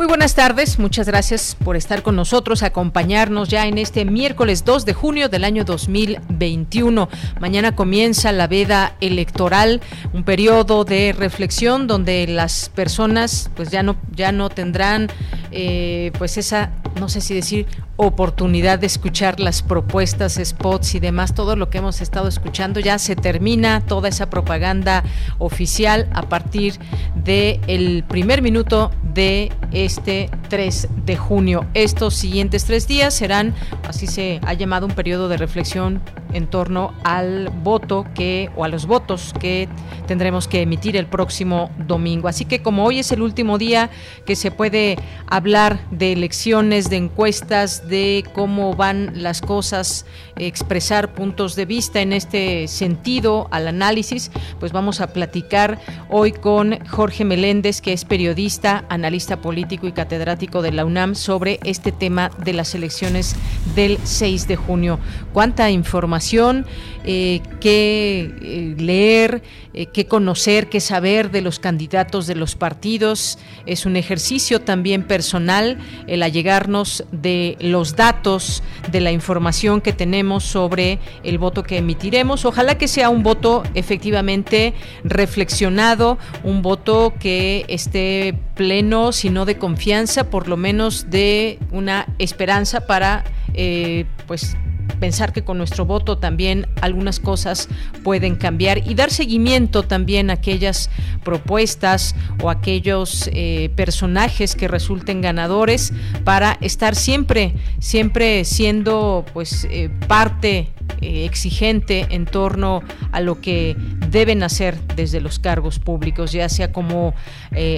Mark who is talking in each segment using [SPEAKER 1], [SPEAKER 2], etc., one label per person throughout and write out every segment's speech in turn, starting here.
[SPEAKER 1] Muy buenas tardes, muchas gracias por estar con nosotros, acompañarnos ya en este miércoles 2 de junio del año 2021. Mañana comienza la veda electoral, un periodo de reflexión donde las personas pues ya no, ya no tendrán eh, pues esa, no sé si decir oportunidad de escuchar las propuestas, spots y demás, todo lo que hemos estado escuchando. Ya se termina toda esa propaganda oficial a partir del el primer minuto de este 3 de junio. Estos siguientes tres días serán, así se ha llamado, un periodo de reflexión en torno al voto que o a los votos que tendremos que emitir el próximo domingo. Así que como hoy es el último día que se puede hablar de elecciones, de encuestas, de cómo van las cosas, expresar puntos de vista en este sentido al análisis, pues vamos a platicar hoy con Jorge Meléndez, que es periodista, analista político y catedrático de la UNAM sobre este tema de las elecciones del 6 de junio. ¿Cuánta información, eh, qué eh, leer, eh, qué conocer, qué saber de los candidatos de los partidos? Es un ejercicio también personal el allegarnos de los datos, de la información que tenemos sobre el voto que emitiremos. Ojalá que sea un voto efectivamente reflexionado, un voto que esté pleno, sino de confianza, por lo menos de una esperanza para eh, pues pensar que con nuestro voto también algunas cosas pueden cambiar y dar seguimiento también a aquellas propuestas o aquellos eh, personajes que resulten ganadores para estar siempre, siempre siendo pues eh, parte eh, exigente en torno a lo que deben hacer desde los cargos públicos, ya sea como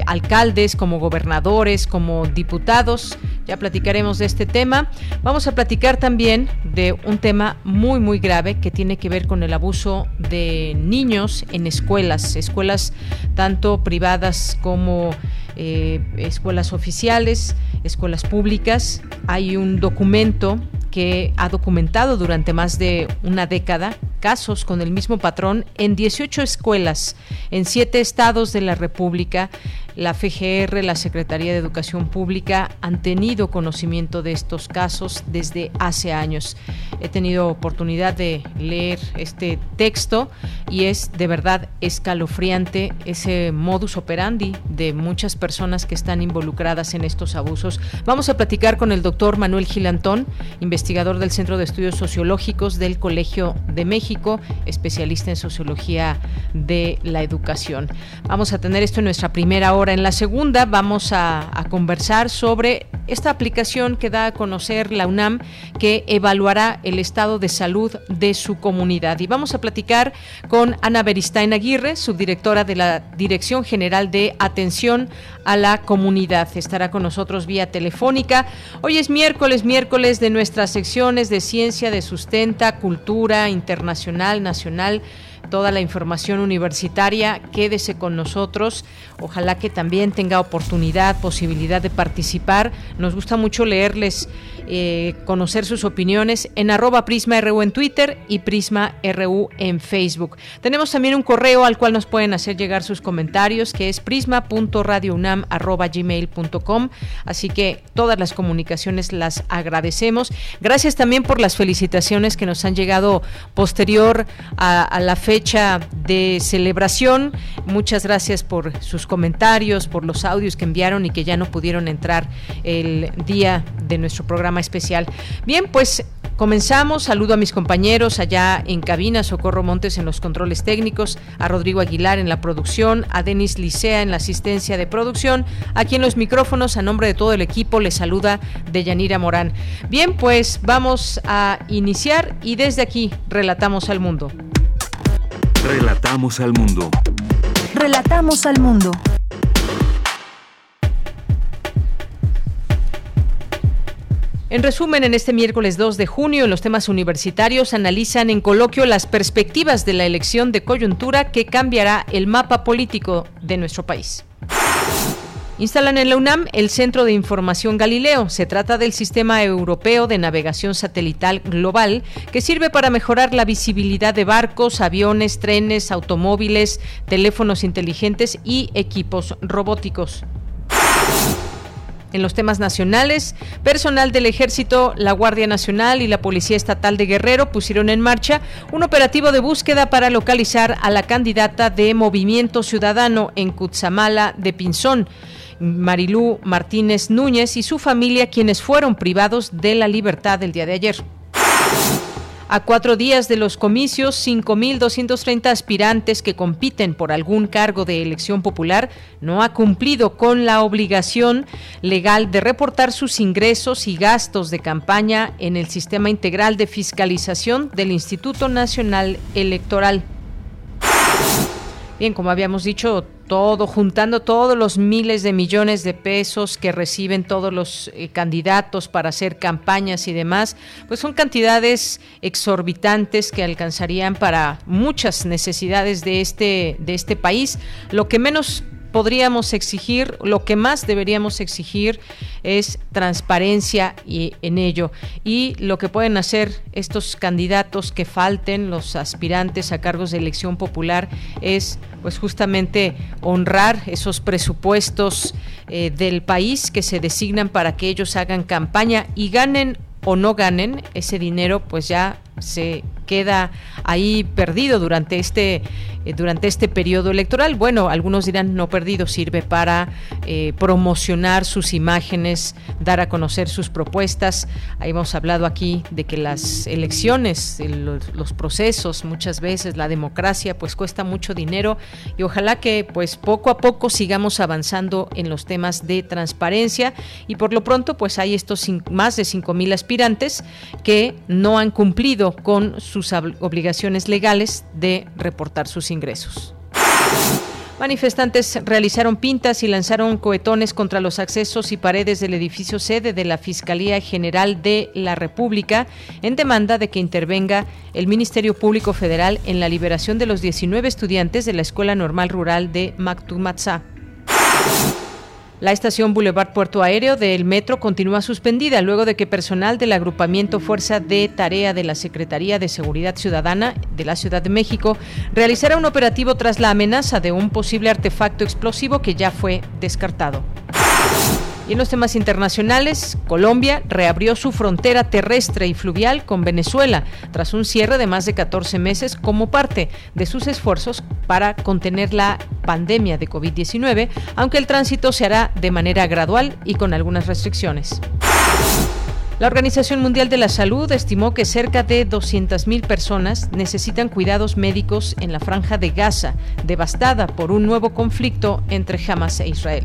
[SPEAKER 1] alcaldes, como gobernadores, como diputados. Ya platicaremos de este tema. Vamos a platicar también de un tema muy, muy grave que tiene que ver con el abuso de niños en escuelas, escuelas tanto privadas como eh, escuelas oficiales, escuelas públicas. Hay un documento que ha documentado durante más de una década casos con el mismo patrón en 18 escuelas en siete estados de la República la FGR, la Secretaría de Educación Pública han tenido conocimiento de estos casos desde hace años. He tenido oportunidad de leer este texto y es de verdad escalofriante ese modus operandi de muchas personas que están involucradas en estos abusos. Vamos a platicar con el doctor Manuel Gilantón, investigador del Centro de Estudios Sociológicos del Colegio de México, especialista en sociología de la educación. Vamos a tener esto en nuestra primera hora Ahora, en la segunda vamos a, conversar sobre esta aplicación que da a conocer la UNAM que evaluará el estado de salud de su comunidad. Y vamos a platicar con Ana Beristain Aguirre, subdirectora de la Dirección General de Atención a la Comunidad. Estará con nosotros vía telefónica. Hoy es miércoles, miércoles de nuestras secciones de ciencia, de sustenta, cultura internacional, nacional toda la información universitaria. Quédese con nosotros. Ojalá que también tenga oportunidad, posibilidad de participar. Nos gusta mucho leerles, eh, conocer sus opiniones en arroba Prisma RU en Twitter y Prisma RU en Facebook. Tenemos también un correo al cual nos pueden hacer llegar sus comentarios, que es prisma.radiounam.gmail.com. Así que todas las comunicaciones las agradecemos. Gracias también por las felicitaciones que nos han llegado posterior a la fecha de celebración. Muchas gracias por sus comentarios, por los audios que enviaron y que ya no pudieron entrar el día de nuestro programa especial. Bien, pues Comenzamos, saludo a mis compañeros allá en cabina, Socorro Montes en los controles técnicos, a Rodrigo Aguilar en la producción, a Denis Licea en la asistencia de producción, aquí en los micrófonos, a nombre de todo el equipo, les saluda Deyanira Morán. Bien, pues vamos a iniciar y desde aquí relatamos al mundo.
[SPEAKER 2] Relatamos al mundo.
[SPEAKER 3] Relatamos al mundo.
[SPEAKER 1] En resumen, en este miércoles 2 de junio, en los temas universitarios analizan en coloquio las perspectivas de la elección de coyuntura que cambiará el mapa político de nuestro país. Instalan en la UNAM el Centro de Información Galileo. Se trata del sistema europeo de navegación satelital global que sirve para mejorar la visibilidad de barcos, aviones, trenes, automóviles, teléfonos inteligentes y equipos robóticos. En los temas nacionales, personal del Ejército, la Guardia Nacional y la Policía Estatal de Guerrero pusieron en marcha un operativo de búsqueda para localizar a la candidata de Movimiento Ciudadano en Cutzamala de Pinzón. Marilú Martínez Núñez y su familia, quienes fueron privados de la libertad el día de ayer. A cuatro días de los comicios, 5.230 aspirantes que compiten por algún cargo de elección popular no ha cumplido con la obligación legal de reportar sus ingresos y gastos de campaña en el sistema integral de fiscalización del Instituto Nacional Electoral. Bien, como habíamos dicho, todo, juntando todos los miles de millones de pesos que reciben todos los eh, candidatos para hacer campañas y demás, pues son cantidades exorbitantes que alcanzarían para muchas necesidades de este, de este país. Lo que menos podríamos exigir, lo que más deberíamos exigir es transparencia y, en ello. Y lo que pueden hacer estos candidatos que falten, los aspirantes a cargos de elección popular, es pues justamente honrar esos presupuestos eh, del país que se designan para que ellos hagan campaña y ganen o no ganen, ese dinero pues ya se queda ahí perdido durante este eh, durante este periodo electoral. Bueno, algunos dirán no perdido, sirve para eh, promocionar sus imágenes, dar a conocer sus propuestas. Ahí hemos hablado aquí de que las elecciones, los, los, procesos, muchas veces la democracia, pues cuesta mucho dinero y ojalá que pues poco a poco sigamos avanzando en los temas de transparencia y por lo pronto pues hay estos más de 5 mil aspirantes que no han cumplido con sus obligaciones legales de reportar sus ingresos. Manifestantes realizaron pintas y lanzaron cohetones contra los accesos y paredes del edificio sede de la Fiscalía General de la República en demanda de que intervenga el Ministerio Público Federal en la liberación de los 19 estudiantes de la Escuela Normal Rural de Mactumatzá. La estación Boulevard Puerto Aéreo del metro continúa suspendida luego de que personal del agrupamiento Fuerza de Tarea de la Secretaría de Seguridad Ciudadana de la Ciudad de México realizara un operativo tras la amenaza de un posible artefacto explosivo que ya fue descartado. En los temas internacionales, Colombia reabrió su frontera terrestre y fluvial con Venezuela tras un cierre de más de 14 meses como parte de sus esfuerzos para contener la pandemia de COVID-19, aunque el tránsito se hará de manera gradual y con algunas restricciones. La Organización Mundial de la Salud estimó que cerca de 200.000 personas necesitan cuidados médicos en la franja de Gaza, devastada por un nuevo conflicto entre Hamas e Israel.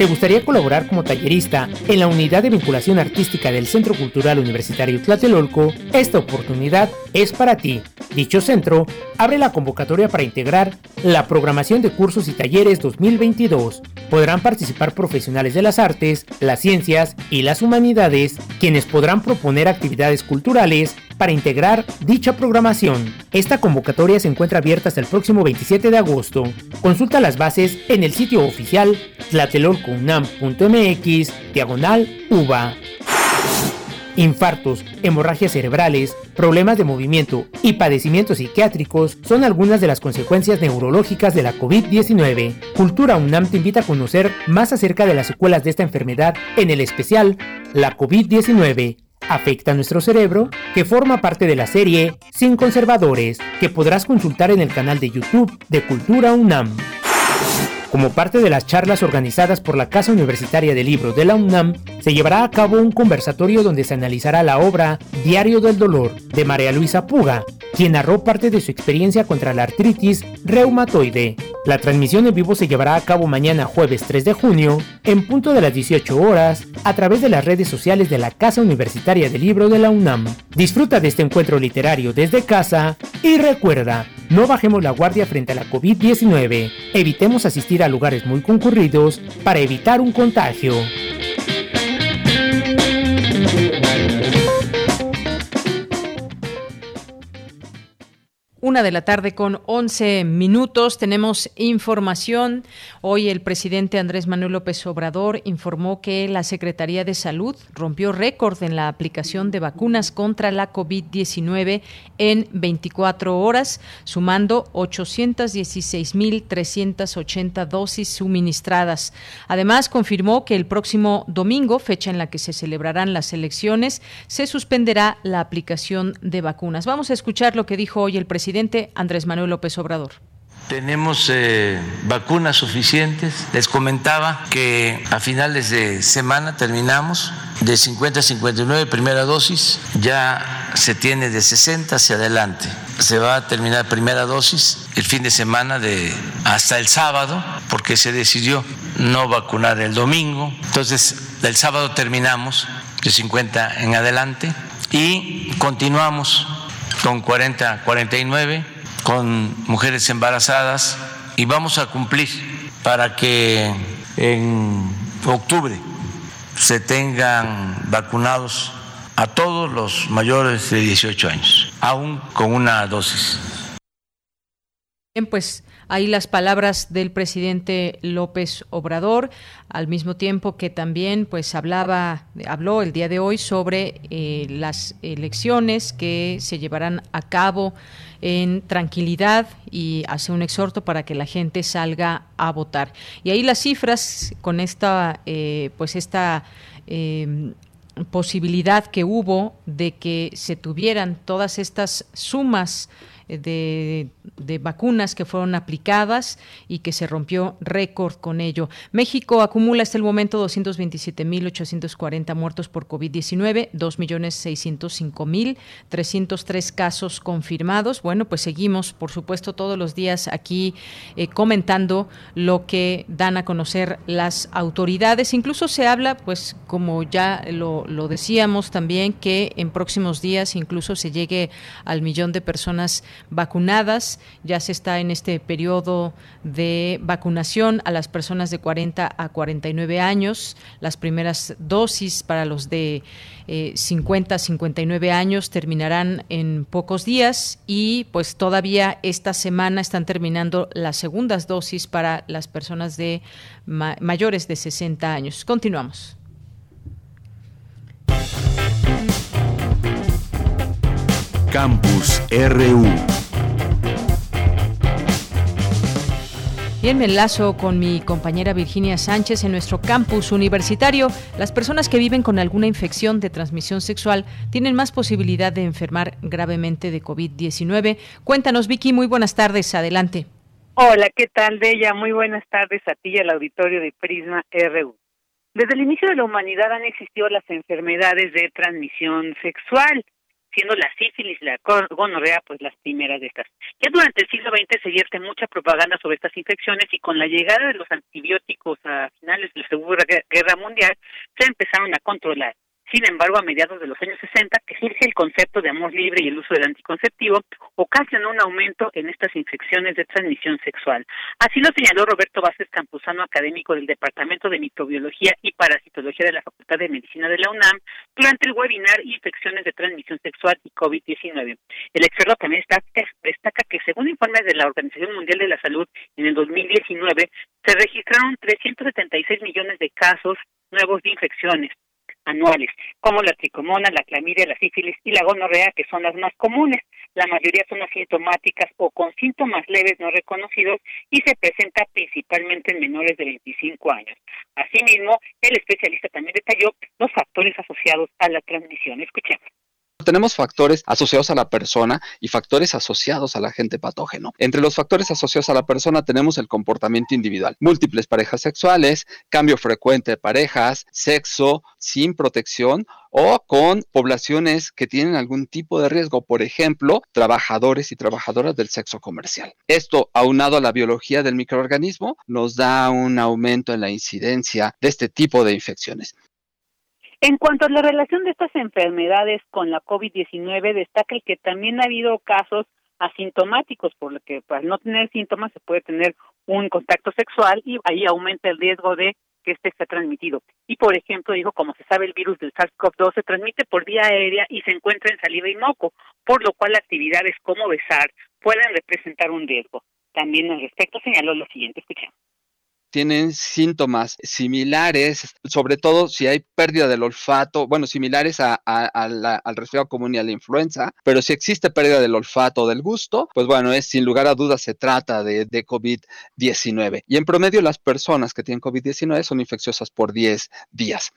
[SPEAKER 4] ¿Te gustaría colaborar como tallerista en la unidad de vinculación artística del Centro Cultural Universitario Tlatelolco? Esta oportunidad es para ti. Dicho centro abre la convocatoria para integrar la programación de cursos y talleres 2022. Podrán participar profesionales de las artes, las ciencias y las humanidades, quienes podrán proponer actividades culturales para integrar dicha programación. Esta convocatoria se encuentra abierta hasta el próximo 27 de agosto. Consulta las bases en el sitio oficial tlatelolcounam.mx diagonal UVA. Infartos, hemorragias cerebrales, problemas de movimiento y padecimientos psiquiátricos son algunas de las consecuencias neurológicas de la COVID-19. Cultura UNAM te invita a conocer más acerca de las secuelas de esta enfermedad en el especial La COVID-19 afecta a nuestro cerebro, que forma parte de la serie Sin Conservadores, que podrás consultar en el canal de YouTube de Cultura UNAM. Como parte de las charlas organizadas por la Casa Universitaria de Libros de la UNAM, se llevará a cabo un conversatorio donde se analizará la obra Diario del Dolor de María Luisa Puga, quien narró parte de su experiencia contra la artritis reumatoide. La transmisión en vivo se llevará a cabo mañana jueves 3 de junio, en punto de las 18 horas, a través de las redes sociales de la Casa Universitaria de Libro de la UNAM. Disfruta de este encuentro literario desde casa y recuerda, no bajemos la guardia frente a la COVID-19. Evitemos asistir a lugares muy concurridos para evitar un contagio.
[SPEAKER 1] Una de la tarde con 11 minutos. Tenemos información. Hoy el presidente Andrés Manuel López Obrador informó que la Secretaría de Salud rompió récord en la aplicación de vacunas contra la COVID-19 en 24 horas, sumando 816.380 dosis suministradas. Además, confirmó que el próximo domingo, fecha en la que se celebrarán las elecciones, se suspenderá la aplicación de vacunas. Vamos a escuchar lo que dijo hoy el presidente Andrés Manuel López Obrador.
[SPEAKER 5] Tenemos eh, vacunas suficientes. Les comentaba que a finales de semana terminamos de 50 a 59 primera dosis. Ya se tiene de 60 hacia adelante. Se va a terminar primera dosis el fin de semana de hasta el sábado, porque se decidió no vacunar el domingo. Entonces, el sábado terminamos de 50 en adelante y continuamos con 40, 49, con mujeres embarazadas y vamos a cumplir para que en octubre se tengan vacunados a todos los mayores de 18 años, aún con una dosis.
[SPEAKER 1] Bien, pues ahí las palabras del presidente López Obrador, al mismo tiempo que también pues hablaba, habló el día de hoy sobre eh, las elecciones que se llevarán a cabo en tranquilidad y hace un exhorto para que la gente salga a votar. Y ahí las cifras con esta, eh, pues esta em, posibilidad que hubo de que se tuvieran todas estas sumas de, vacunas que fueron aplicadas y que se rompió récord con ello. México acumula hasta el momento 227.840 muertos por COVID-19, 2.605.303 casos confirmados. Bueno, pues seguimos, por supuesto, todos los días aquí eh, comentando lo que dan a conocer las autoridades. Incluso se habla, pues como ya lo, lo decíamos también, que en próximos días incluso se llegue al millón de personas vacunadas. Ya se está en este periodo de vacunación a las personas de 40 a 49 años. Las primeras dosis para los de 50 a 59 años terminarán en pocos días y pues todavía esta semana están terminando las segundas dosis para las personas de mayores de 60 años. Continuamos.
[SPEAKER 2] Campus RU.
[SPEAKER 1] Bien, me enlazo con mi compañera Virginia Sánchez en nuestro campus universitario. Las personas que viven con alguna infección de transmisión sexual tienen más posibilidad de enfermar gravemente de COVID-19. Cuéntanos, Vicky, muy buenas tardes. Adelante.
[SPEAKER 6] Hola, ¿qué tal, Bella? Muy buenas tardes a ti y al auditorio de Prisma RU. Desde el inicio de la humanidad han existido las enfermedades de transmisión sexual siendo la sífilis y la gonorrea pues las primeras de estas. Ya durante el siglo XX se vierte mucha propaganda sobre estas infecciones y con la llegada de los antibióticos a finales de la Segunda Guerra Mundial se empezaron a controlar. Sin embargo, a mediados de los años 60, que surge el concepto de amor libre y el uso del anticonceptivo, ocasionó un aumento en estas infecciones de transmisión sexual. Así lo señaló Roberto Vázquez Campuzano, académico del Departamento de Microbiología y Parasitología de la Facultad de Medicina de la UNAM, durante el webinar Infecciones de Transmisión Sexual y COVID-19. El experto también destaca que, según informes de la Organización Mundial de la Salud, en el 2019 se registraron 376 millones de casos nuevos de infecciones, anuales, como la tricomona, la clamidia, la sífilis y la gonorrea, que son las más comunes. La mayoría son asintomáticas o con síntomas leves no reconocidos y se presenta principalmente en menores de 25 años. Asimismo, el especialista también detalló los factores asociados a la transmisión. Escuchemos.
[SPEAKER 7] Tenemos factores asociados a la persona y factores asociados al agente patógeno. Entre los factores asociados a la persona tenemos el comportamiento individual, múltiples parejas sexuales, cambio frecuente de parejas, sexo sin protección o con poblaciones que tienen algún tipo de riesgo, por ejemplo, trabajadores y trabajadoras del sexo comercial. Esto, aunado a la biología del microorganismo, nos da un aumento en la incidencia de este tipo de infecciones.
[SPEAKER 6] En cuanto a la relación de estas enfermedades con la COVID-19, destaca el que también ha habido casos asintomáticos, por lo que al no tener síntomas se puede tener un contacto sexual y ahí aumenta el riesgo de que este sea transmitido. Y por ejemplo, dijo, como se sabe, el virus del SARS-CoV-2 se transmite por vía aérea y se encuentra en saliva y moco, por lo cual actividades como besar pueden representar un riesgo. También al respecto señaló lo siguiente, escuchemos
[SPEAKER 7] tienen síntomas similares, sobre todo si hay pérdida del olfato, bueno, similares a, al resfriado común y a la influenza, pero si existe pérdida del olfato o del gusto, pues bueno, es sin lugar a dudas se trata de, de COVID-19. Y en promedio las personas que tienen COVID-19 son infecciosas por 10 días.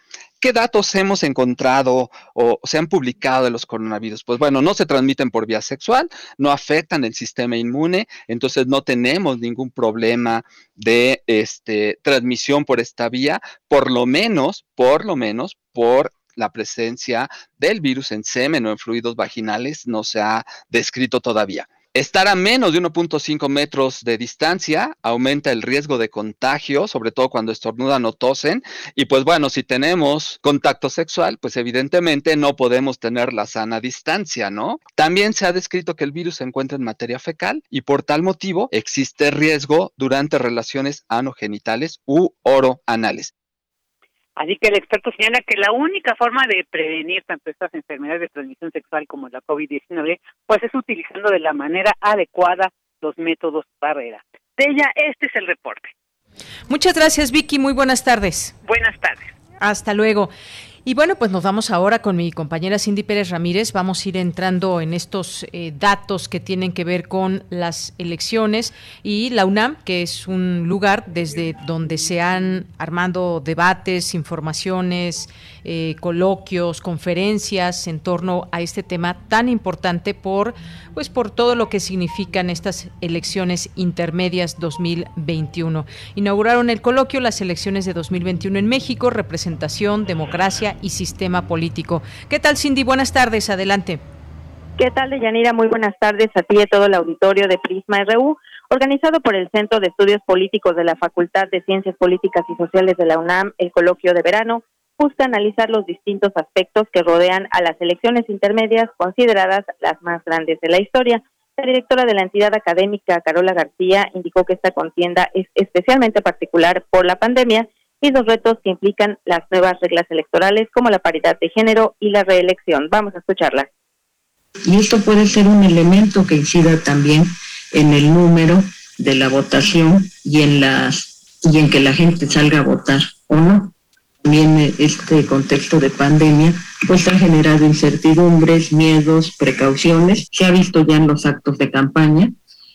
[SPEAKER 7] ¿Qué datos hemos encontrado o se han publicado de los coronavirus? Pues bueno, no se transmiten por vía sexual, no afectan el sistema inmune, entonces no tenemos ningún problema de este, transmisión por esta vía, por lo menos, por lo menos, por la presencia del virus en semen o en fluidos vaginales no se ha descrito todavía. Estar a menos de 1.5 metros de distancia aumenta el riesgo de contagio, sobre todo cuando estornudan o tosen. Y pues bueno, si tenemos contacto sexual, pues evidentemente no podemos tener la sana distancia, ¿no? También se ha descrito que el virus se encuentra en materia fecal y por tal motivo existe riesgo durante relaciones anogenitales u oroanales.
[SPEAKER 6] Así que el experto señala que la única forma de prevenir tanto estas enfermedades de transmisión sexual como la COVID-19, pues es utilizando de la manera adecuada los métodos barrera. De ella, este es el reporte.
[SPEAKER 1] Muchas gracias, Vicky. Muy buenas tardes.
[SPEAKER 6] Buenas tardes.
[SPEAKER 1] Hasta luego. Y bueno, pues nos vamos ahora con mi compañera Cindy Pérez Ramírez. Vamos a ir entrando en estos eh, datos que tienen que ver con las elecciones y la UNAM, que es un lugar desde donde se han armando debates, informaciones, eh, coloquios, conferencias en torno a este tema tan importante por, pues, por todo lo que significan estas elecciones intermedias 2021. Inauguraron el coloquio las elecciones de 2021 en México, representación, democracia y sistema político. ¿Qué tal, Cindy? Buenas tardes, adelante.
[SPEAKER 8] ¿Qué tal, Deyanira? Muy buenas tardes a ti y a todo el auditorio de Prisma RU, organizado por el Centro de Estudios Políticos de la Facultad de Ciencias Políticas y Sociales de la UNAM, el coloquio de verano, busca analizar los distintos aspectos que rodean a las elecciones intermedias consideradas las más grandes de la historia. La directora de la entidad académica, Carola García, indicó que esta contienda es especialmente particular por la pandemia y los retos que implican las nuevas reglas electorales como la paridad de género y la reelección. Vamos a escucharla.
[SPEAKER 9] Y esto puede ser un elemento que incida también en el número de la votación y en las y en que la gente salga a votar o no. También este contexto de pandemia pues ha generado incertidumbres, miedos, precauciones. Se ha visto ya en los actos de campaña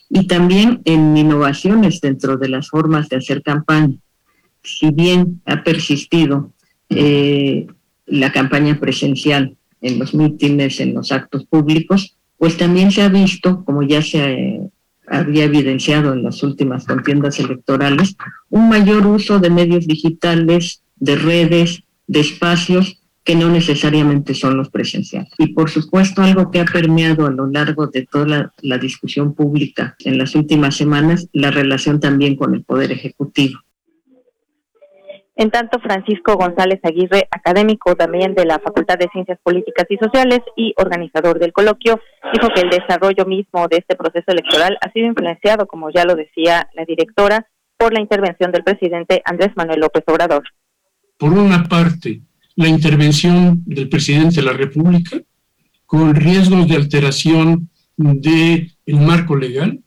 [SPEAKER 9] y también en innovaciones dentro de las formas de hacer campaña si bien ha persistido eh, la campaña presencial en los mítines, en los actos públicos, pues también se ha visto, como ya se eh, había evidenciado en las últimas contiendas electorales, un mayor uso de medios digitales, de redes, de espacios que no necesariamente son los presenciales. Y por supuesto, algo que ha permeado a lo largo de toda la discusión pública en las últimas semanas, la relación también con el Poder Ejecutivo.
[SPEAKER 8] En tanto, Francisco González Aguirre, académico también de la Facultad de Ciencias Políticas y Sociales y organizador del coloquio, dijo que el desarrollo mismo de este proceso electoral ha sido influenciado, como ya lo decía la directora, por la intervención del presidente Andrés Manuel López Obrador.
[SPEAKER 10] Por una parte, la intervención del presidente de la República con riesgos de alteración del marco legal.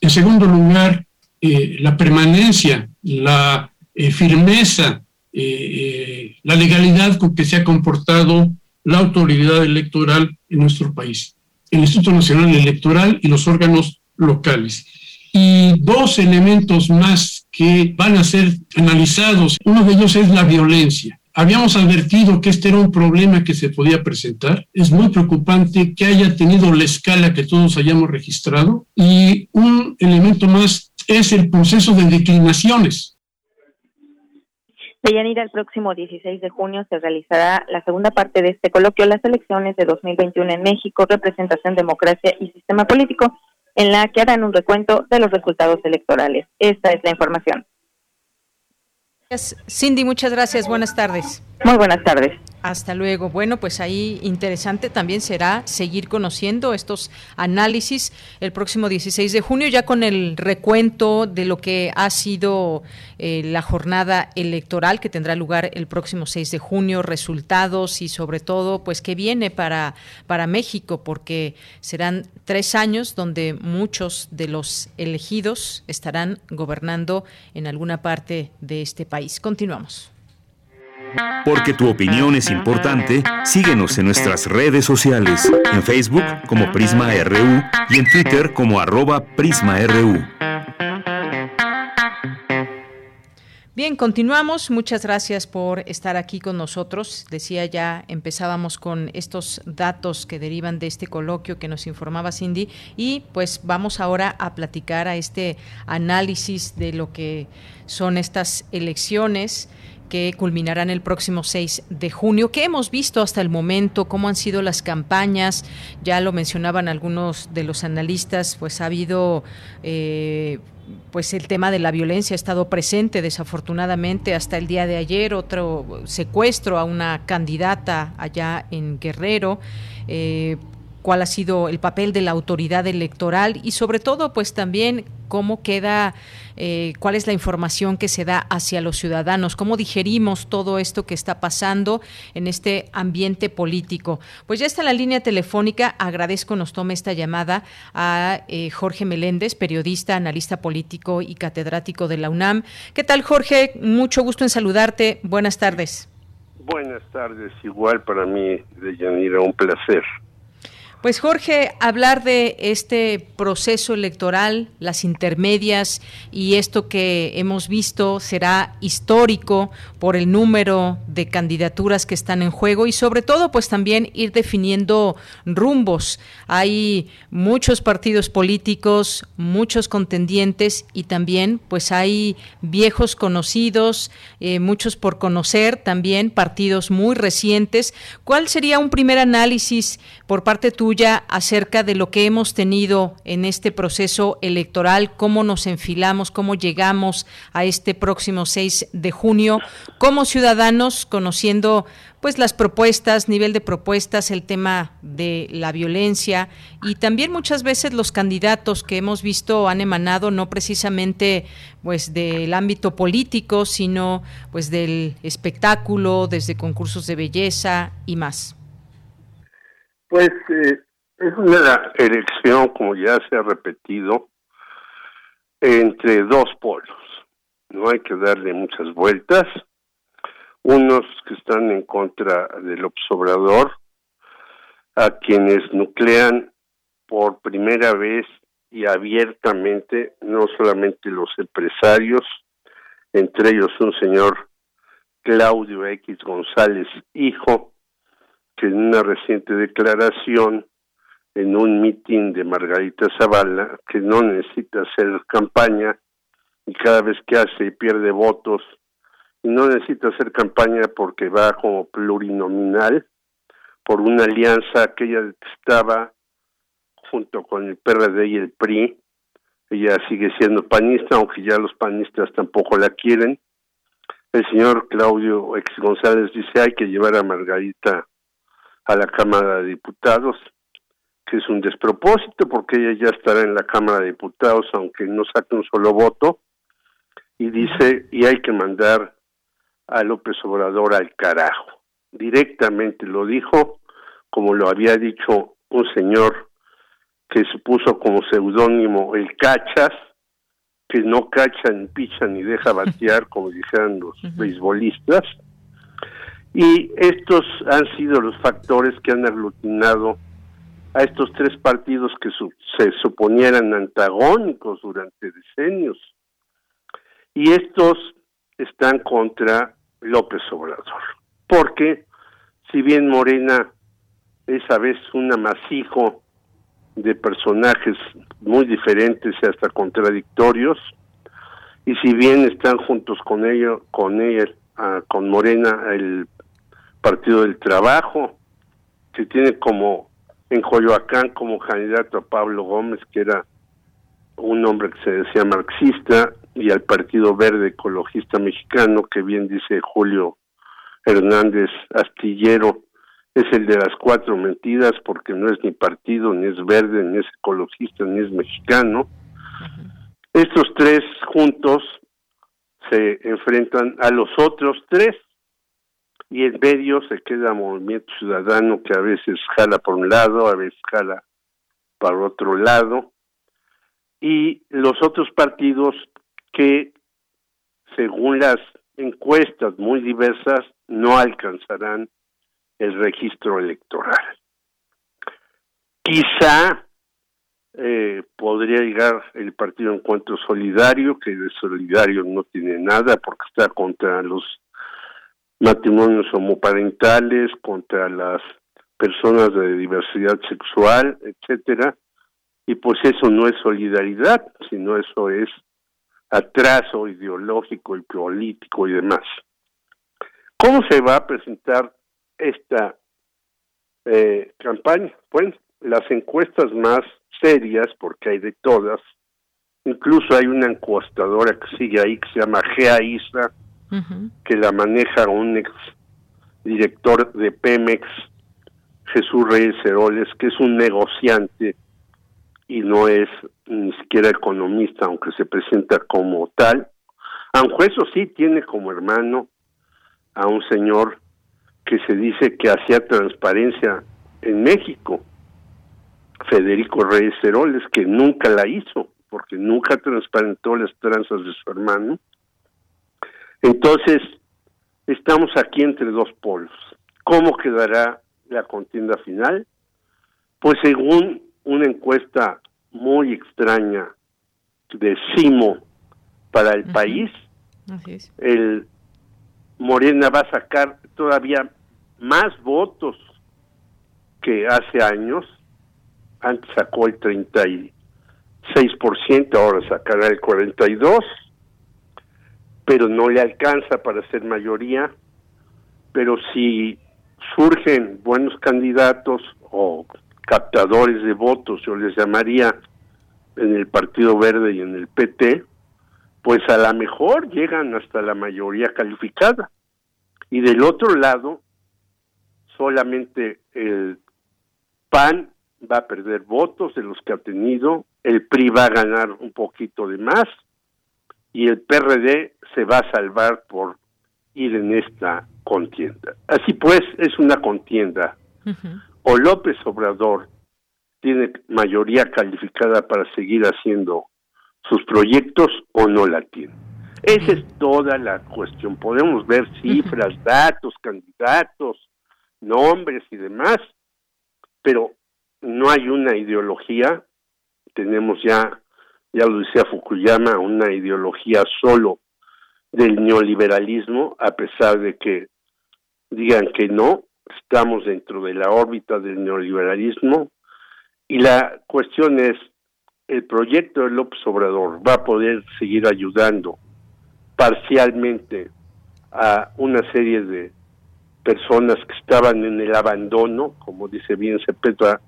[SPEAKER 10] En segundo lugar, eh, la permanencia, la eh, firmeza eh, la legalidad con que se ha comportado la autoridad electoral en nuestro país, el Instituto Nacional Electoral y los órganos locales. Y dos elementos más que van a ser analizados, uno de ellos es la violencia. Habíamos advertido que este era un problema que se podía presentar. Es muy preocupante que haya tenido la escala que todos hayamos registrado. Y un elemento más es el proceso de declinaciones.
[SPEAKER 8] Deyanira, el próximo 16 de junio se realizará la segunda parte de este coloquio, las elecciones de 2021 en México, representación, democracia y sistema político, en la que harán un recuento de los resultados electorales. Esta es la información.
[SPEAKER 1] Cindy, muchas gracias. Buenas tardes.
[SPEAKER 8] Muy buenas tardes.
[SPEAKER 1] Hasta luego. Bueno, pues ahí interesante también será seguir conociendo estos análisis el próximo 16 de junio, ya con el recuento de lo que ha sido eh, la jornada electoral que tendrá lugar el próximo 6 de junio, resultados y sobre todo, pues qué viene para, para México, porque serán tres años donde muchos de los elegidos estarán gobernando en alguna parte de este país. Continuamos.
[SPEAKER 2] Porque tu opinión es importante, síguenos en nuestras redes sociales, en Facebook como Prisma RU y en Twitter como arroba PrismaRU.
[SPEAKER 1] Bien, continuamos. Muchas gracias por estar aquí con nosotros. Decía ya, empezábamos con estos datos que derivan de este coloquio que nos informaba Cindy y pues vamos ahora a platicar a este análisis de lo que son estas elecciones que culminarán el próximo 6 de junio. ¿Qué hemos visto hasta el momento? ¿Cómo han sido las campañas? Ya lo mencionaban algunos de los analistas, pues ha habido... Eh, pues el tema de la violencia ha estado presente desafortunadamente hasta el día de ayer otro secuestro a una candidata allá en Guerrero eh, cuál ha sido el papel de la autoridad electoral y sobre todo pues también cómo queda, eh, cuál es la información que se da hacia los ciudadanos, cómo digerimos todo esto que está pasando en este ambiente político. Pues ya está la línea telefónica, agradezco nos tome esta llamada a eh, Jorge Meléndez, periodista, analista político y catedrático de la UNAM. ¿Qué tal Jorge? Mucho gusto en saludarte. Buenas tardes.
[SPEAKER 11] Buenas tardes, igual para mí, de Yanira, un placer.
[SPEAKER 1] Pues Jorge, hablar de este proceso electoral, las intermedias y esto que hemos visto será histórico por el número de candidaturas que están en juego y sobre todo pues también ir definiendo rumbos. Hay muchos partidos políticos, muchos contendientes y también pues hay viejos conocidos, eh, muchos por conocer, también partidos muy recientes. ¿Cuál sería un primer análisis por parte tuya? Acerca de lo que hemos tenido en este proceso electoral, cómo nos enfilamos, cómo llegamos a este próximo 6 de junio, como ciudadanos, conociendo pues las propuestas, nivel de propuestas, el tema de la violencia y también muchas veces los candidatos que hemos visto han emanado no precisamente pues del ámbito político, sino pues del espectáculo, desde concursos de belleza y más.
[SPEAKER 11] Pues eh, es una elección, como ya se ha repetido, entre dos polos. No hay que darle muchas vueltas. Unos que están en contra del observador, a quienes nuclean por primera vez y abiertamente, no solamente los empresarios, entre ellos un señor Claudio X González, hijo, que en una reciente declaración en un mitin de Margarita Zavala que no necesita hacer campaña y cada vez que hace pierde votos y no necesita hacer campaña porque va como plurinominal por una alianza que ella estaba junto con el PRD y el PRI. Ella sigue siendo panista, aunque ya los panistas tampoco la quieren. El señor Claudio Ex González dice hay que llevar a Margarita a la Cámara de Diputados, que es un despropósito porque ella ya estará en la Cámara de Diputados aunque no saque un solo voto, y dice, y hay que mandar a López Obrador al carajo. Directamente lo dijo, como lo había dicho un señor que se puso como seudónimo el Cachas, que no cachan, ni pichan ni deja batear, como dijeran los beisbolistas. Y estos han sido los factores que han aglutinado a estos tres partidos que se suponieran antagónicos durante decenios. Y estos están contra López Obrador. Porque si bien Morena es a veces un amasijo de personajes muy diferentes y hasta contradictorios, y si bien están juntos con ellos, con ella, ah, con Morena, el Partido del Trabajo, que tiene como en Coyoacán como candidato a Pablo Gómez, que era un hombre que se decía marxista, y al Partido Verde Ecologista Mexicano, que bien dice Julio Hernández Astillero, es el de las cuatro mentiras porque no es ni partido, ni es verde, ni es ecologista, ni es mexicano. Estos tres juntos se enfrentan a los otros tres y en medio se queda Movimiento Ciudadano que a veces jala por un lado, a veces jala para otro lado y los otros partidos que según las encuestas muy diversas no alcanzarán el registro electoral. Quizá eh, podría llegar el Partido Encuentro Solidario, que de solidario no tiene nada porque está contra los matrimonios homoparentales, contra las personas de diversidad sexual, etcétera, y pues eso no es solidaridad, sino eso es atraso ideológico y político y demás. ¿Cómo se va a presentar esta eh, campaña? Bueno, las encuestas más serias, porque hay de todas, incluso hay una encuestadora que sigue ahí que se llama Gea Que la maneja un ex director de Pemex, Jesús Reyes Heroles, que es un negociante y no es ni siquiera economista, aunque se presenta como tal, aunque eso sí tiene como hermano a un señor que se dice que hacía transparencia en México, Federico Reyes Heroles, que nunca la hizo, porque nunca transparentó las tranzas de su hermano. Entonces, estamos aquí entre dos polos. ¿Cómo quedará la contienda final? Pues según una encuesta muy extraña de Simo para el país, el Morena va a sacar todavía más votos que hace años. Antes sacó el 36%, ahora sacará el 42%, pero no le alcanza para ser mayoría. Pero si surgen buenos candidatos o captadores de votos, yo les llamaría en el Partido Verde y en el PT, pues a lo mejor llegan hasta la mayoría calificada. Y del otro lado, solamente el PAN va a perder votos de los que ha tenido, el PRI va a ganar un poquito de más y el PRD se va a salvar por ir en esta contienda. Así pues, es una contienda. O López Obrador tiene mayoría calificada para seguir haciendo sus proyectos o no la tiene. Esa es toda la cuestión. Podemos ver cifras, datos, candidatos, nombres y demás, pero no hay una ideología, tenemos ya, ya lo decía Fukuyama, una ideología solo del neoliberalismo, a pesar de que digan que no, estamos dentro de la órbita del neoliberalismo, y la cuestión es, ¿el proyecto de López Obrador va a poder seguir ayudando parcialmente a una serie de personas que estaban en el abandono, como dice bien Cepeda,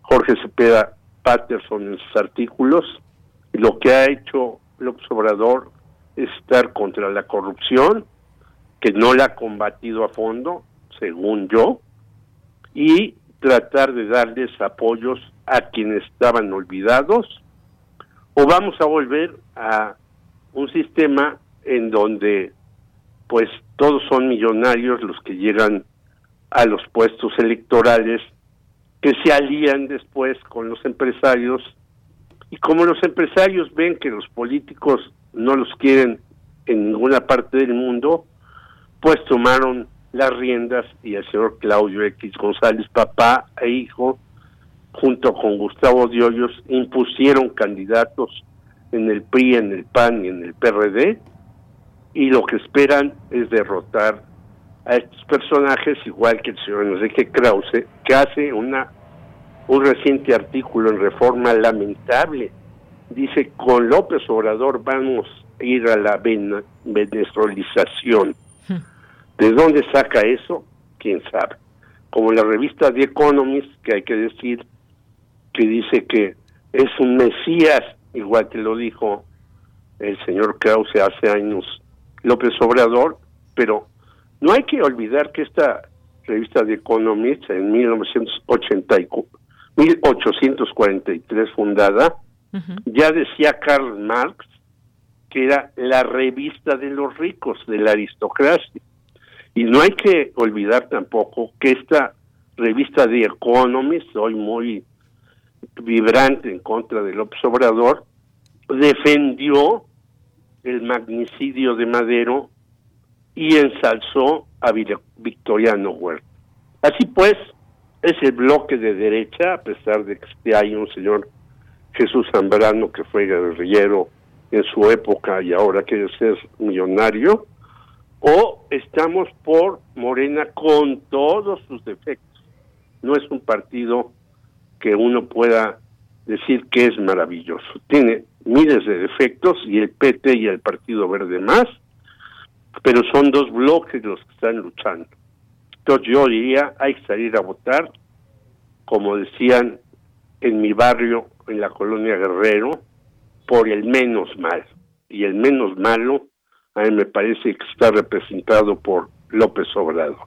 [SPEAKER 11] Jorge Cepeda Patterson en sus artículos, lo que ha hecho López Obrador es estar contra la corrupción, que no la ha combatido a fondo, según yo, y tratar de darles apoyos a quienes estaban olvidados, o vamos a volver a un sistema en donde pues todos son millonarios los que llegan a los puestos electorales, que se alían después con los empresarios Y como los empresarios ven que los políticos no los quieren en ninguna parte del mundo, pues tomaron las riendas y el señor Claudio X González, papá e hijo, junto con Gustavo Diollos, impusieron candidatos en el PRI, en el PAN y en el PRD, y lo que esperan es derrotar a estos personajes, igual que el señor Enrique Krause, que hace una un reciente artículo en Reforma lamentable. Dice, con López Obrador vamos a ir a la venezuelización. ¿De dónde saca eso? ¿Quién sabe? Como la revista The Economist, que hay que decir, que dice que es un mesías, igual que lo dijo el señor Krause hace años López Obrador, pero no hay que olvidar que esta revista The Economist en 1984 1843 fundada, ya decía Karl Marx que era la revista de los ricos, de la aristocracia. Y no hay que olvidar tampoco que esta revista de Economist, hoy muy vibrante en contra de López Obrador, defendió el magnicidio de Madero y ensalzó a Victoriano Huerta. Así pues, es el bloque de derecha, a pesar de que hay un señor Jesús Zambrano que fue guerrillero en su época y ahora quiere ser millonario, o estamos por Morena con todos sus defectos. No es un partido que uno pueda decir que es maravilloso. Tiene miles de defectos y el PT y el Partido Verde más, pero son dos bloques los que están luchando. Entonces yo diría, hay que salir a votar, como decían en mi barrio, en la colonia Guerrero, por el menos mal. Y el menos malo, a mí me parece que está representado por López Obrador.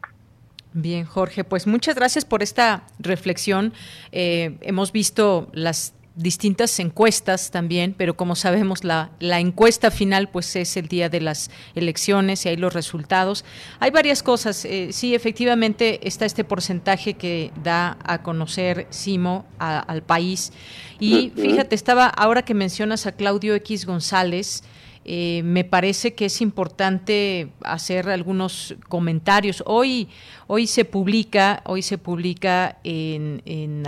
[SPEAKER 1] Bien, Jorge, pues muchas gracias por esta reflexión. Eh, hemos visto las distintas encuestas también, pero como sabemos la, la encuesta final pues es el día de las elecciones y hay los resultados. Hay varias cosas, eh, sí, efectivamente está este porcentaje que da a conocer Simo al país y fíjate, estaba ahora que mencionas a Claudio X González, eh, me parece que es importante hacer algunos comentarios. Hoy, hoy se publica, hoy se publica en, en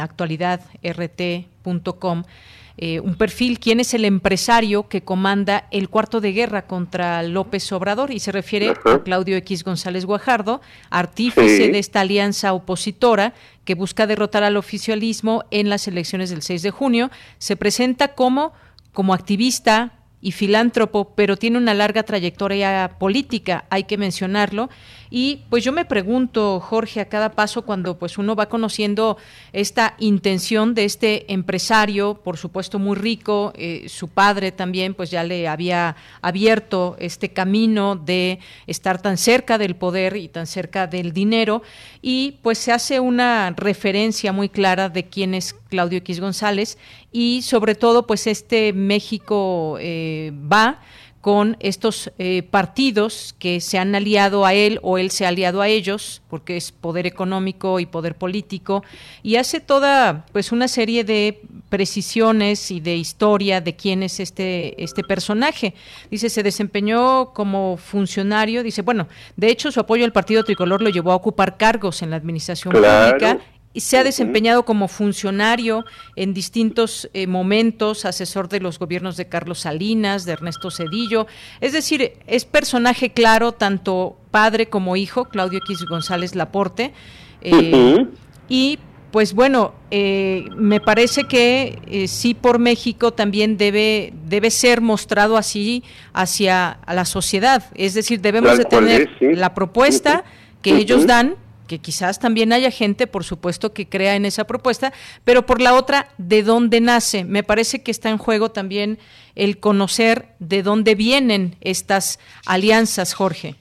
[SPEAKER 1] eh, un perfil, quién es el empresario que comanda el cuarto de guerra contra López Obrador y se refiere a Claudio X González Guajardo, artífice de esta alianza opositora que busca derrotar al oficialismo en las elecciones del 6 de junio. Se presenta como como activista, y filántropo, pero tiene una larga trayectoria política, hay que mencionarlo. Y pues yo me pregunto, Jorge, a cada paso cuando pues uno va conociendo esta intención de este empresario, por supuesto muy rico, eh, su padre también pues ya le había abierto este camino de estar tan cerca del poder y tan cerca del dinero. Y pues se hace una referencia muy clara de quién es Claudio X González y sobre todo pues este México eh, va con estos eh, partidos que se han aliado a él o él se ha aliado a ellos, porque es poder económico y poder político, y hace toda pues una serie de precisiones y de historia de quién es este, este personaje. Dice, se desempeñó como funcionario, dice, bueno, de hecho su apoyo al partido tricolor lo llevó a ocupar cargos en la administración pública se ha desempeñado como funcionario en distintos eh, momentos, asesor de los gobiernos de Carlos Salinas, de Ernesto Cedillo. Es decir, es personaje claro, tanto padre como hijo, Claudio X González Laporte. Eh, y pues bueno, eh, me parece que sí por México también debe, debe ser mostrado así hacia la sociedad. Es decir, debemos de tener la propuesta que ellos dan que quizás también haya gente, por supuesto, que crea en esa propuesta, pero por la otra, ¿de dónde nace? Me parece que está en juego también el conocer de dónde vienen estas alianzas, Jorge.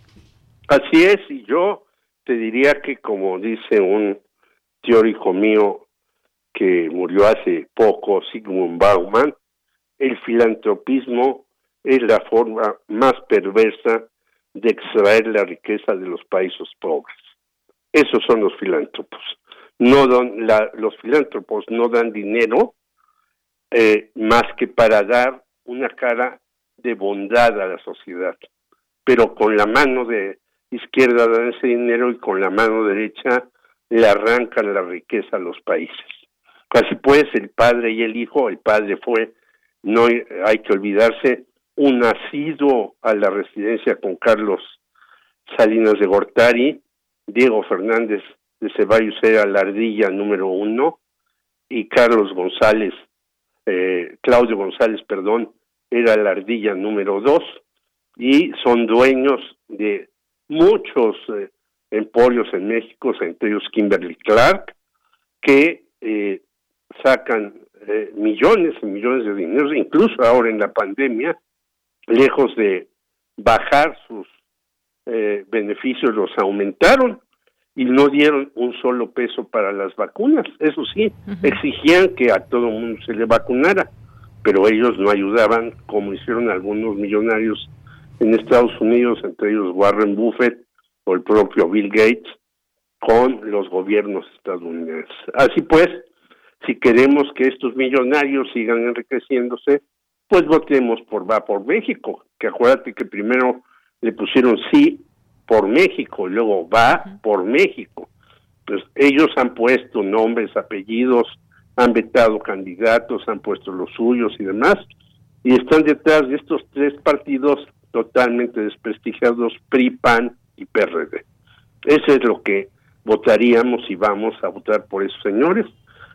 [SPEAKER 11] Así es, y yo te diría que como dice un teórico mío que murió hace poco, Sigmund Bauman, el filantropismo es la forma más perversa de extraer la riqueza de los países pobres. Esos son los filántropos. No dan, los filántropos no dan dinero eh, más que para dar una cara de bondad a la sociedad. Pero con la mano de izquierda dan ese dinero y con la mano derecha le arrancan la riqueza a los países. Así pues, el padre y el hijo, el padre fue, no hay que olvidarse, un nacido a la residencia con Carlos Salinas de Gortari, Diego Fernández de Ceballos era la ardilla número uno y Carlos González, eh, Claudio González, perdón, era la ardilla número dos. Y son dueños de muchos eh, emporios en México, entre ellos Kimberly Clark, que eh, sacan millones y millones de dinero, incluso ahora en la pandemia, lejos de bajar sus eh, beneficios, los aumentaron y no dieron un solo peso para las vacunas. Eso sí, exigían que a todo el mundo se le vacunara, pero ellos no ayudaban como hicieron algunos millonarios en Estados Unidos, entre ellos Warren Buffett o el propio Bill Gates, con los gobiernos estadounidenses. Así pues, si queremos que estos millonarios sigan enriqueciéndose, pues votemos por Va por México, que acuérdate que primero le pusieron sí por México, y luego Va por México. Pues ellos han puesto nombres, apellidos, han vetado candidatos, han puesto los suyos y demás, y están detrás de estos tres partidos totalmente desprestigiados, PRI, PAN y PRD. Eso es lo que votaríamos y vamos a votar por esos señores.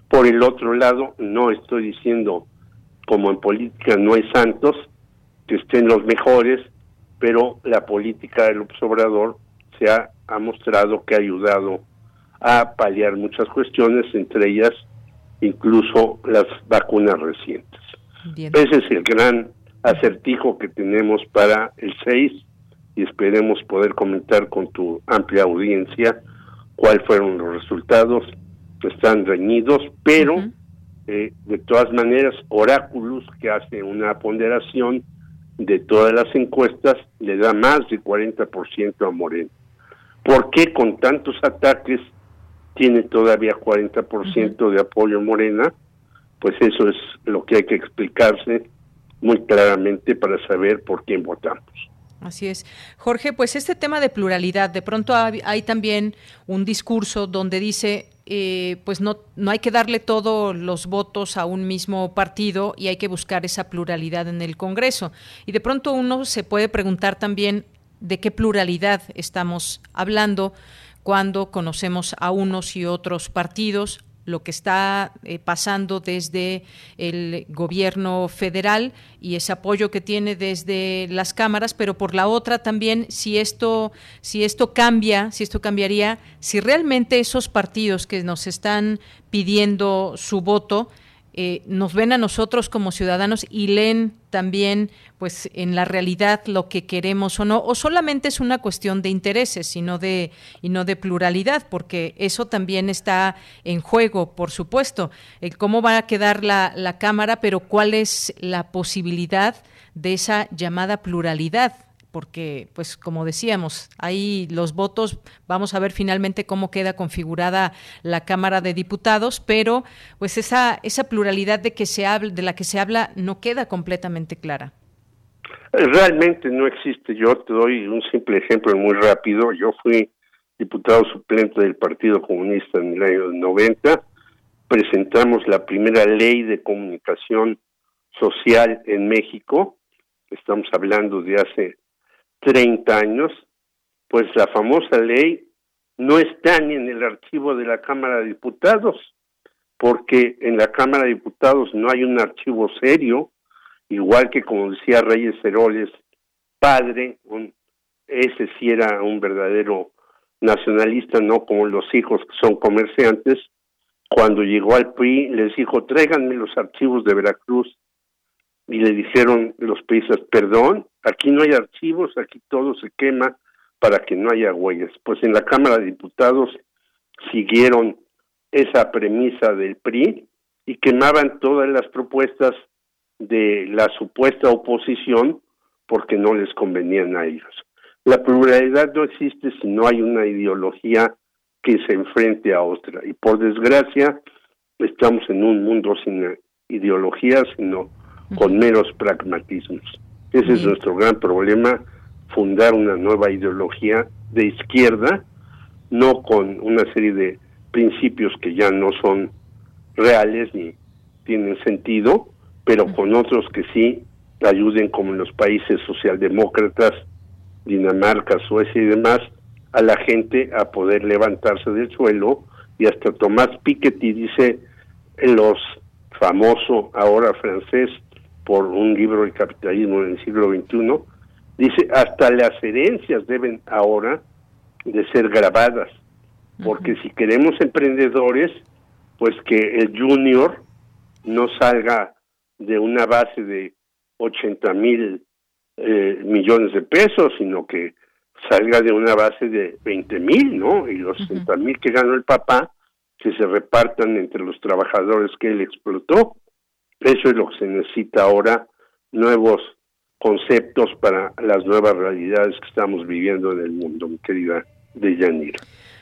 [SPEAKER 11] Por el otro lado, no estoy diciendo como en política no hay santos, que estén los mejores, pero la política del observador se ha, mostrado que ha ayudado a paliar muchas cuestiones, entre ellas incluso las vacunas recientes. Ese es el gran acertijo que tenemos para el 6 y esperemos poder comentar con tu amplia audiencia cuáles fueron los resultados. Están reñidos, pero eh, de todas maneras, Oráculos, que hace una ponderación de todas las encuestas, le da más de 40% a Moreno. ¿Por qué con tantos ataques tiene todavía 40% de apoyo Morena? Pues eso es lo que hay que explicarse muy claramente para saber por quién votamos.
[SPEAKER 1] Así es. Jorge, pues este tema de pluralidad, de pronto hay también un discurso donde dice eh, pues no, no hay que darle todos los votos a un mismo partido y hay que buscar esa pluralidad en el Congreso. Y de pronto uno se puede preguntar también de qué pluralidad estamos hablando cuando conocemos a unos y otros partidos, lo que está eh, pasando desde el gobierno federal y ese apoyo que tiene desde las cámaras, pero por la otra también si esto si esto cambia, si esto cambiaría, si realmente esos partidos que nos están pidiendo su voto eh, nos ven a nosotros como ciudadanos y leen también pues en la realidad lo que queremos o no o solamente es una cuestión de intereses sino de y no de pluralidad porque eso también está en juego por supuesto. El cómo va a quedar la, la cámara pero cuál es la posibilidad de esa llamada pluralidad porque, pues, como decíamos, ahí los votos, vamos a ver finalmente cómo queda configurada la Cámara de Diputados, pero, pues, esa esa pluralidad de que se habla, de la que se habla, no queda completamente clara.
[SPEAKER 11] Realmente no existe. Yo te doy un simple ejemplo muy rápido. Yo fui diputado suplente del Partido Comunista en el año 90. Presentamos la primera ley de comunicación social en México. Estamos hablando de hace 30 años, pues la famosa ley no está ni en el archivo de la Cámara de Diputados, porque en la Cámara de Diputados no hay un archivo serio, igual que como decía Reyes Heroles, padre, ese sí era un verdadero nacionalista, no como los hijos que son comerciantes, cuando llegó al PRI les dijo, tráiganme los archivos de Veracruz y le dijeron los países, perdón, aquí no hay archivos, aquí todo se quema para que no haya huellas. Pues en la Cámara de Diputados siguieron esa premisa del PRI y quemaban todas las propuestas de la supuesta oposición porque no les convenían a ellos. La pluralidad no existe si no hay una ideología que se enfrente a otra. Y por desgracia, estamos en un mundo sin ideologías, sino con meros pragmatismos. Ese es nuestro gran problema, fundar una nueva ideología de izquierda, no con una serie de principios que ya no son reales ni tienen sentido, pero con otros que sí ayuden, como en los países socialdemócratas, Dinamarca, Suecia y demás, a la gente a poder levantarse del suelo. Y hasta Tomás Piketty dice en los famoso ahora francés por un libro de capitalismo en el siglo XXI, dice hasta las herencias deben ahora de ser grabadas, porque si queremos emprendedores, pues que el junior no salga de una base de 80 mil eh, millones de pesos, sino que salga de una base de 20 mil, ¿no? Y los 60 mil que ganó el papá, que se repartan entre los trabajadores que él explotó. Eso es lo que se necesita ahora, nuevos conceptos para las nuevas realidades que estamos viviendo en el mundo, mi querida Deyanira.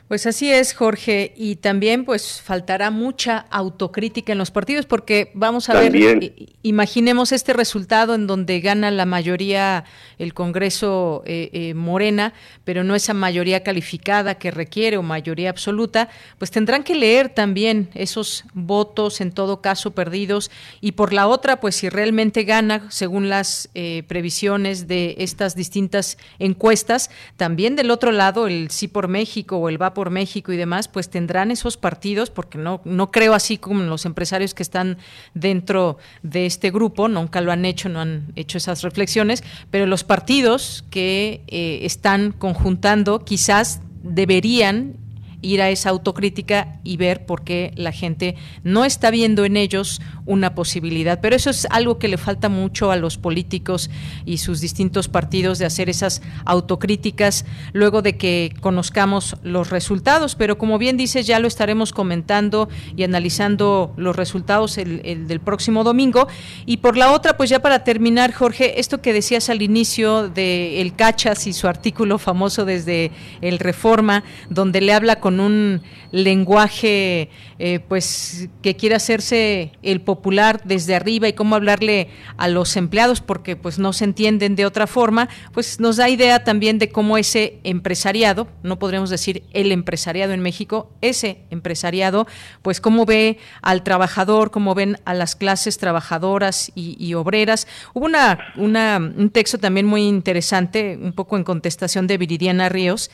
[SPEAKER 1] Pues así es, Jorge, y también pues faltará mucha autocrítica en los partidos porque vamos a ver, imaginemos este resultado en donde gana la mayoría el Congreso eh, eh, Morena, pero no esa mayoría calificada que requiere o mayoría absoluta, pues tendrán que leer también esos votos en todo caso perdidos. Y por la otra, pues si realmente gana según las eh, previsiones de estas distintas encuestas, también del otro lado el sí por México o el va por México y demás, pues tendrán esos partidos, porque no, no creo así como los empresarios que están dentro de este grupo, nunca lo han hecho, no han hecho esas reflexiones, pero los partidos que eh, están conjuntando quizás deberían ir a esa autocrítica y ver por qué la gente no está viendo en ellos una posibilidad. Pero eso es algo que le falta mucho a los políticos y sus distintos partidos de hacer esas autocríticas luego de que conozcamos los resultados. Pero como bien dices, ya lo estaremos comentando y analizando los resultados el, del próximo domingo. Y por la otra, pues ya para terminar, Jorge, esto que decías al inicio de El Cachas y su artículo famoso desde el Reforma, donde le habla con un lenguaje eh, pues que quiere hacerse el popular desde arriba y cómo hablarle a los empleados porque pues no se entienden de otra forma, pues nos da idea también de cómo ese empresariado, no podremos decir el empresariado en México, ese empresariado, pues cómo ve al trabajador, cómo ven a las clases trabajadoras y, obreras. Hubo una, un texto también muy interesante, un poco en contestación de Viridiana Ríos,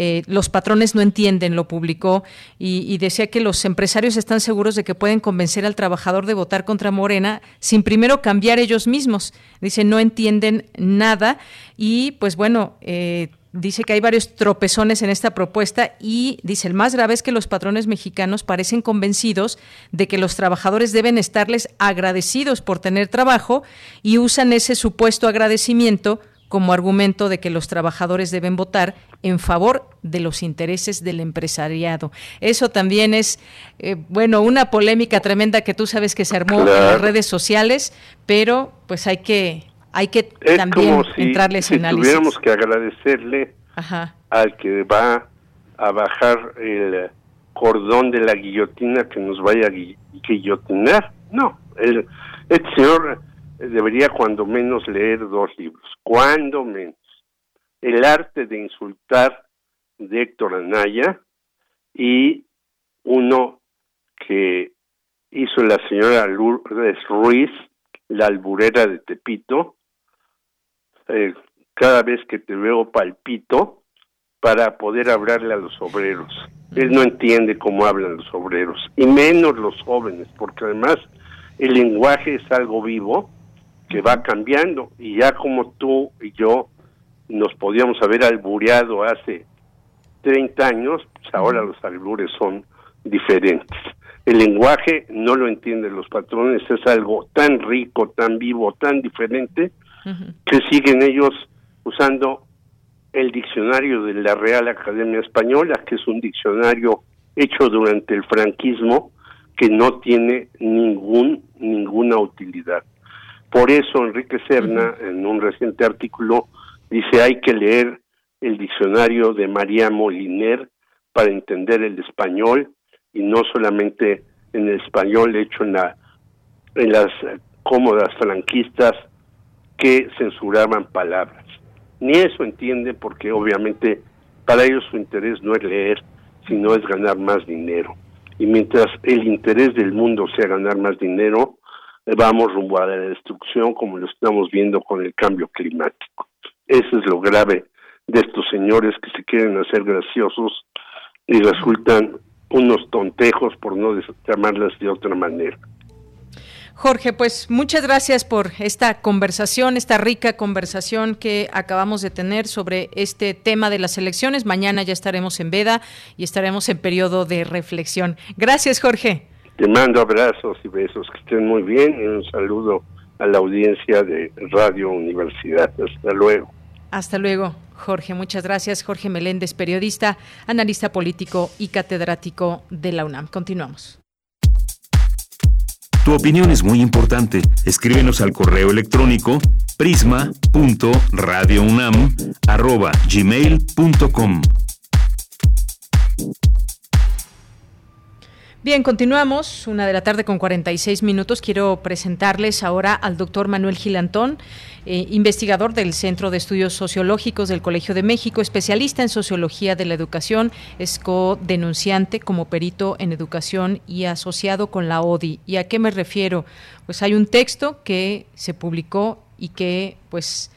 [SPEAKER 1] eh, los patrones no entienden, lo publicó, y, decía que los empresarios están seguros de que pueden convencer al trabajador de votar contra Morena sin primero cambiar ellos mismos. Dice, no entienden nada y pues bueno, eh, dice que hay varios tropezones en esta propuesta y dice, el más grave es que los patrones mexicanos parecen convencidos de que los trabajadores deben estarles agradecidos por tener trabajo y usan ese supuesto agradecimiento como argumento de que los trabajadores deben votar en favor de los intereses del empresariado. Eso también es, eh, bueno, una polémica tremenda que tú sabes que se armó en las redes sociales, pero pues hay que, hay que también entrarles
[SPEAKER 11] si
[SPEAKER 1] en análisis.
[SPEAKER 11] Tuviéramos que agradecerle al que va a bajar el cordón de la guillotina que nos vaya a guillotinar. No, el, el señor debería cuando menos leer dos libros, cuando menos. El arte de insultar de Héctor Anaya y uno que hizo la señora Lourdes Ruiz, la alburera de Tepito, eh, cada vez que te veo palpito para poder hablarle a los obreros. Él no entiende cómo hablan los obreros, y menos los jóvenes, porque además el lenguaje es algo vivo que va cambiando y ya como tú y yo nos podíamos haber albureado hace 30 años, pues ahora los albures son diferentes. El lenguaje no lo entienden los patrones, es algo tan rico, tan vivo, tan diferente, que siguen ellos usando el diccionario de la Real Academia Española, que es un diccionario hecho durante el franquismo que no tiene ningún ninguna utilidad. Por eso Enrique Serna, en un reciente artículo, dice hay que leer el diccionario de María Moliner para entender el español y no solamente en el español hecho en la en las cómodas franquistas que censuraban palabras. Ni eso entienden porque obviamente para ellos su interés no es leer, sino es ganar más dinero. Y mientras el interés del mundo sea ganar más dinero, vamos rumbo a la destrucción como lo estamos viendo con el cambio climático. Eso es lo grave de estos señores que se quieren hacer graciosos y resultan unos tontejos por no llamarlas de otra manera.
[SPEAKER 1] Jorge, pues muchas gracias por esta conversación, esta rica conversación que acabamos de tener sobre este tema de las elecciones. Mañana ya estaremos en veda y estaremos en periodo de reflexión. Gracias, Jorge.
[SPEAKER 11] Te mando abrazos y besos, que estén muy bien y un saludo a la audiencia de Radio Universidad. Hasta luego.
[SPEAKER 1] Hasta luego, Jorge. Muchas gracias. Jorge Meléndez, periodista, analista político y catedrático de la UNAM. Continuamos.
[SPEAKER 2] Tu opinión es muy importante. Escríbenos al correo electrónico prisma.radiounam@gmail.com.
[SPEAKER 1] Bien, continuamos. Una de la tarde con 46 minutos. Quiero presentarles ahora al doctor Manuel Gilantón. Eh, investigador del Centro de Estudios Sociológicos del Colegio de México, especialista en sociología de la educación, es co-denunciante como perito en educación y asociado con la ODI. ¿Y a qué me refiero? Pues hay un texto que se publicó y que pues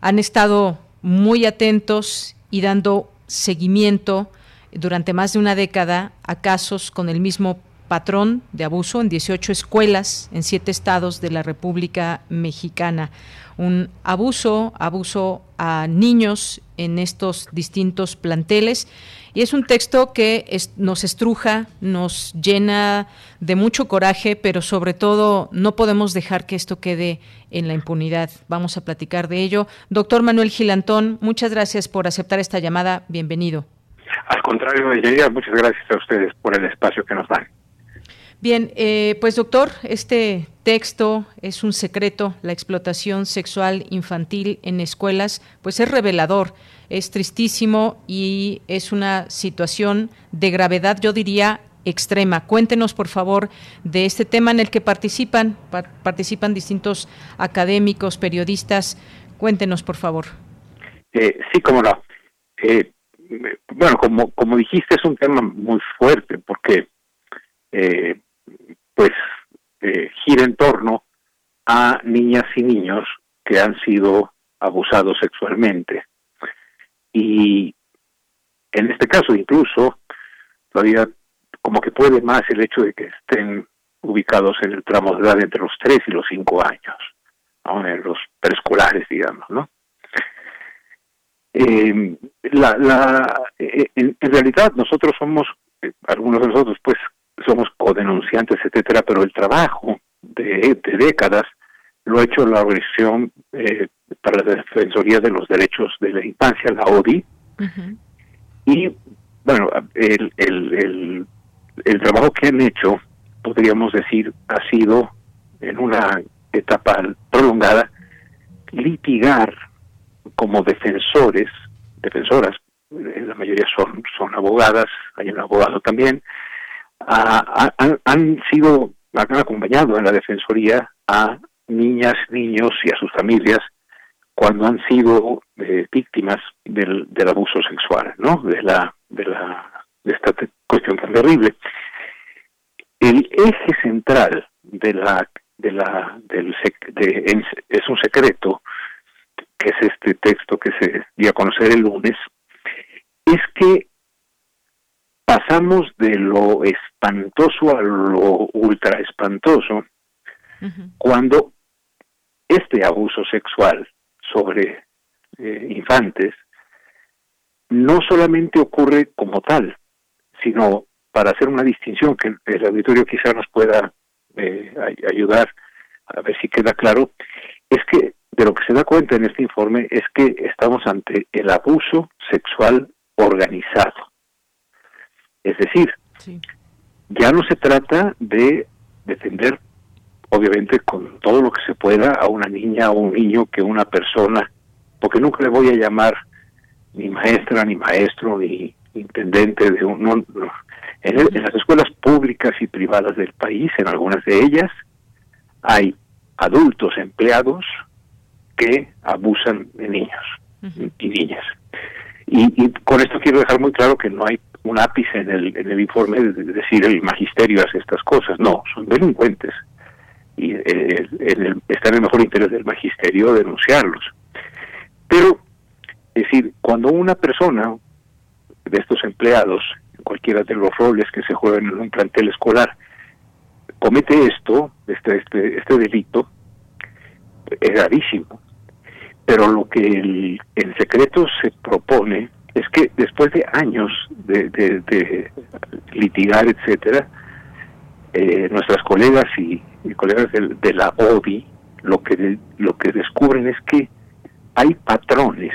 [SPEAKER 1] han estado muy atentos y dando seguimiento durante más de una década a casos con el mismo patrón de abuso en 18 escuelas en siete estados de la República Mexicana un abuso, abuso a niños en estos distintos planteles. Y es un texto que nos estruja, nos llena de mucho coraje, pero sobre todo no podemos dejar que esto quede en la impunidad. Vamos a platicar de ello. Doctor Manuel Gilantón, muchas gracias por aceptar esta llamada. Bienvenido.
[SPEAKER 12] Al contrario, Deyanira, muchas gracias a ustedes por el espacio que nos dan.
[SPEAKER 1] Bien, eh, pues doctor, este texto es un secreto, la explotación sexual infantil en escuelas, pues es revelador, es tristísimo y es una situación de gravedad, yo diría, extrema. Cuéntenos, por favor, de este tema en el que participan, participan distintos académicos, periodistas. Cuéntenos, por favor.
[SPEAKER 12] Eh, sí, cómo no. Eh, bueno, como, como dijiste, es un tema muy fuerte porque eh, pues eh, gira en torno a niñas y niños que han sido abusados sexualmente. Y en este caso incluso todavía como que puede más el hecho de que estén ubicados en el tramo de edad entre los 3 y los 5 años, ¿no? en los preescolares, digamos, ¿no? Eh, la, la, eh, en, en, realidad nosotros somos, eh, algunos de nosotros pues somos codenunciantes, etcétera, pero el trabajo de, décadas lo ha hecho la Organización eh, para la Defensoría de los Derechos de la Infancia, la ODI, y bueno, el, el, el, trabajo que han hecho, podríamos decir, ha sido en una etapa prolongada litigar como defensores, defensoras, la mayoría son, son abogadas, hay un abogado también, han sido, han acompañado en la Defensoría a niñas, niños y a sus familias cuando han sido eh, víctimas del, del abuso sexual, ¿no? De la, de la, de esta cuestión tan terrible. El eje central de la, de la, del, de, es un secreto, que es este texto que se dio a conocer el lunes, es que pasamos de lo espantoso a lo ultra espantoso cuando este abuso sexual sobre eh, infantes no solamente ocurre como tal, sino para hacer una distinción que el auditorio quizá nos pueda eh, ayudar a ver si queda claro, es que de lo que se da cuenta en este informe es que estamos ante el abuso sexual organizado. Es decir, ya no se trata de defender, obviamente, con todo lo que se pueda a una niña o un niño que una persona, porque nunca le voy a llamar ni maestra, ni maestro, ni intendente de un... en, las escuelas públicas y privadas del país, en algunas de ellas, hay adultos empleados que abusan de niños y niñas. Y, con esto quiero dejar muy claro que no hay un ápice en el, en el informe de decir el magisterio hace estas cosas. No, son delincuentes. Y eh, está en el mejor interés del magisterio denunciarlos. Pero, es decir, cuando una persona de estos empleados, cualquiera de los roles que se juegan en un plantel escolar, comete esto, este, este, este delito, es gravísimo. Pero lo que el, secreto se propone es que después de años de, litigar, etcétera, eh, nuestras colegas y, colegas de, la ODI lo que lo que descubren es que hay patrones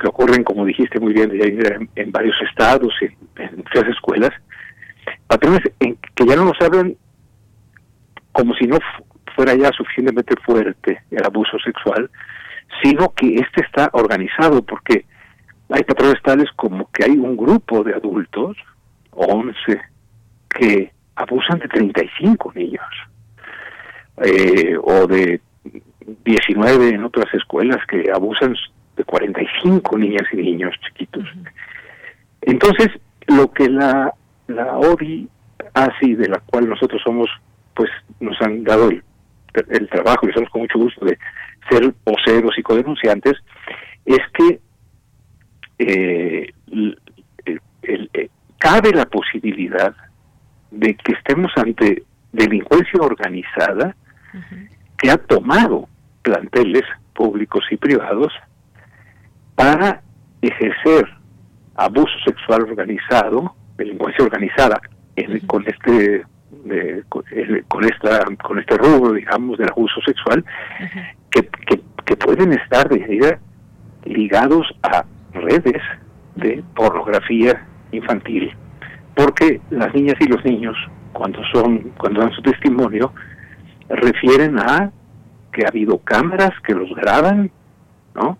[SPEAKER 12] que ocurren, como dijiste muy bien, en, en varios estados, en, en muchas escuelas, patrones en que ya no nos hablan como si no fuera ya suficientemente fuerte el abuso sexual, sino que este está organizado porque hay patrones tales como que hay un grupo de adultos, 11, que abusan de 35 niños, eh, o de 19 en otras escuelas que abusan de 45 niñas y niños chiquitos. Entonces, lo que la, la ODI hace y de la cual nosotros somos, pues nos han dado el, el trabajo y estamos con mucho gusto de ser voceros y codenunciantes, es que eh, eh, cabe la posibilidad de que estemos ante delincuencia organizada que ha tomado planteles públicos y privados para ejercer abuso sexual organizado, delincuencia organizada, con este con, esta con este rubro digamos del abuso sexual que, que, pueden estar ligados a redes de pornografía infantil. Porque las niñas y los niños cuando son cuando dan su testimonio refieren a que ha habido cámaras que los graban no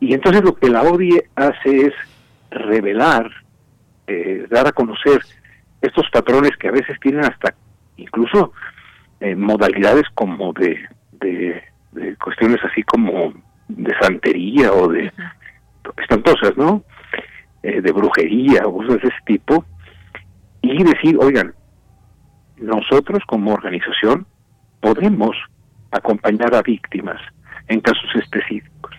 [SPEAKER 12] y entonces lo que la ODI hace es revelar eh, dar a conocer estos patrones que a veces tienen hasta incluso eh, modalidades como de, de, cuestiones así como de santería o de espantosas, ¿no? Eh, de brujería o cosas de ese tipo y decir, oigan, nosotros como organización podemos acompañar a víctimas en casos específicos,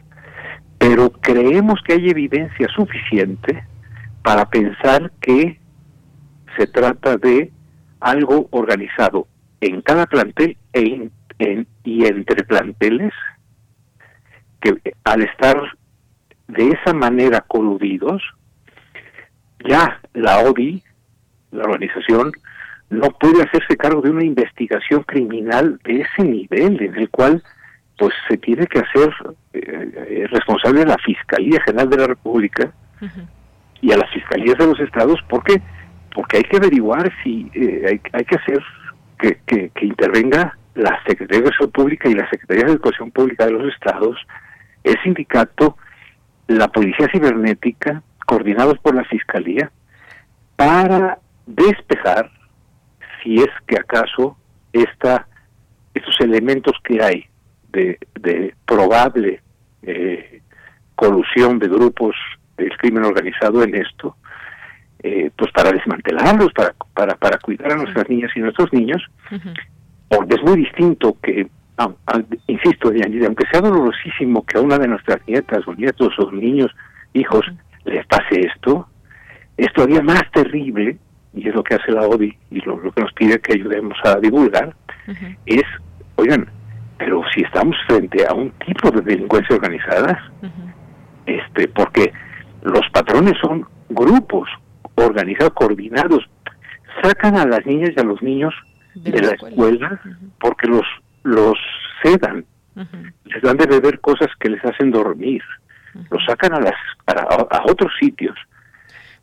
[SPEAKER 12] pero creemos que hay evidencia suficiente para pensar que se trata de algo organizado en cada plantel e y entre planteles que al estar de esa manera coludidos, ya la ODI, la organización, no puede hacerse cargo de una investigación criminal de ese nivel en el cual pues se tiene que hacer eh, eh, responsable la Fiscalía General de la República y a las fiscalías de los estados. Porque porque hay que averiguar si eh, hay, que hacer que, que, intervenga la Secretaría de Educación Pública y la Secretaría de Educación Pública de los estados, el sindicato, la Policía Cibernética, coordinados por la Fiscalía, para despejar si es que acaso esta, estos elementos que hay de, de probable eh, colusión de grupos del crimen organizado en esto, eh, pues para desmantelarlos, para, para, para cuidar a nuestras niñas y nuestros niños, porque es muy distinto que, insisto, aunque sea dolorosísimo que a una de nuestras nietas o nietos o niños, hijos, les pase esto, es todavía más terrible, y es lo que hace la ODI y lo, que nos pide que ayudemos a divulgar, es, oigan, pero si estamos frente a un tipo de delincuencia organizada, este, porque los patrones son grupos organizados, coordinados, sacan a las niñas y a los niños de, la escuela, porque los los sedan, les dan de beber cosas que les hacen dormir, los sacan a las a, otros sitios.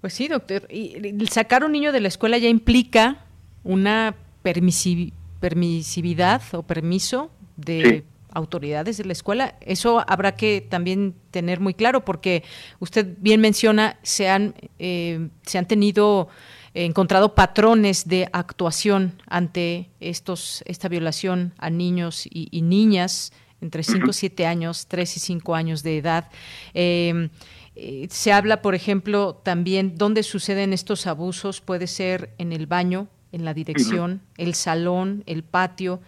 [SPEAKER 1] Pues sí, doctor. Y sacar a un niño de la escuela ya implica una permisividad o permiso de autoridades de la escuela. Eso habrá que también tener muy claro porque usted bien menciona, se han, eh, se han tenido encontrado patrones de actuación ante estos esta violación a niños y, niñas entre 5 y 7 años, 3 y 5 años de edad. Em, eh, se habla, por ejemplo, también dónde suceden estos abusos, puede ser en el baño, en la dirección, el salón, el patio,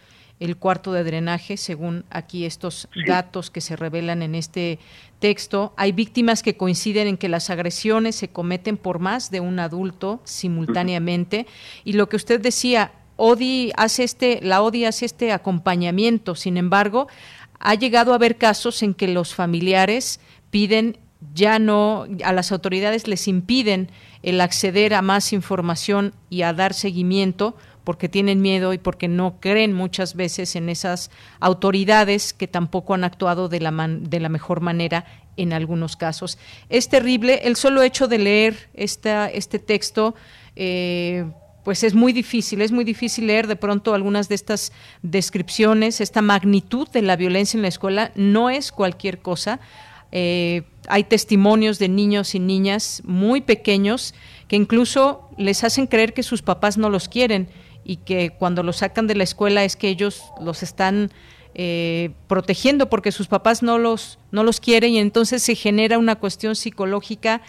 [SPEAKER 1] el cuarto de drenaje, según aquí estos datos que se revelan en este texto. Hay víctimas que coinciden en que las agresiones se cometen por más de un adulto simultáneamente. Y lo que usted decía, ODI hace este, la ODI hace este acompañamiento. Sin embargo, ha llegado a haber casos en que los familiares piden ya no, a las autoridades les impiden el acceder a más información y a dar seguimiento porque tienen miedo y porque no creen muchas veces en esas autoridades que tampoco han actuado de la, de la mejor manera en algunos casos. Es terrible, el solo hecho de leer esta, este texto, eh, pues es muy difícil, es muy difícil leer de pronto algunas de estas descripciones, esta magnitud de la violencia en la escuela no es cualquier cosa. Eh, hay testimonios de niños y niñas muy pequeños que incluso les hacen creer que sus papás no los quieren y que cuando los sacan de la escuela es que ellos los están eh, protegiendo porque sus papás no los, no los quieren y entonces se genera una cuestión psicológica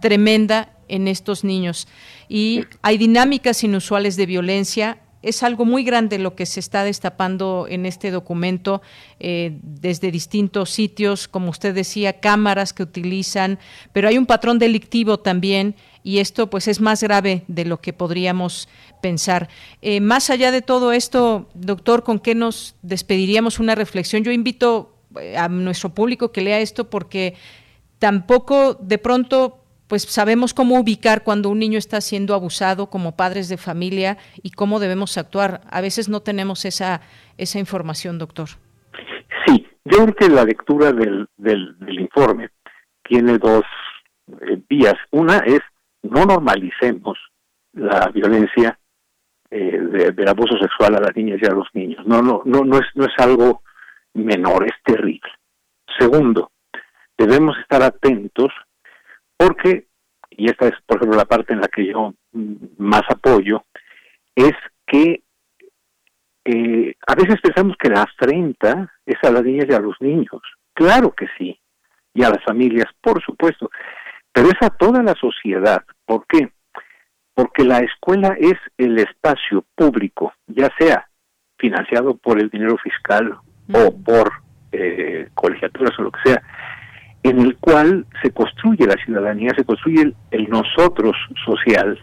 [SPEAKER 1] tremenda en estos niños. Y hay dinámicas inusuales de violencia es algo muy grande lo que se está destapando en este documento eh, desde distintos sitios, como usted decía, cámaras que utilizan, pero hay un patrón delictivo también y esto pues es más grave de lo que podríamos pensar. Eh, más allá de todo esto, doctor, ¿con qué nos despediríamos una reflexión? Yo invito eh, a nuestro público que lea esto porque tampoco de pronto pues sabemos cómo ubicar cuando un niño está siendo abusado como padres de familia y cómo debemos actuar. A veces no tenemos esa, esa información, doctor.
[SPEAKER 12] Sí, yo creo que la lectura del, del, informe tiene dos eh, vías. Una es no normalicemos la violencia eh, del abuso sexual a las niñas y a los niños. No, no, no, no es, no es algo menor, es terrible. Segundo, debemos estar atentos porque, y esta es por ejemplo la parte en la que yo más apoyo, es que eh, a veces pensamos que la afrenta es a las niñas y a los niños. Claro que sí, y a las familias, por supuesto, pero es a toda la sociedad. ¿Por qué? Porque la escuela es el espacio público, ya sea financiado por el dinero fiscal o por eh, colegiaturas o lo que sea, en el cual se construye la ciudadanía, se construye el, nosotros social.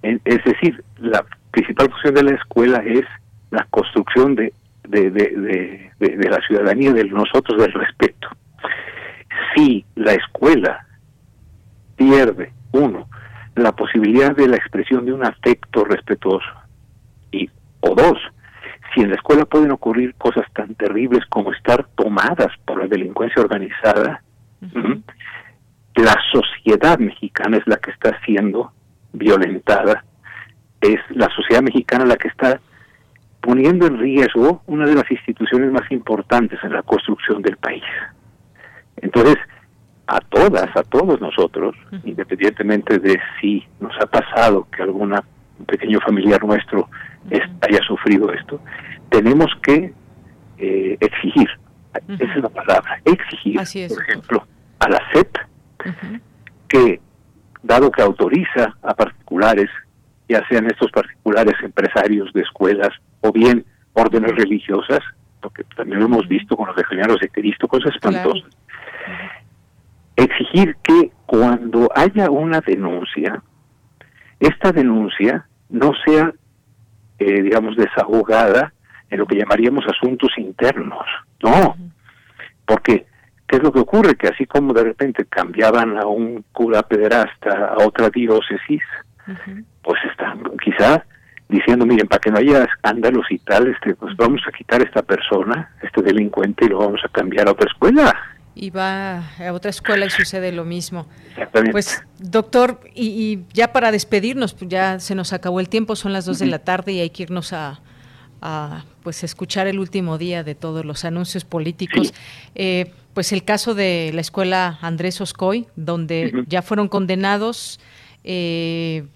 [SPEAKER 12] Es decir, la principal función de la escuela es la construcción de, de, de, de, la ciudadanía, del nosotros, del respeto. Si la escuela pierde, uno, la posibilidad de la expresión de un afecto respetuoso, y, o dos, si en la escuela pueden ocurrir cosas tan terribles como estar tomadas por la delincuencia organizada, la sociedad mexicana es la que está siendo violentada, es la sociedad mexicana la que está poniendo en riesgo una de las instituciones más importantes en la construcción del país. Entonces, a todas, a todos nosotros, independientemente de si nos ha pasado que alguna pequeño familiar nuestro haya sufrido esto, tenemos que eh, exigir. Esa es la palabra, exigir, por ejemplo, a la SEP, que, dado que autoriza a particulares, ya sean estos particulares empresarios de escuelas o bien órdenes religiosas, porque también lo hemos visto con los legionarios de Cristo, cosas espantosas, exigir que cuando haya una denuncia, esta denuncia no sea, eh, digamos, desahogada en lo que llamaríamos asuntos internos, no, porque ¿qué es lo que ocurre? Que así como de repente cambiaban a un cura pederasta a otra diócesis, pues están quizá diciendo, miren, para que no haya escándalos y tal, este, pues vamos a quitar a esta persona, este delincuente, y lo vamos a cambiar a otra escuela.
[SPEAKER 1] Y va a otra escuela y sucede lo mismo. Pues, doctor, y, ya para despedirnos, pues ya se nos acabó el tiempo, son las dos de la tarde y hay que irnos a, a pues escuchar el último día de todos los anuncios políticos. Eh, pues el caso de la escuela Andrés Oscoy, donde ya fueron condenados eh,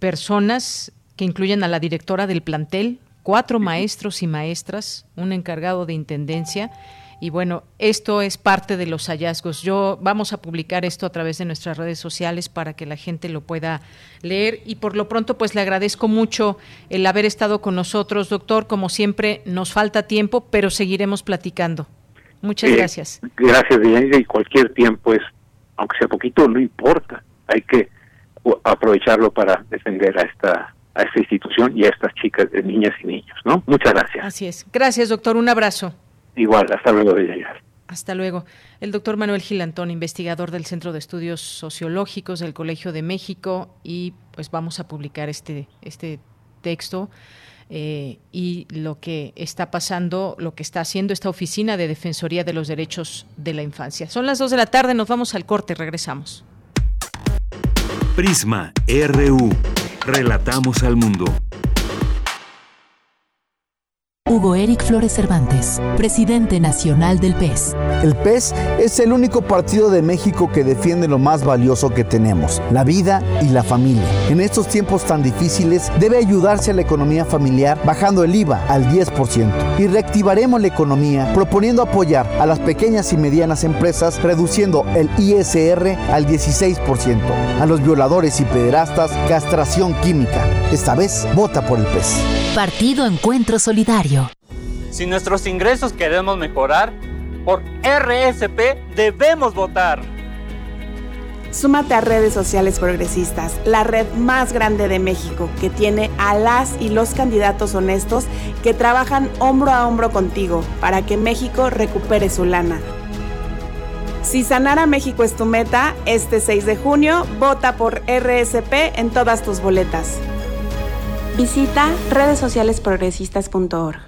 [SPEAKER 1] personas que incluyen a la directora del plantel, cuatro maestros y maestras, un encargado de intendencia. Y bueno, esto es parte de los hallazgos. Yo vamos a publicar esto a través de nuestras redes sociales para que la gente lo pueda leer. Y por lo pronto, pues le agradezco mucho el haber estado con nosotros, doctor. Como siempre, nos falta tiempo, pero seguiremos platicando. Muchas
[SPEAKER 12] Eh,
[SPEAKER 1] gracias.
[SPEAKER 12] Gracias, Deyanira, y cualquier tiempo es, aunque sea poquito, no importa. Hay que aprovecharlo para defender a esta a esta institución y a estas chicas, niñas y niños, ¿no? Muchas gracias.
[SPEAKER 1] Así es. Gracias, doctor. Un abrazo.
[SPEAKER 12] Igual, hasta luego, Deyanira.
[SPEAKER 1] Hasta luego. El doctor Manuel Gilantón, investigador del Centro de Estudios Sociológicos del Colegio de México, y pues vamos a publicar este, este texto eh, y lo que está pasando, lo que está haciendo esta oficina de Defensoría de los Derechos de la Infancia. Son las dos de la tarde, nos vamos al corte, regresamos.
[SPEAKER 2] Prisma RU. Relatamos al mundo.
[SPEAKER 13] Hugo Eric Flores Cervantes, presidente nacional del PES.
[SPEAKER 14] El PES es el único partido de México que defiende lo más valioso que tenemos, la vida y la familia. En estos tiempos tan difíciles debe ayudarse a la economía familiar bajando el IVA al 10% y reactivaremos la economía proponiendo apoyar a las pequeñas y medianas empresas reduciendo el ISR al 16%, a los violadores y pederastas castración química. Esta vez vota por el PES.
[SPEAKER 13] Partido Encuentro Solidario.
[SPEAKER 15] Si nuestros ingresos queremos mejorar, por RSP debemos votar.
[SPEAKER 16] Súmate a redes sociales progresistas, la red más grande de México, que tiene a las y los candidatos honestos que trabajan hombro a hombro contigo para que México recupere su lana. Si sanar a México es tu meta, este 6 de junio vota por RSP en todas tus boletas. Visita redesocialesprogresistas.org.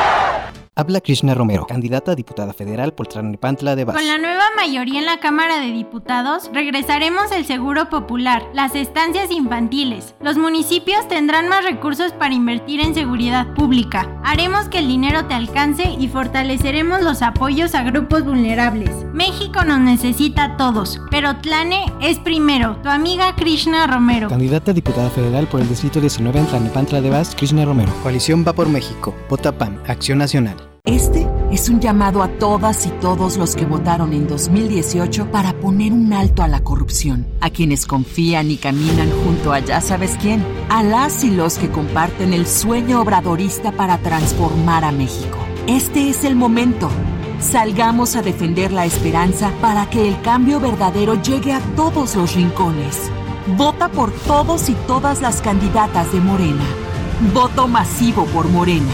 [SPEAKER 17] Habla Krishna Romero, candidata a diputada federal por Tlalnepantla de Vaz.
[SPEAKER 18] Con la nueva mayoría en la Cámara de Diputados, regresaremos el seguro popular, las estancias infantiles. Los municipios tendrán más recursos para invertir en seguridad pública. Haremos que el dinero te alcance y fortaleceremos los apoyos a grupos vulnerables. México nos necesita a todos, pero Tlane es primero. Tu amiga Krishna Romero.
[SPEAKER 17] Candidata a diputada federal por el Distrito 19 en Tlalnepantla de Vaz, Krishna Romero. Coalición Va por México. Vota PAN. Acción Nacional.
[SPEAKER 19] Este es un llamado a todas y todos los que votaron en 2018 para poner un alto a la corrupción, a quienes confían y caminan junto a ya sabes quién, a las y los que comparten el sueño obradorista para transformar a México. Este es el momento. Salgamos a defender la esperanza para que el cambio verdadero llegue a todos los rincones. Vota por todos y todas las candidatas de Morena. Voto masivo por Morena.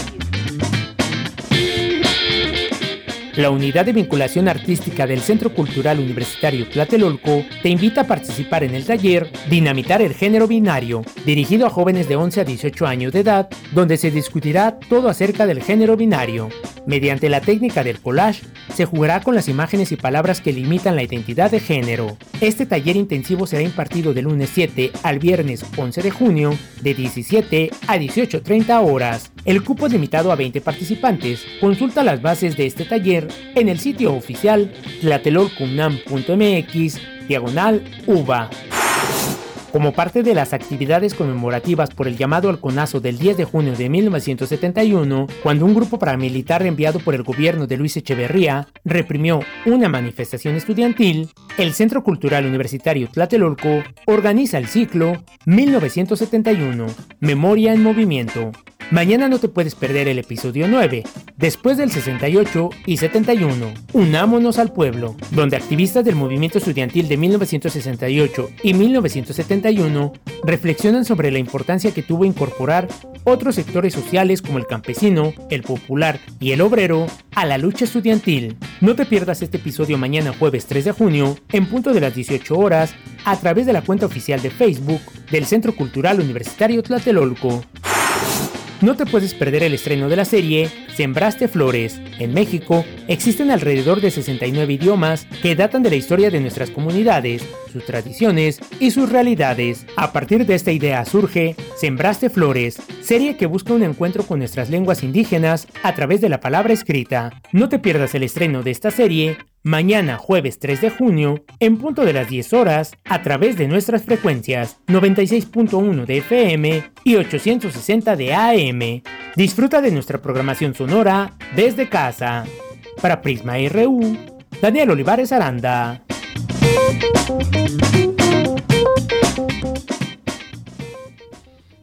[SPEAKER 4] La Unidad de Vinculación Artística del Centro Cultural Universitario Tlatelolco te invita a participar en el taller Dinamitar el Género Binario, dirigido a jóvenes de 11 a 18 años de edad, donde se discutirá todo acerca del género binario. Mediante la técnica del collage, se jugará con las imágenes y palabras que limitan la identidad de género. Este taller intensivo será impartido del lunes 7 al viernes 11 de junio, de 17 a 18.30 horas. El cupo es limitado a 20 participantes. Consulta las bases de este taller en el sitio oficial tlatelolcunam.mx diagonal UVA. Como parte de las actividades conmemorativas por el llamado al conazo del 10 de junio de 1971, cuando un grupo paramilitar enviado por el gobierno de Luis Echeverría reprimió una manifestación estudiantil, el Centro Cultural Universitario Tlatelolco organiza el ciclo 1971, Memoria en Movimiento, Mañana no te puedes perder el episodio 9, después del 68 y 71, Unámonos al Pueblo, donde activistas del movimiento estudiantil de 1968 y 1971 reflexionan sobre la importancia que tuvo incorporar otros sectores sociales como el campesino, el popular y el obrero a la lucha estudiantil. No te pierdas este episodio mañana jueves 3 de junio en punto de las 18 horas a través de la cuenta oficial de Facebook del Centro Cultural Universitario Tlatelolco. No te puedes perder el estreno de la serie Sembraste Flores. En México existen alrededor de 69 idiomas que datan de la historia de nuestras comunidades, sus tradiciones y sus realidades. A partir de esta idea surge Sembraste Flores, serie que busca un encuentro con nuestras lenguas indígenas a través de la palabra escrita. No te pierdas el estreno de esta serie mañana jueves 3 de junio, en punto de las 10 horas, a través de nuestras frecuencias 96.1 de FM y 860 de AM. Disfruta de nuestra programación sonora desde casa. Para Prisma RU, Daniel Olivares Aranda.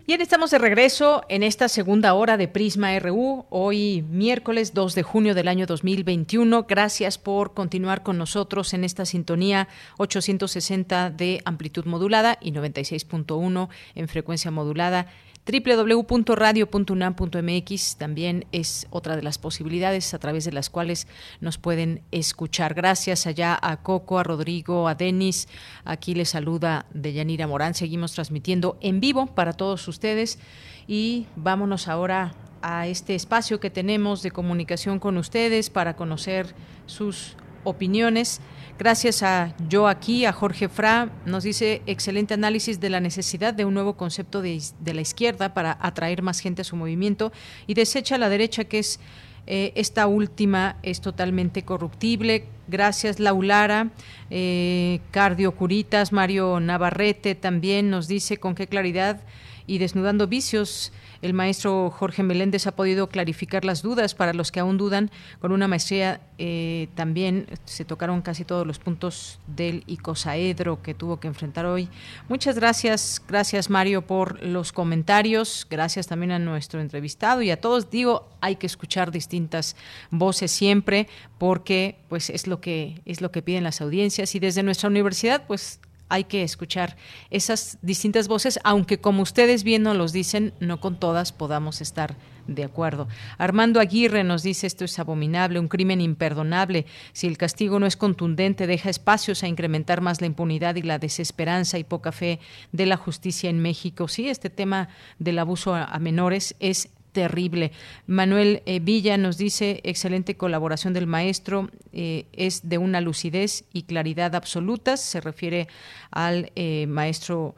[SPEAKER 1] Bien, estamos de regreso en esta segunda hora de Prisma RU, hoy miércoles 2 de junio del año 2021. Gracias por continuar con nosotros en esta sintonía 860 de amplitud modulada y 96.1 en frecuencia modulada www.radio.unam.mx también es otra de las posibilidades a través de las cuales nos pueden escuchar. Gracias allá a Coco, a Rodrigo, a Denis. Aquí les saluda Deyanira Morán. Seguimos transmitiendo en vivo para todos ustedes y vámonos ahora a este espacio que tenemos de comunicación con ustedes para conocer sus opiniones. Gracias a yo aquí, a Jorge Fra, nos dice excelente análisis de la necesidad de un nuevo concepto de, la izquierda para atraer más gente a su movimiento y desecha la derecha que es eh, esta última es totalmente corruptible. Gracias, Laulara. Eh, Cardio Curitas, Mario Navarrete también nos dice con qué claridad y desnudando vicios el maestro Jorge Meléndez ha podido clarificar las dudas para los que aún dudan. Con una maestría eh, también se tocaron casi todos los puntos del icosaedro que tuvo que enfrentar hoy. Muchas gracias, gracias Mario por los comentarios. Gracias también a nuestro entrevistado y a todos. Digo, hay que escuchar distintas voces siempre porque pues es lo que es lo que piden las audiencias y desde nuestra universidad pues hay que escuchar esas distintas voces, aunque como ustedes bien nos los dicen, no con todas podamos estar de acuerdo. Armando Aguirre nos dice esto es abominable, un crimen imperdonable. Si el castigo no es contundente, deja espacios a incrementar más la impunidad y la desesperanza y poca fe de la justicia en México. Sí, este tema del abuso a menores es terrible. Manuel eh, Villa nos dice, excelente colaboración del maestro, eh, es de una lucidez y claridad absolutas, se refiere al eh, maestro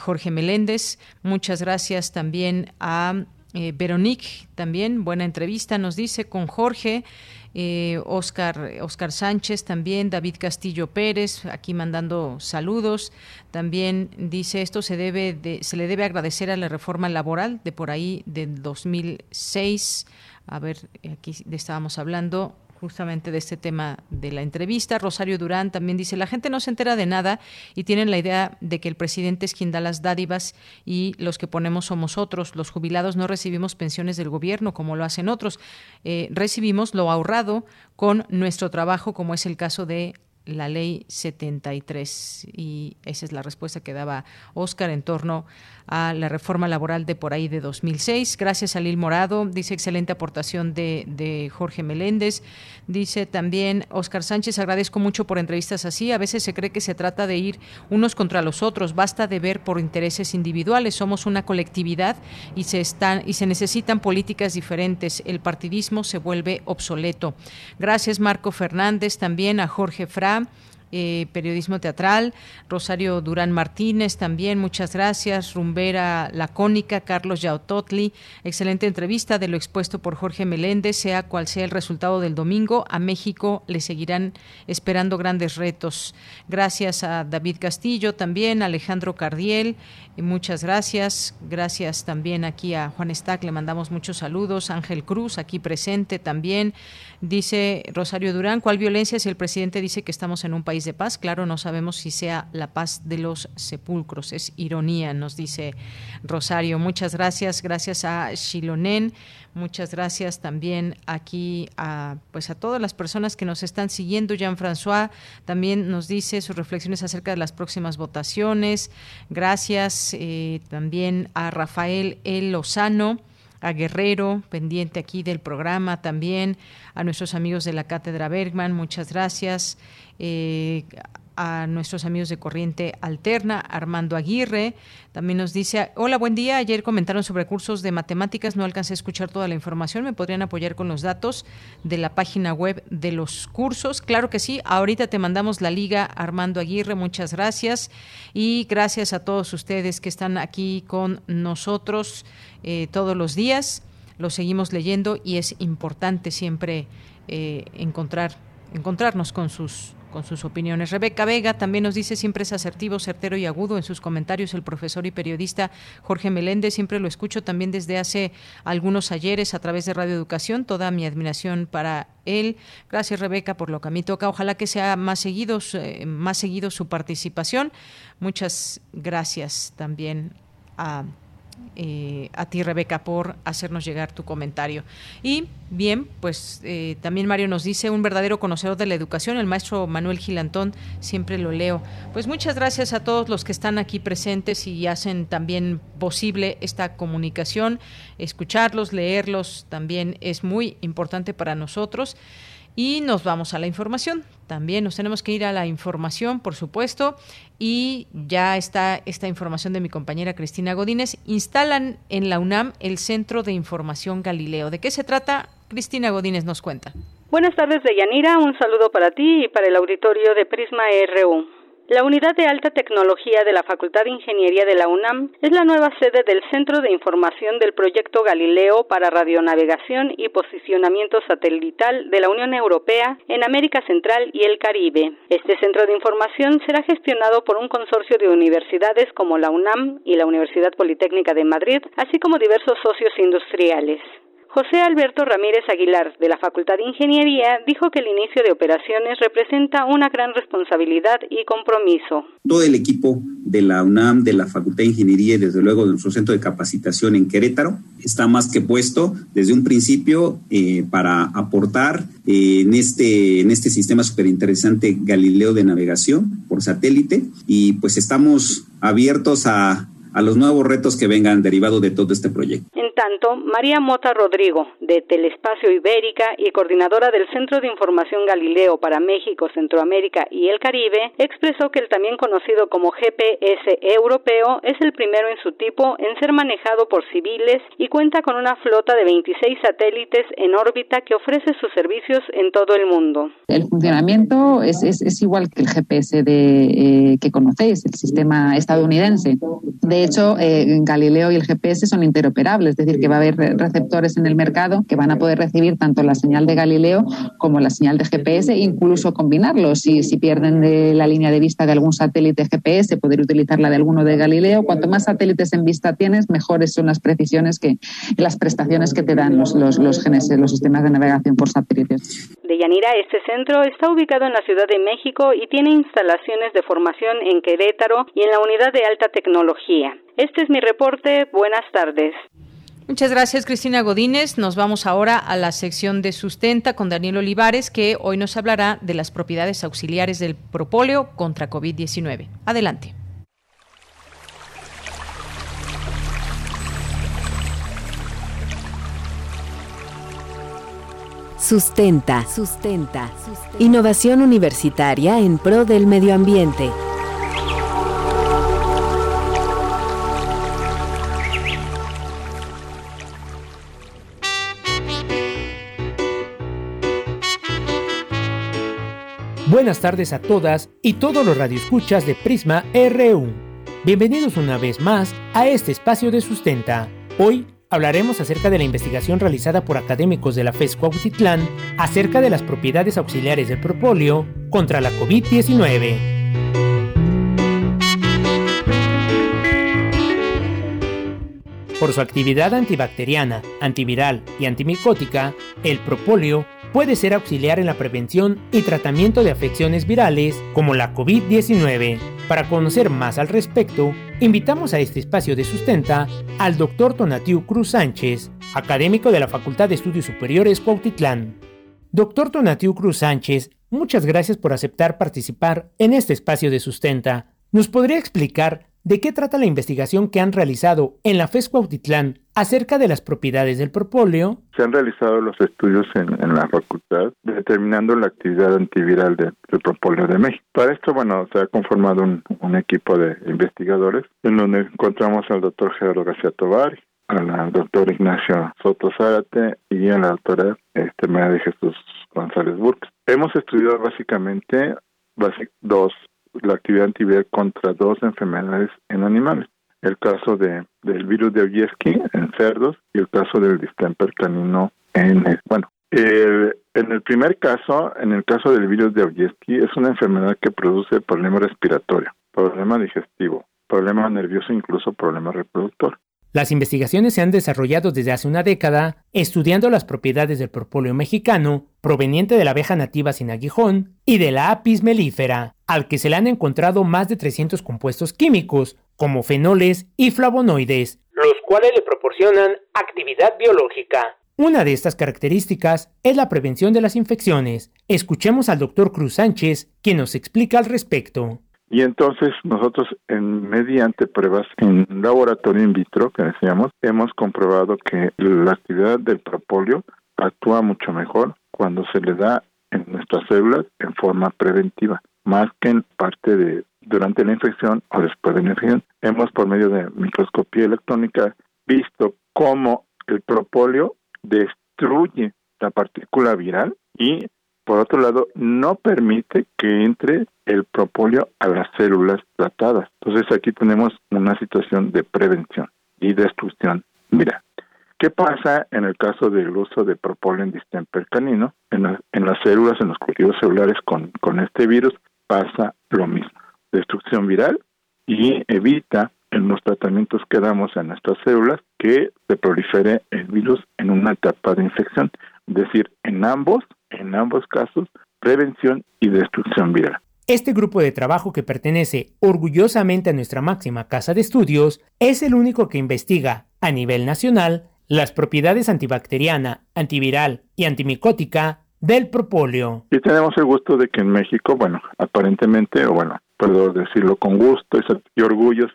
[SPEAKER 1] Jorge Meléndez. Muchas gracias también a Veronique, también buena entrevista, nos dice con Jorge eh, Oscar, Oscar Sánchez también, David Castillo Pérez, aquí mandando saludos. También dice esto se debe de, se le debe agradecer a la reforma laboral de por ahí del 2006. A ver, aquí estábamos hablando justamente de este tema de la entrevista. Rosario Durán también dice, la gente no se entera de nada y tienen la idea de que el presidente es quien da las dádivas y los que ponemos somos otros. Los jubilados no recibimos pensiones del gobierno como lo hacen otros. Eh, recibimos lo ahorrado con nuestro trabajo, como es el caso de la ley 73 y esa es la respuesta que daba Oscar en torno a la reforma laboral de por ahí de 2006. Gracias a Lil Morado, dice excelente aportación de, de Jorge Meléndez. Dice también Oscar Sánchez, agradezco mucho por entrevistas así. A veces se cree que se trata de ir unos contra los otros, basta de ver por intereses individuales. Somos una colectividad y se están y se necesitan políticas diferentes. El partidismo se vuelve obsoleto. Gracias Marco Fernández, también a Jorge Fra. да, Eh, periodismo teatral, Rosario Durán Martínez también, muchas gracias, Rumbera Lacónica, Carlos Yautotli, excelente entrevista de lo expuesto por Jorge Meléndez, sea cual sea el resultado del domingo, a México le seguirán esperando grandes retos. Gracias a David Castillo también, Alejandro Cardiel, y muchas gracias, gracias también aquí a Juan Stack, le mandamos muchos saludos, Ángel Cruz aquí presente también, dice Rosario Durán, ¿cuál violencia si el presidente dice que estamos en un país de paz. Claro, no sabemos si sea la paz de los sepulcros. Es ironía, nos dice Rosario. Muchas gracias. Gracias a Shilonen. Muchas gracias también aquí a pues a todas las personas que nos están siguiendo. Jean-François también nos dice sus reflexiones acerca de las próximas votaciones. Gracias eh, también a Rafael El Lozano a Guerrero, pendiente aquí del programa también, a nuestros amigos de la Cátedra Bergman, muchas gracias. Eh, a nuestros amigos de Corriente Alterna, Armando Aguirre, también nos dice, hola, buen día, ayer comentaron sobre cursos de matemáticas, no alcancé a escuchar toda la información, ¿me podrían apoyar con los datos de la página web de los cursos? Claro que sí, ahorita te mandamos la liga, Armando Aguirre, muchas gracias. Y gracias a todos ustedes que están aquí con nosotros eh, todos los días, lo seguimos leyendo y es importante siempre eh, encontrar encontrarnos con sus con sus opiniones. Rebeca Vega también nos dice siempre es asertivo, certero y agudo en sus comentarios el profesor y periodista Jorge Meléndez. Siempre lo escucho también desde hace algunos ayeres a través de Radio Educación. Toda mi admiración para él. Gracias Rebeca por lo que a mí toca. Ojalá que sea más seguido, eh, más seguido su participación. Muchas gracias también a eh, a ti, Rebeca, por hacernos llegar tu comentario. Y bien, pues eh, también Mario nos dice, un verdadero conocedor de la educación, el maestro Manuel Gilantón, siempre lo leo. Pues muchas gracias a todos los que están aquí presentes y hacen también posible esta comunicación. Escucharlos, leerlos también es muy importante para nosotros. Y nos vamos a la información. También nos tenemos que ir a la información, por supuesto. Y ya está esta información de mi compañera Cristina Godínez. Instalan en la UNAM el Centro de Información Galileo. ¿De qué se trata? Cristina Godínez nos cuenta.
[SPEAKER 20] Buenas tardes, Deyanira. Un saludo para ti y para el auditorio de Prisma RU. La unidad de alta tecnología de la Facultad de Ingeniería de la UNAM es la nueva sede del Centro de Información del Proyecto Galileo para Radionavegación y Posicionamiento Satelital de la Unión Europea en América Central y el Caribe. Este centro de información será gestionado por un consorcio de universidades como la UNAM y la Universidad Politécnica de Madrid, así como diversos socios industriales. José Alberto Ramírez Aguilar, de la Facultad de Ingeniería, dijo que el inicio de operaciones representa una gran responsabilidad y compromiso.
[SPEAKER 21] Todo el equipo de la UNAM, de la Facultad de Ingeniería y desde luego de nuestro centro de capacitación en Querétaro está más que puesto desde un principio eh, para aportar eh, en, este, en este sistema súper interesante Galileo de navegación por satélite y pues estamos abiertos a a los nuevos retos que vengan derivados de todo este proyecto.
[SPEAKER 20] En tanto, María Mota Rodrigo, de Telespacio Ibérica y coordinadora del Centro de Información Galileo para México, Centroamérica y el Caribe, expresó que el también conocido como GPS europeo es el primero en su tipo en ser manejado por civiles y cuenta con una flota de 26 satélites en órbita que ofrece sus servicios en todo el mundo.
[SPEAKER 22] El funcionamiento es, es, igual que el GPS de, eh, que conocéis, el sistema estadounidense. De hecho, eh, Galileo y el GPS son interoperables, es decir, que va a haber receptores en el mercado que van a poder recibir tanto la señal de Galileo como la señal de GPS, incluso combinarlos. Si, si pierden de la línea de vista de algún satélite GPS, poder utilizar la de alguno de Galileo. Cuanto más satélites en vista tienes, mejores son las precisiones que las prestaciones que te dan los, los, los, los sistemas de navegación por satélites.
[SPEAKER 20] De Yanira, este centro está ubicado en la Ciudad de México y tiene instalaciones de formación en Querétaro y en la unidad de alta tecnología. Este es mi reporte. Buenas tardes.
[SPEAKER 1] Muchas gracias, Cristina Godínez. Nos vamos ahora a la sección de sustenta con Daniel Olivares, que hoy nos hablará de las propiedades auxiliares del propóleo contra COVID-19. Adelante.
[SPEAKER 23] Sustenta. Sustenta. Innovación universitaria en pro del medio ambiente.
[SPEAKER 4] Buenas tardes a todas y todos los radioescuchas de Prisma RU. Bienvenidos una vez más a este espacio de sustenta. Hoy hablaremos acerca de la investigación realizada por académicos de la FES Cuautitlán acerca de las propiedades auxiliares del propóleo contra la COVID-19. Por su actividad antibacteriana, antiviral y antimicótica, el propóleo puede ser auxiliar en la prevención y tratamiento de afecciones virales como la COVID-19. Para conocer más al respecto, invitamos a este espacio de sustenta al Dr. Tonatiu Cruz Sánchez, académico de la Facultad de Estudios Superiores Cuautitlán. Doctor Tonatiu Cruz Sánchez, muchas gracias por aceptar participar en este espacio de sustenta. ¿Nos podría explicar ¿De qué trata la investigación que han realizado en la FES Cuautitlán acerca de las propiedades del propóleo?
[SPEAKER 24] Se han realizado los estudios en, la facultad determinando la actividad antiviral del propóleo de México. Para esto, bueno, se ha conformado un, equipo de investigadores en donde encontramos al doctor Gerardo García Tobar, al doctor Ignacio Soto Zárate y a la doctora este, María de Jesús González Burks. Hemos estudiado básicamente dos la actividad antiviral contra dos enfermedades en animales. El caso de, del virus de Oyeski en cerdos y el caso del distemper canino en, bueno, en el primer caso, en el caso del virus de Oyeski, es una enfermedad que produce problema respiratorio, problema digestivo, problema nervioso, incluso problema reproductor.
[SPEAKER 4] Las investigaciones se han desarrollado desde hace una década estudiando las propiedades del propóleo mexicano proveniente de la abeja nativa sin aguijón y de la apis melífera, al que se le han encontrado más de 300 compuestos químicos, como fenoles y flavonoides, los cuales le proporcionan actividad biológica. Una de estas características es la prevención de las infecciones. Escuchemos al doctor Cruz Sánchez, quien nos explica al respecto.
[SPEAKER 24] Y entonces nosotros, en, mediante pruebas en laboratorio in vitro, que decíamos, hemos comprobado que la actividad del propóleo actúa mucho mejor cuando se le da en nuestras células en forma preventiva, más que en parte de durante la infección o después de la infección. Hemos por medio de microscopía electrónica visto cómo el propóleo destruye la partícula viral y por otro lado, no permite que entre el propóleo a las células tratadas. Entonces aquí tenemos una situación de prevención y destrucción. Mira, ¿qué pasa en el caso del uso de propóleo en distemper canino? En, las células, en los cultivos celulares con, con este virus pasa lo mismo. Destrucción viral y evita en los tratamientos que damos a nuestras células que se prolifere el virus en una etapa de infección. Es decir, en ambos en ambos casos, prevención y destrucción viral.
[SPEAKER 4] Este grupo de trabajo que pertenece orgullosamente a nuestra máxima casa de estudios es el único que investiga a nivel nacional las propiedades antibacteriana, antiviral y antimicótica del propóleo.
[SPEAKER 24] Y tenemos el gusto de que en México, bueno, aparentemente, o bueno, puedo decirlo con gusto y orgullo,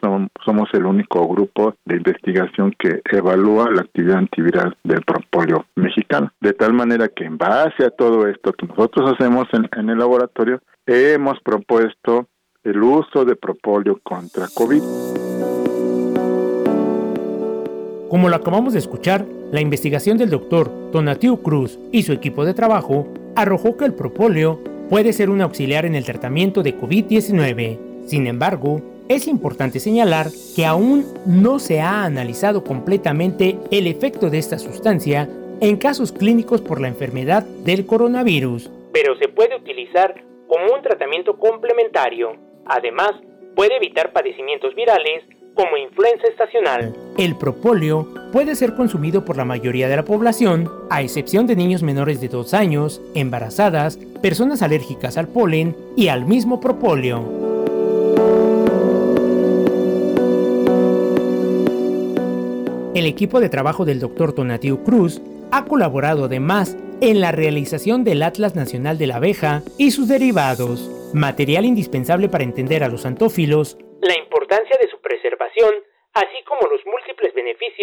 [SPEAKER 24] somos el único grupo de investigación que evalúa la actividad antiviral del propóleo mexicano. De tal manera que en base a todo esto que nosotros hacemos en, el laboratorio, hemos propuesto el uso de propóleo contra COVID.
[SPEAKER 4] Como lo acabamos de escuchar, la investigación del doctor Donatiu Cruz y su equipo de trabajo arrojó que el propóleo puede ser un auxiliar en el tratamiento de COVID-19. Sin embargo, es importante señalar que aún no se ha analizado completamente el efecto de esta sustancia en casos clínicos por la enfermedad del coronavirus, pero se puede utilizar como un tratamiento complementario. Además, puede evitar padecimientos virales como influenza estacional. El propóleo puede ser consumido por la mayoría de la población, a excepción de niños menores de 2 años, embarazadas, personas alérgicas al polen y al mismo propóleo. El equipo de trabajo del Dr. Tonatiu Cruz ha colaborado además en la realización del Atlas Nacional de la Abeja y sus derivados, material indispensable para entender a los antófilos, la importancia de su preservación, así como los múltiples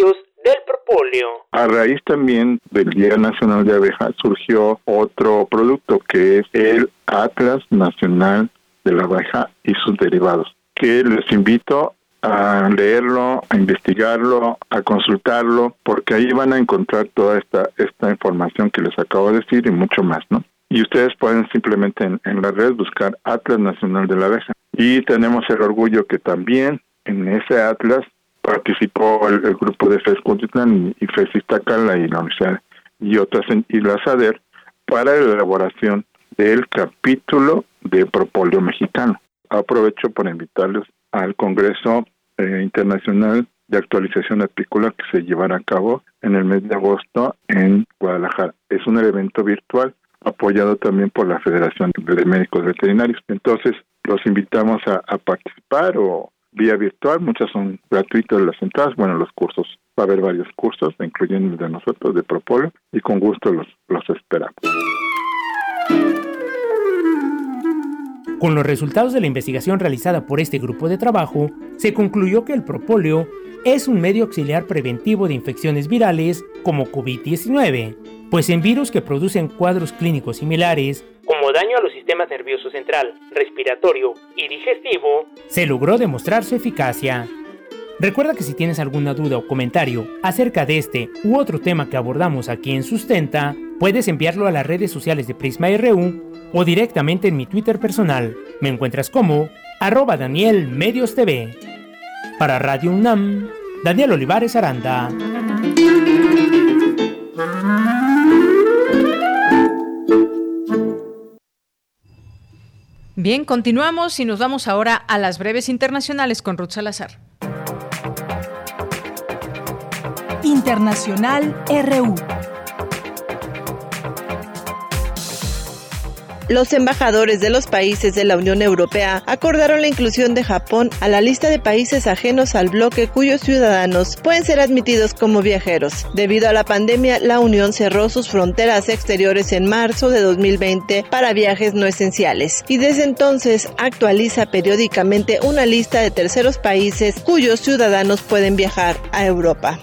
[SPEAKER 4] del propóleo.
[SPEAKER 24] A raíz también del Día Nacional de Abeja surgió otro producto que es el Atlas Nacional de la Abeja y sus derivados, que les invito a leerlo, a investigarlo, a consultarlo, porque ahí van a encontrar toda esta, esta información que les acabo de decir y mucho más, ¿no? Y ustedes pueden simplemente en, en la red buscar Atlas Nacional de la Abeja. Y tenemos el orgullo que también en ese Atlas participó el, grupo de FES Cutitlán y, y FES Iztacala y la Universidad y otras y la SADER para la elaboración del capítulo de propóleo mexicano. Aprovecho para invitarles al Congreso eh, Internacional de Actualización Apícola que se llevará a cabo en el mes de agosto en Guadalajara. Es un evento virtual apoyado también por la Federación de Médicos Veterinarios. Entonces, los invitamos a, participar o vía virtual, muchas son gratuitas las entradas, bueno, los cursos, va a haber varios cursos, incluyendo el de nosotros de Propolo, y con gusto los, los esperamos.
[SPEAKER 4] Con los resultados de la investigación realizada por este grupo de trabajo, se concluyó que el propóleo es un medio auxiliar preventivo de infecciones virales como COVID-19, pues en virus que producen cuadros clínicos similares, como daño a los sistemas nervioso central, respiratorio y digestivo, se logró demostrar su eficacia. Recuerda que si tienes alguna duda o comentario acerca de este u otro tema que abordamos aquí en Sustenta, puedes enviarlo a las redes sociales de Prisma RU o directamente en mi Twitter personal. Me encuentras como arroba Daniel Medios TV. Para Radio UNAM, Daniel Olivares Aranda.
[SPEAKER 1] Bien, continuamos y nos vamos ahora a las breves internacionales con Ruth Salazar.
[SPEAKER 3] Internacional RU.
[SPEAKER 25] Los embajadores de los países de la Unión Europea acordaron la inclusión de Japón a la lista de países ajenos al bloque cuyos ciudadanos pueden ser admitidos como viajeros. Debido a la pandemia, la Unión cerró sus fronteras exteriores en marzo de 2020 para viajes no esenciales y desde entonces actualiza periódicamente una lista de terceros países cuyos ciudadanos pueden viajar a Europa.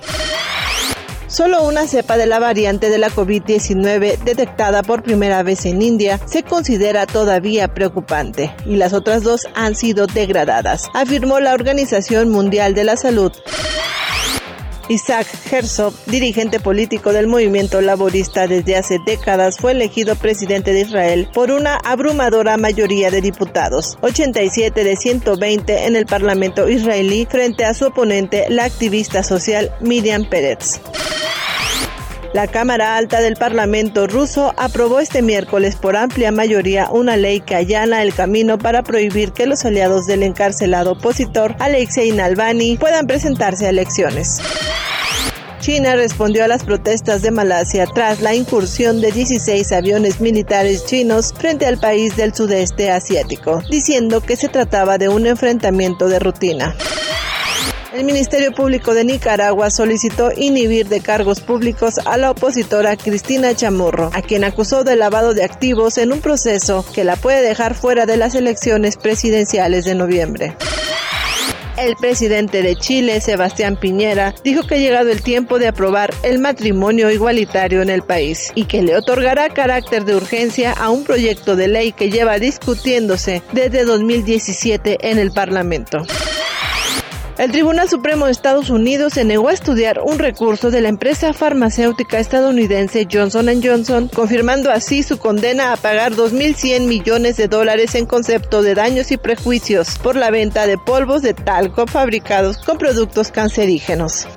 [SPEAKER 25] Solo una cepa de la variante de la COVID-19 detectada por primera vez en India se considera todavía preocupante y las otras dos han sido degradadas, afirmó la Organización Mundial de la Salud. Isaac Herzog, dirigente político del movimiento laborista desde hace décadas, fue elegido presidente de Israel por una abrumadora mayoría de diputados, 87 de 120 en el Parlamento israelí frente a su oponente, la activista social Miriam Peretz. La Cámara Alta del Parlamento ruso aprobó este miércoles por amplia mayoría una ley que allana el camino para prohibir que los aliados del encarcelado opositor Alexei Navalny puedan presentarse a elecciones. China respondió a las protestas de Malasia tras la incursión de 16 aviones militares chinos frente al país del sudeste asiático, diciendo que se trataba de un enfrentamiento de rutina. El Ministerio Público de Nicaragua solicitó inhibir de cargos públicos a la opositora Cristina Chamorro, a quien acusó de lavado de activos en un proceso que la puede dejar fuera de las elecciones presidenciales de noviembre. El presidente de Chile, Sebastián Piñera, dijo que ha llegado el tiempo de aprobar el matrimonio igualitario en el país y que le otorgará carácter de urgencia a un proyecto de ley que lleva discutiéndose desde 2017 en el Parlamento. El Tribunal Supremo de Estados Unidos se negó a estudiar un recurso de la empresa farmacéutica estadounidense Johnson Johnson, confirmando así su condena a pagar 2.100 millones de dólares en concepto de daños y prejuicios por la venta de polvos de talco fabricados con productos cancerígenos.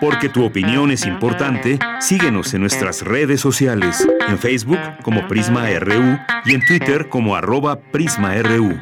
[SPEAKER 2] Porque tu opinión es importante, síguenos en nuestras redes sociales, en Facebook como Prisma RU y en Twitter como arroba PrismaRU.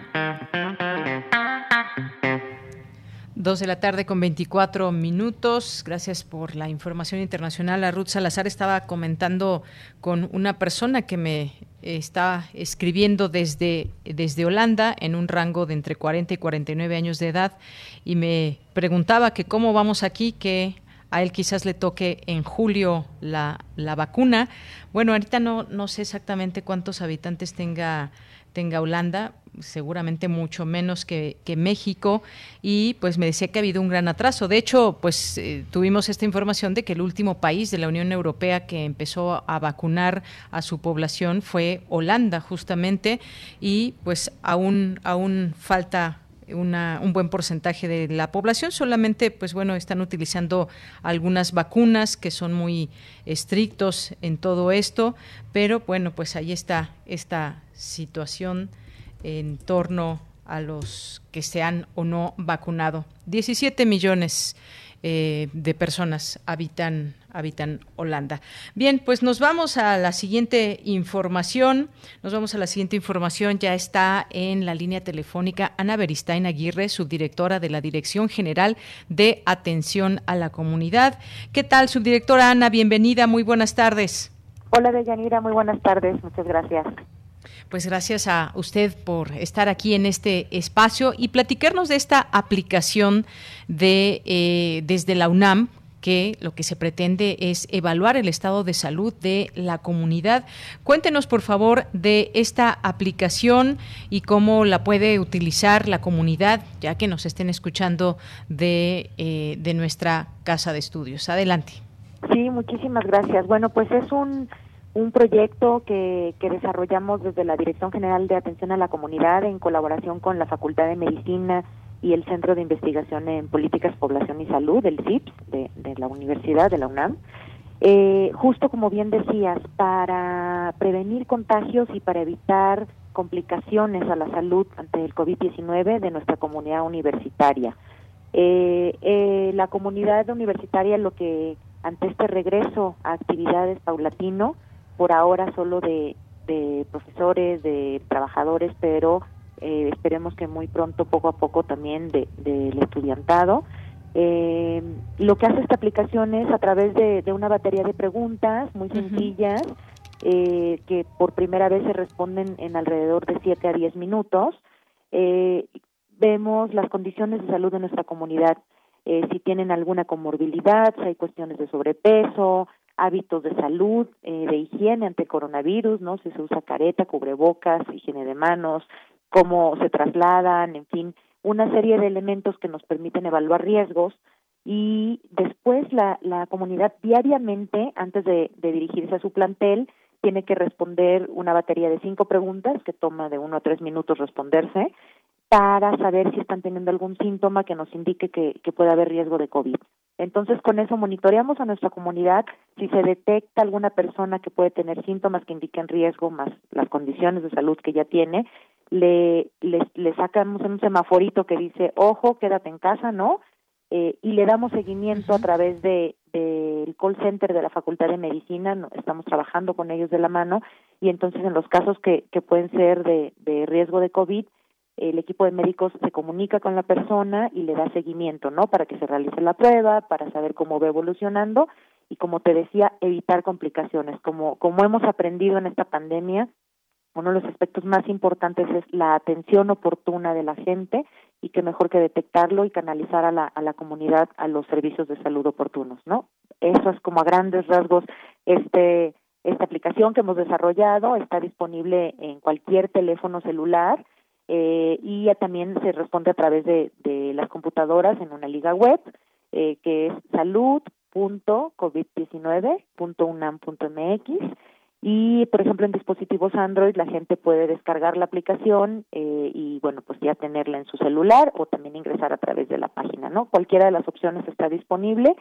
[SPEAKER 1] Dos de la tarde con 24 minutos. Gracias por la información internacional. A Ruth Salazar estaba comentando con una persona que me está escribiendo desde, desde Holanda en un rango de entre 40 y 49 años de edad y me preguntaba que cómo vamos aquí, que a él quizás le toque en julio la, la vacuna. Bueno, ahorita no, no sé exactamente cuántos habitantes tenga, tenga Holanda, seguramente mucho menos que, México y pues me decía que ha habido un gran atraso. De hecho, pues eh, tuvimos esta información de que el último país de la Unión Europea que empezó a vacunar a su población fue Holanda justamente y pues aún aún falta un buen porcentaje de la población. Solamente, pues bueno, están utilizando algunas vacunas que son muy estrictos en todo esto, pero bueno, pues ahí está esta situación en torno a los que se han o no vacunado. 17 millones eh, de personas habitan, habitan Holanda. Bien, pues nos vamos a la siguiente información. Nos vamos a la siguiente información. Ya está en la línea telefónica Ana Beristain Aguirre, subdirectora de la Dirección General de Atención a la Comunidad. ¿Qué tal, subdirectora Ana? Bienvenida, muy buenas tardes.
[SPEAKER 26] Hola, Deyanira, muy buenas tardes. Muchas gracias.
[SPEAKER 1] Pues gracias a usted por estar aquí en este espacio y platicarnos de esta aplicación de eh, desde la UNAM que lo que se pretende es evaluar el estado de salud de la comunidad. Cuéntenos, por favor, de esta aplicación y cómo la puede utilizar la comunidad, ya que nos estén escuchando de, eh, de nuestra casa de estudios. Adelante.
[SPEAKER 26] Sí, muchísimas gracias. Bueno, pues es un un proyecto que, desarrollamos desde la Dirección General de Atención a la Comunidad en colaboración con la Facultad de Medicina y el Centro de Investigación en Políticas, Población y Salud, el CIPS, de, la Universidad de la UNAM. Eh, justo como bien decías, para prevenir contagios y para evitar complicaciones a la salud ante el COVID-19 de nuestra comunidad universitaria. Eh, eh, la comunidad universitaria lo que ante este regreso a actividades paulatino por ahora solo de, profesores, de trabajadores, pero eh, esperemos que muy pronto, poco a poco, también del de, estudiantado. Eh, lo que hace esta aplicación es a través de, una batería de preguntas muy sencillas, eh, que por primera vez se responden en alrededor de 7 a 10 minutos. vemos las condiciones de salud de nuestra comunidad, si tienen alguna comorbilidad, si hay cuestiones de sobrepeso, hábitos de salud, eh, de higiene ante coronavirus, ¿no? Si se usa careta, cubrebocas, higiene de manos, cómo se trasladan, en fin, una serie de elementos que nos permiten evaluar riesgos y después la, la comunidad diariamente, antes de, dirigirse a su plantel, tiene que responder una batería de cinco preguntas que toma de uno a tres minutos responderse para saber si están teniendo algún síntoma que nos indique que, que puede haber riesgo de COVID. Entonces, con eso monitoreamos a nuestra comunidad si se detecta alguna persona que puede tener síntomas que indiquen riesgo, más las condiciones de salud que ya tiene, le, le, sacamos un semaforito que dice, ojo, quédate en casa, ¿no? Eh, y le damos seguimiento a través de del call center de la Facultad de Medicina, estamos trabajando con ellos de la mano, y entonces en los casos que, que pueden ser de, de riesgo de COVID, el equipo de médicos se comunica con la persona y le da seguimiento, ¿no? Para que se realice la prueba, para saber cómo va evolucionando y como te decía, evitar complicaciones. Como como hemos aprendido en esta pandemia, uno de los aspectos más importantes es la atención oportuna de la gente y que mejor que detectarlo y canalizar a la, a la comunidad a los servicios de salud oportunos, ¿no? Eso es como a grandes rasgos este esta aplicación que hemos desarrollado está disponible en cualquier teléfono celular eh, y también se responde a través de, de las computadoras en una liga web eh, que es salud.covid19.unam.mx y por ejemplo en dispositivos Android la gente puede descargar la aplicación eh, y bueno pues ya tenerla en su celular o también ingresar a través de la página no cualquiera de las opciones está disponible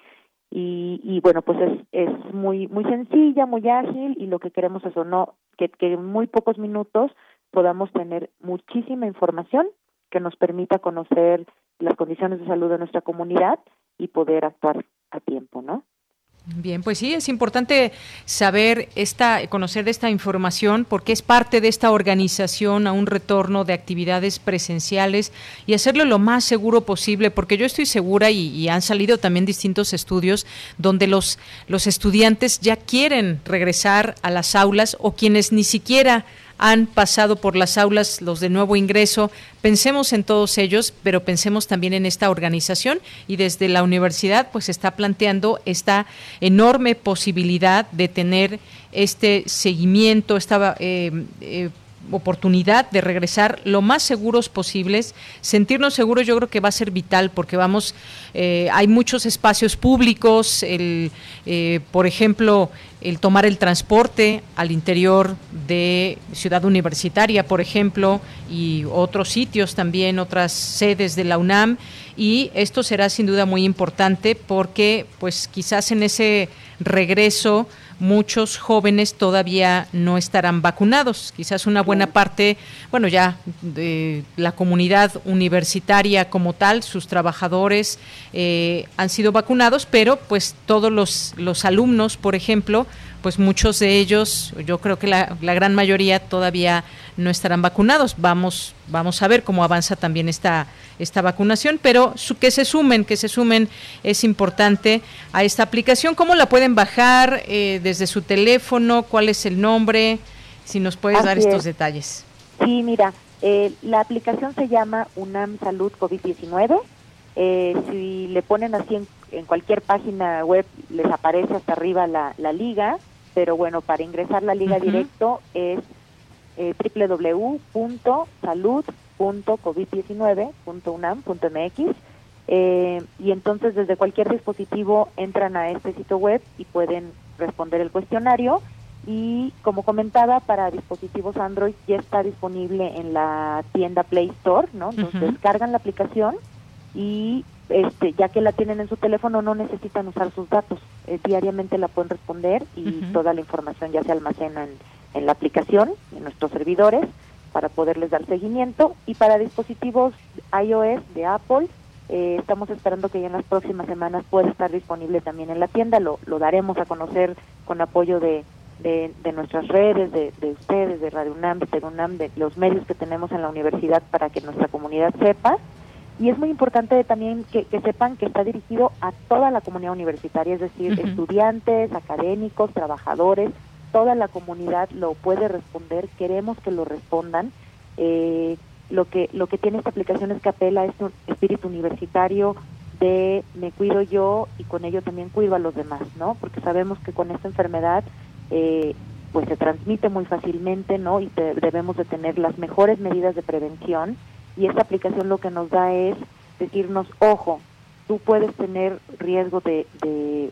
[SPEAKER 26] y, y bueno pues es, es muy muy sencilla muy ágil y lo que queremos es o no que, que en muy pocos minutos podamos tener muchísima información que nos permita conocer las condiciones de salud de nuestra comunidad y poder actuar a tiempo, ¿no?
[SPEAKER 1] Bien, pues sí, es importante saber esta, conocer esta información porque es parte de esta organización a un retorno de actividades presenciales y hacerlo lo más seguro posible, porque yo estoy segura y, y han salido también distintos estudios donde los, los estudiantes ya quieren regresar a las aulas o quienes ni siquiera han pasado por las aulas los de nuevo ingreso. Pensemos en todos ellos, pero pensemos también en esta organización y desde la universidad pues está planteando esta enorme posibilidad de tener este seguimiento, esta eh, eh, oportunidad de regresar lo más seguros posibles. Sentirnos seguros yo creo que va a ser vital porque vamos, eh, hay muchos espacios públicos, el, eh, por ejemplo, el tomar el transporte al interior de Ciudad Universitaria, por ejemplo, y otros sitios también, otras sedes de la UNAM, y esto será sin duda muy importante porque pues quizás en ese regreso muchos jóvenes todavía no estarán vacunados. Quizás una buena parte, bueno, ya de la comunidad universitaria como tal, sus trabajadores eh, han sido vacunados, pero pues todos los, los alumnos, por ejemplo, pues muchos de ellos, yo creo que la, la, gran mayoría todavía no estarán vacunados. Vamos, vamos a ver cómo avanza también esta, esta vacunación, pero su, que se sumen, que se sumen es importante a esta aplicación. ¿Cómo la pueden bajar eh, desde su teléfono? ¿Cuál es el nombre? Si nos puedes
[SPEAKER 26] Así
[SPEAKER 1] dar estos
[SPEAKER 26] es.
[SPEAKER 1] detalles.
[SPEAKER 26] Sí, mira, eh, la aplicación se llama UNAM Salud COVID-19. Eh, si le ponen así en, en cualquier página web, les aparece hasta arriba la, la liga, pero bueno, para ingresar la liga
[SPEAKER 27] Ujú.
[SPEAKER 26] directo es eh, www.salud.covid19.unam.mx eh, y entonces desde cualquier dispositivo entran a este sitio web y pueden responder el cuestionario y como comentaba para dispositivos Android ya está disponible en la tienda Play Store, ¿no? Entonces descargan la aplicación y este ya que la tienen en su teléfono no necesitan usar sus datos, eh, diariamente la pueden responder y toda la información ya se almacena en, en la aplicación, en nuestros servidores para poderles dar seguimiento y para dispositivos iOS de Apple eh, estamos esperando que ya en las próximas semanas pueda estar disponible también en la tienda. Lo, lo daremos a conocer con apoyo de, de, de nuestras redes, de, de ustedes, de Radio UNAM, de TEDUNAM, de los medios que tenemos en la universidad para que nuestra comunidad sepa. Y es muy importante también que, que sepan que está dirigido a toda la comunidad universitaria, es decir, estudiantes, académicos, trabajadores, toda la comunidad lo puede responder, queremos que lo respondan. Eh, lo que lo que tiene esta aplicación es que apela a este espíritu universitario de me cuido yo y con ello también cuido a los demás, ¿no? Porque sabemos que con esta enfermedad eh, pues se transmite muy fácilmente, ¿no? Y te- debemos de tener las mejores medidas de prevención y esta aplicación lo que nos da es decirnos, ojo, tú puedes tener riesgo de,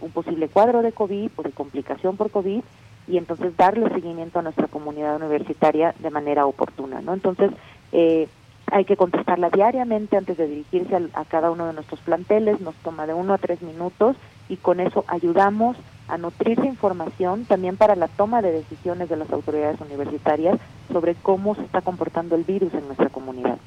[SPEAKER 26] un posible cuadro de COVID o de complicación por COVID y entonces darle seguimiento a nuestra comunidad universitaria de manera oportuna, ¿no? Entonces, eh, hay que contestarla diariamente antes de dirigirse a, cada uno de nuestros planteles, nos toma de uno a tres minutos y con eso ayudamos a nutrir de información también para la toma de decisiones de las autoridades universitarias sobre cómo se está comportando el virus en nuestra comunidad.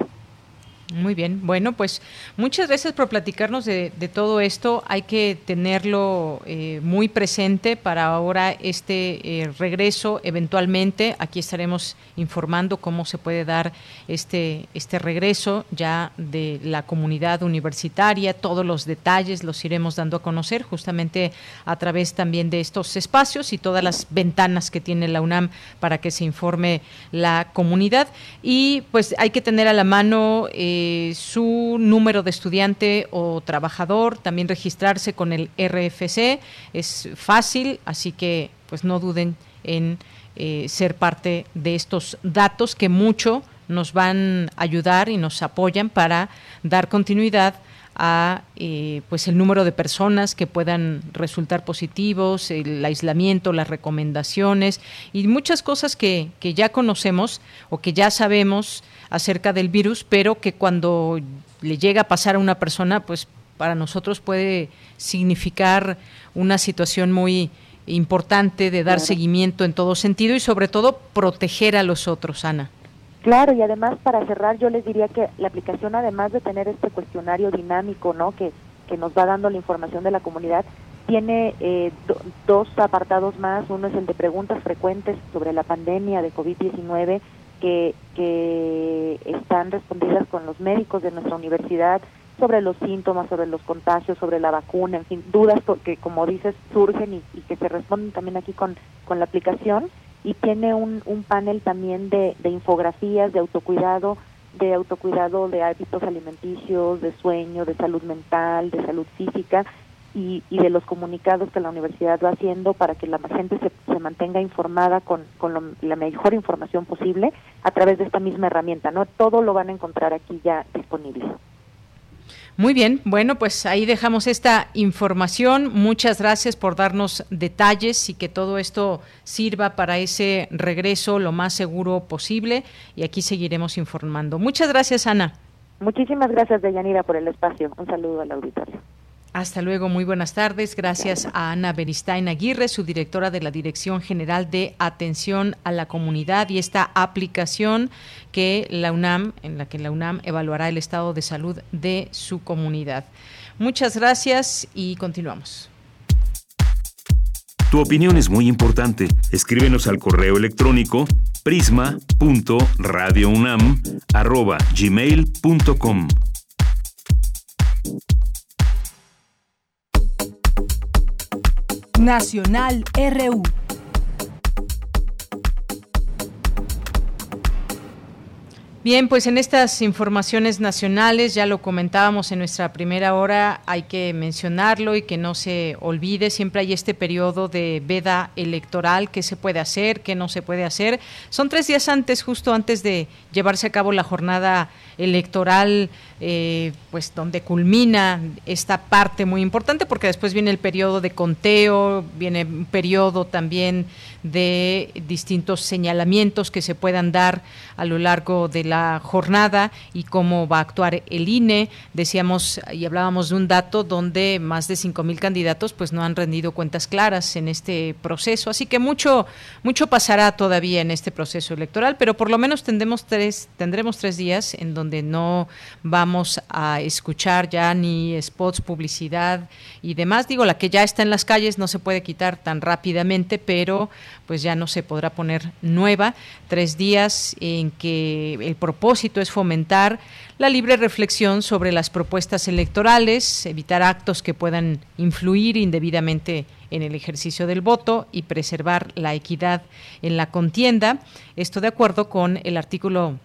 [SPEAKER 1] Muy bien, bueno, pues muchas gracias por platicarnos de, de todo esto. Hay que tenerlo eh, muy presente para ahora este eh, regreso eventualmente. Aquí estaremos informando cómo se puede dar este, este regreso ya de la comunidad universitaria. Todos los detalles los iremos dando a conocer justamente a través también de estos espacios y todas las ventanas que tiene la UNAM para que se informe la comunidad. Y pues hay que tener a la mano eh, su número de estudiante o trabajador, también registrarse con el RFC. Es fácil, así que pues no duden en eh, ser parte de estos datos que mucho nos van a ayudar y nos apoyan para dar continuidad a eh, pues el número de personas que puedan resultar positivos, el aislamiento, las recomendaciones y muchas cosas que, que ya conocemos o que ya sabemos acerca del virus, pero que cuando le llega a pasar a una persona, pues para nosotros puede significar una situación muy importante de dar
[SPEAKER 26] Claro.
[SPEAKER 1] seguimiento en todo sentido y sobre todo proteger a los otros, Ana.
[SPEAKER 26] Claro, y además para cerrar yo les diría que la aplicación además de tener este cuestionario dinámico, ¿no? Que, que nos va dando la información de la comunidad, tiene eh, dos apartados más. Uno es el de preguntas frecuentes sobre la pandemia de COVID-19 que, que están respondidas con los médicos de nuestra universidad sobre los síntomas, sobre los contagios, sobre la vacuna, en fin, dudas que como dices surgen y, que se responden también aquí con, con la aplicación. Y tiene un, un panel también de, de infografías de autocuidado, de autocuidado de hábitos alimenticios, de sueño, de salud mental, de salud física y, y de los comunicados que la universidad va haciendo para que la gente se, se mantenga informada con, con la mejor información posible a través de esta misma herramienta. No todo lo van a encontrar aquí ya disponible.
[SPEAKER 1] Muy bien, bueno, pues ahí dejamos esta información. Muchas gracias por darnos detalles y que todo esto sirva para ese regreso lo más seguro posible y aquí seguiremos informando. Muchas gracias, Ana.
[SPEAKER 26] Muchísimas gracias, Deyanira, por el espacio. Un saludo al auditorio.
[SPEAKER 1] Hasta luego, muy buenas tardes. Gracias a Ana Beristain Aguirre, su directora de la Dirección General de Atención a la Comunidad y esta aplicación que la UNAM, en la que la UNAM evaluará el estado de salud de su comunidad. Muchas gracias y continuamos.
[SPEAKER 2] Tu opinión es muy importante. Escríbenos al correo electrónico prisma.radiounam@gmail.com.
[SPEAKER 3] Nacional RU.
[SPEAKER 1] Bien, pues en estas informaciones nacionales, ya lo comentábamos en nuestra primera hora, hay que mencionarlo y que no se olvide, siempre hay este periodo de veda electoral, qué se puede hacer, qué no se puede hacer. Son tres días antes, justo antes de llevarse a cabo la jornada electoral, eh, pues donde culmina esta parte muy importante, porque después viene el periodo de conteo, viene un periodo también de distintos señalamientos que se puedan dar a lo largo de la jornada y cómo va a actuar el INE. Decíamos y hablábamos de un dato donde más de cinco mil candidatos pues no han rendido cuentas claras en este proceso, así que mucho mucho pasará todavía en este proceso electoral, pero por lo menos tendremos tres tendremos tres días en donde no vamos a escuchar ya ni spots, publicidad y demás. Digo, la que ya está en las calles no se puede quitar tan rápidamente, pero pues ya no se podrá poner nueva. Tres días en que el propósito es fomentar la libre reflexión sobre las propuestas electorales, evitar actos que puedan influir indebidamente en el ejercicio del voto y preservar la equidad en la contienda. Esto de acuerdo con el artículo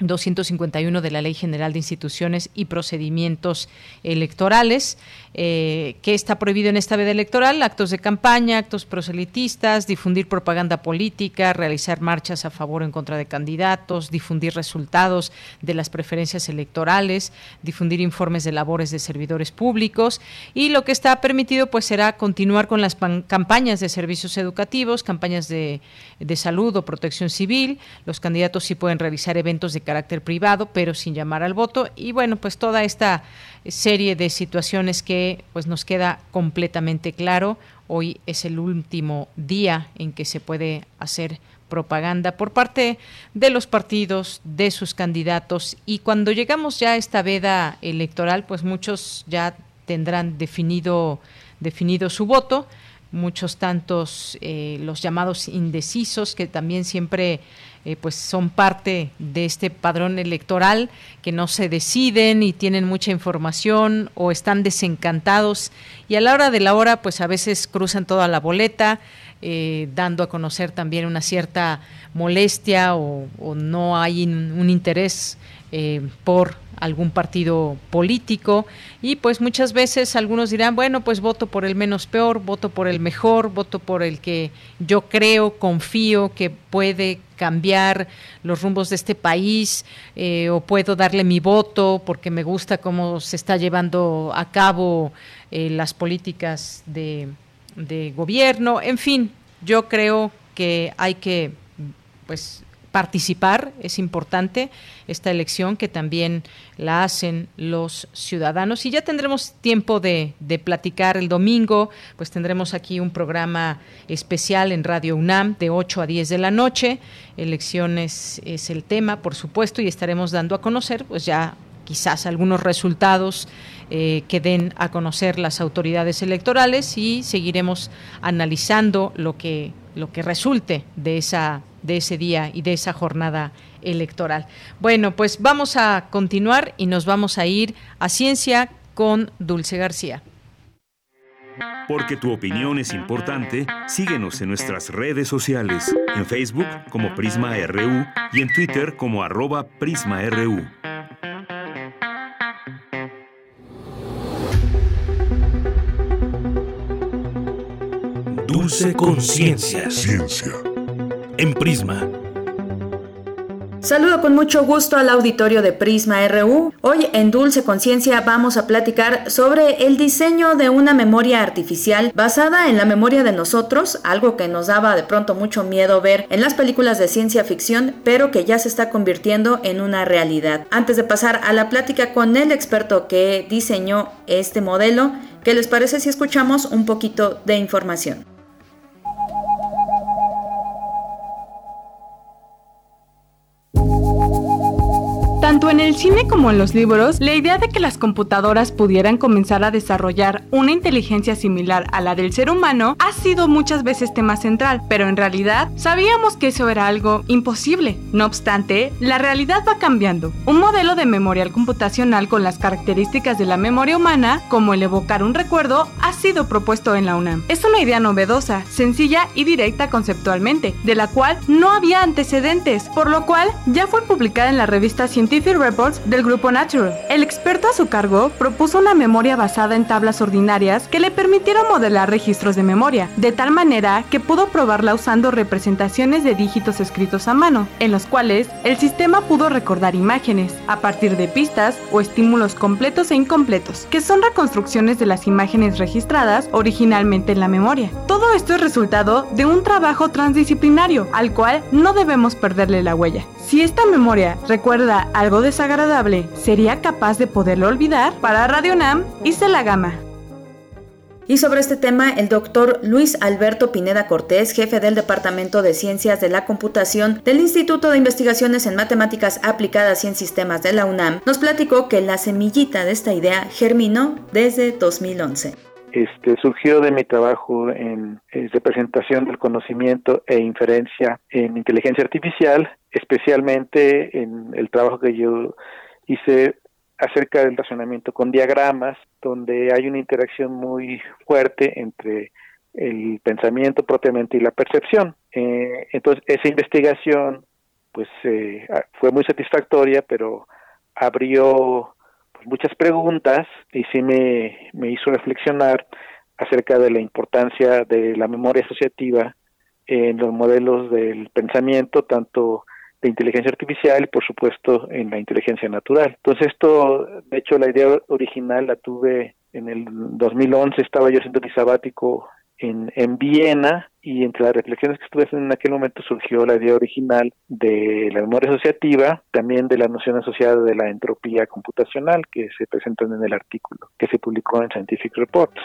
[SPEAKER 1] 251 de la Ley General de Instituciones y Procedimientos Electorales, eh, que está prohibido en esta veda electoral, actos de campaña, actos proselitistas, difundir propaganda política, realizar marchas a favor o en contra de candidatos, difundir resultados de las preferencias electorales, difundir informes de labores de servidores públicos y lo que está permitido pues será continuar con las campañas de servicios educativos, campañas de, de salud o protección civil, los candidatos sí pueden realizar eventos de carácter privado, pero sin llamar al voto. Y bueno, pues toda esta serie de situaciones que pues nos queda completamente claro. Hoy es el último día en que se puede hacer propaganda por parte de los partidos, de sus candidatos y cuando llegamos ya a esta veda electoral, pues muchos ya tendrán definido definido su voto muchos tantos eh, los llamados indecisos que también siempre eh, pues son parte de este padrón electoral que no se deciden y tienen mucha información o están desencantados. Y a la hora de la hora pues a veces cruzan toda la boleta eh, dando a conocer también una cierta molestia o, no hay un interés por algún partido político. Y pues muchas veces algunos dirán, bueno, pues voto por el menos peor, voto por el mejor, voto por el que yo creo, confío que puede cambiar los rumbos de este país eh, o puedo darle mi voto porque me gusta cómo se está llevando a cabo eh, las políticas de, de gobierno, en fin, yo creo que hay que pues participar, es importante esta elección que también la hacen los ciudadanos. Y ya tendremos tiempo de, de, platicar el domingo, pues tendremos aquí un programa especial en Radio UNAM de 8 a 10 de la noche. Elecciones es el tema, por supuesto, y estaremos dando a conocer pues ya quizás algunos resultados eh, que den a conocer las autoridades electorales y seguiremos analizando lo que lo que resulte de esa de ese día y de esa jornada electoral. Bueno, pues vamos a continuar y nos vamos a ir a ciencia con Dulce García.
[SPEAKER 2] Porque tu opinión es importante, síguenos en nuestras redes sociales, en Facebook como Prisma RU y en Twitter como arroba PrismaRU.
[SPEAKER 27] Dulce Conciencia. Ciencia. En Prisma.
[SPEAKER 28] Saludo con mucho gusto al auditorio de Prisma RU. Hoy en Dulce Conciencia vamos a platicar sobre el diseño de una memoria artificial basada en la memoria de nosotros, algo que nos daba de pronto mucho miedo ver en las películas de ciencia ficción, pero que ya se está convirtiendo en una realidad. Antes de pasar a la plática con el experto que diseñó este modelo, ¿qué les parece si escuchamos un poquito de información?
[SPEAKER 29] En el cine como en los libros, la idea de que las computadoras pudieran comenzar a desarrollar una inteligencia similar a la del ser humano ha sido muchas veces tema central, pero en realidad sabíamos que eso era algo imposible. No obstante, la realidad va cambiando. Un modelo de memorial computacional con las características de la memoria humana, como el evocar un recuerdo, ha sido propuesto en la UNAM. Es una idea novedosa, sencilla y directa conceptualmente, de la cual no había antecedentes, por lo cual ya fue publicada en la revista científica Reports del grupo Natural. El experto a su cargo propuso una memoria basada en tablas ordinarias que le permitieron modelar registros de memoria, de tal manera que pudo probarla usando representaciones de dígitos escritos a mano, en los cuales el sistema pudo recordar imágenes, a partir de pistas o estímulos completos e incompletos, que son reconstrucciones de las imágenes registradas originalmente en la memoria. Todo esto es resultado de un trabajo transdisciplinario, al cual no debemos perderle la huella. Si esta memoria recuerda algo desagradable, ¿sería capaz de poderlo olvidar? Para Radio Nam, la gama.
[SPEAKER 28] Y sobre este tema, el doctor Luis Alberto Pineda Cortés, jefe del Departamento de Ciencias de la Computación del Instituto de Investigaciones en Matemáticas Aplicadas y en Sistemas de la UNAM, nos platicó que la semillita de esta idea germinó desde 2011
[SPEAKER 30] este, surgió de mi trabajo en representación del conocimiento e inferencia en inteligencia artificial, especialmente en el trabajo que yo hice acerca del razonamiento con diagramas, donde hay una interacción muy fuerte entre el pensamiento propiamente y la percepción. Eh, entonces, esa investigación pues eh, fue muy satisfactoria, pero abrió muchas preguntas y sí me, me hizo reflexionar acerca de la importancia de la memoria asociativa en los modelos del pensamiento, tanto de inteligencia artificial y por supuesto en la inteligencia natural. Entonces esto, de hecho la idea original la tuve en el 2011, estaba yo haciendo mi sabático en, en Viena y entre las reflexiones que estuve haciendo en aquel momento surgió la idea original de la memoria asociativa, también de la noción asociada de la entropía computacional que se presenta en el artículo que se publicó en Scientific Reports.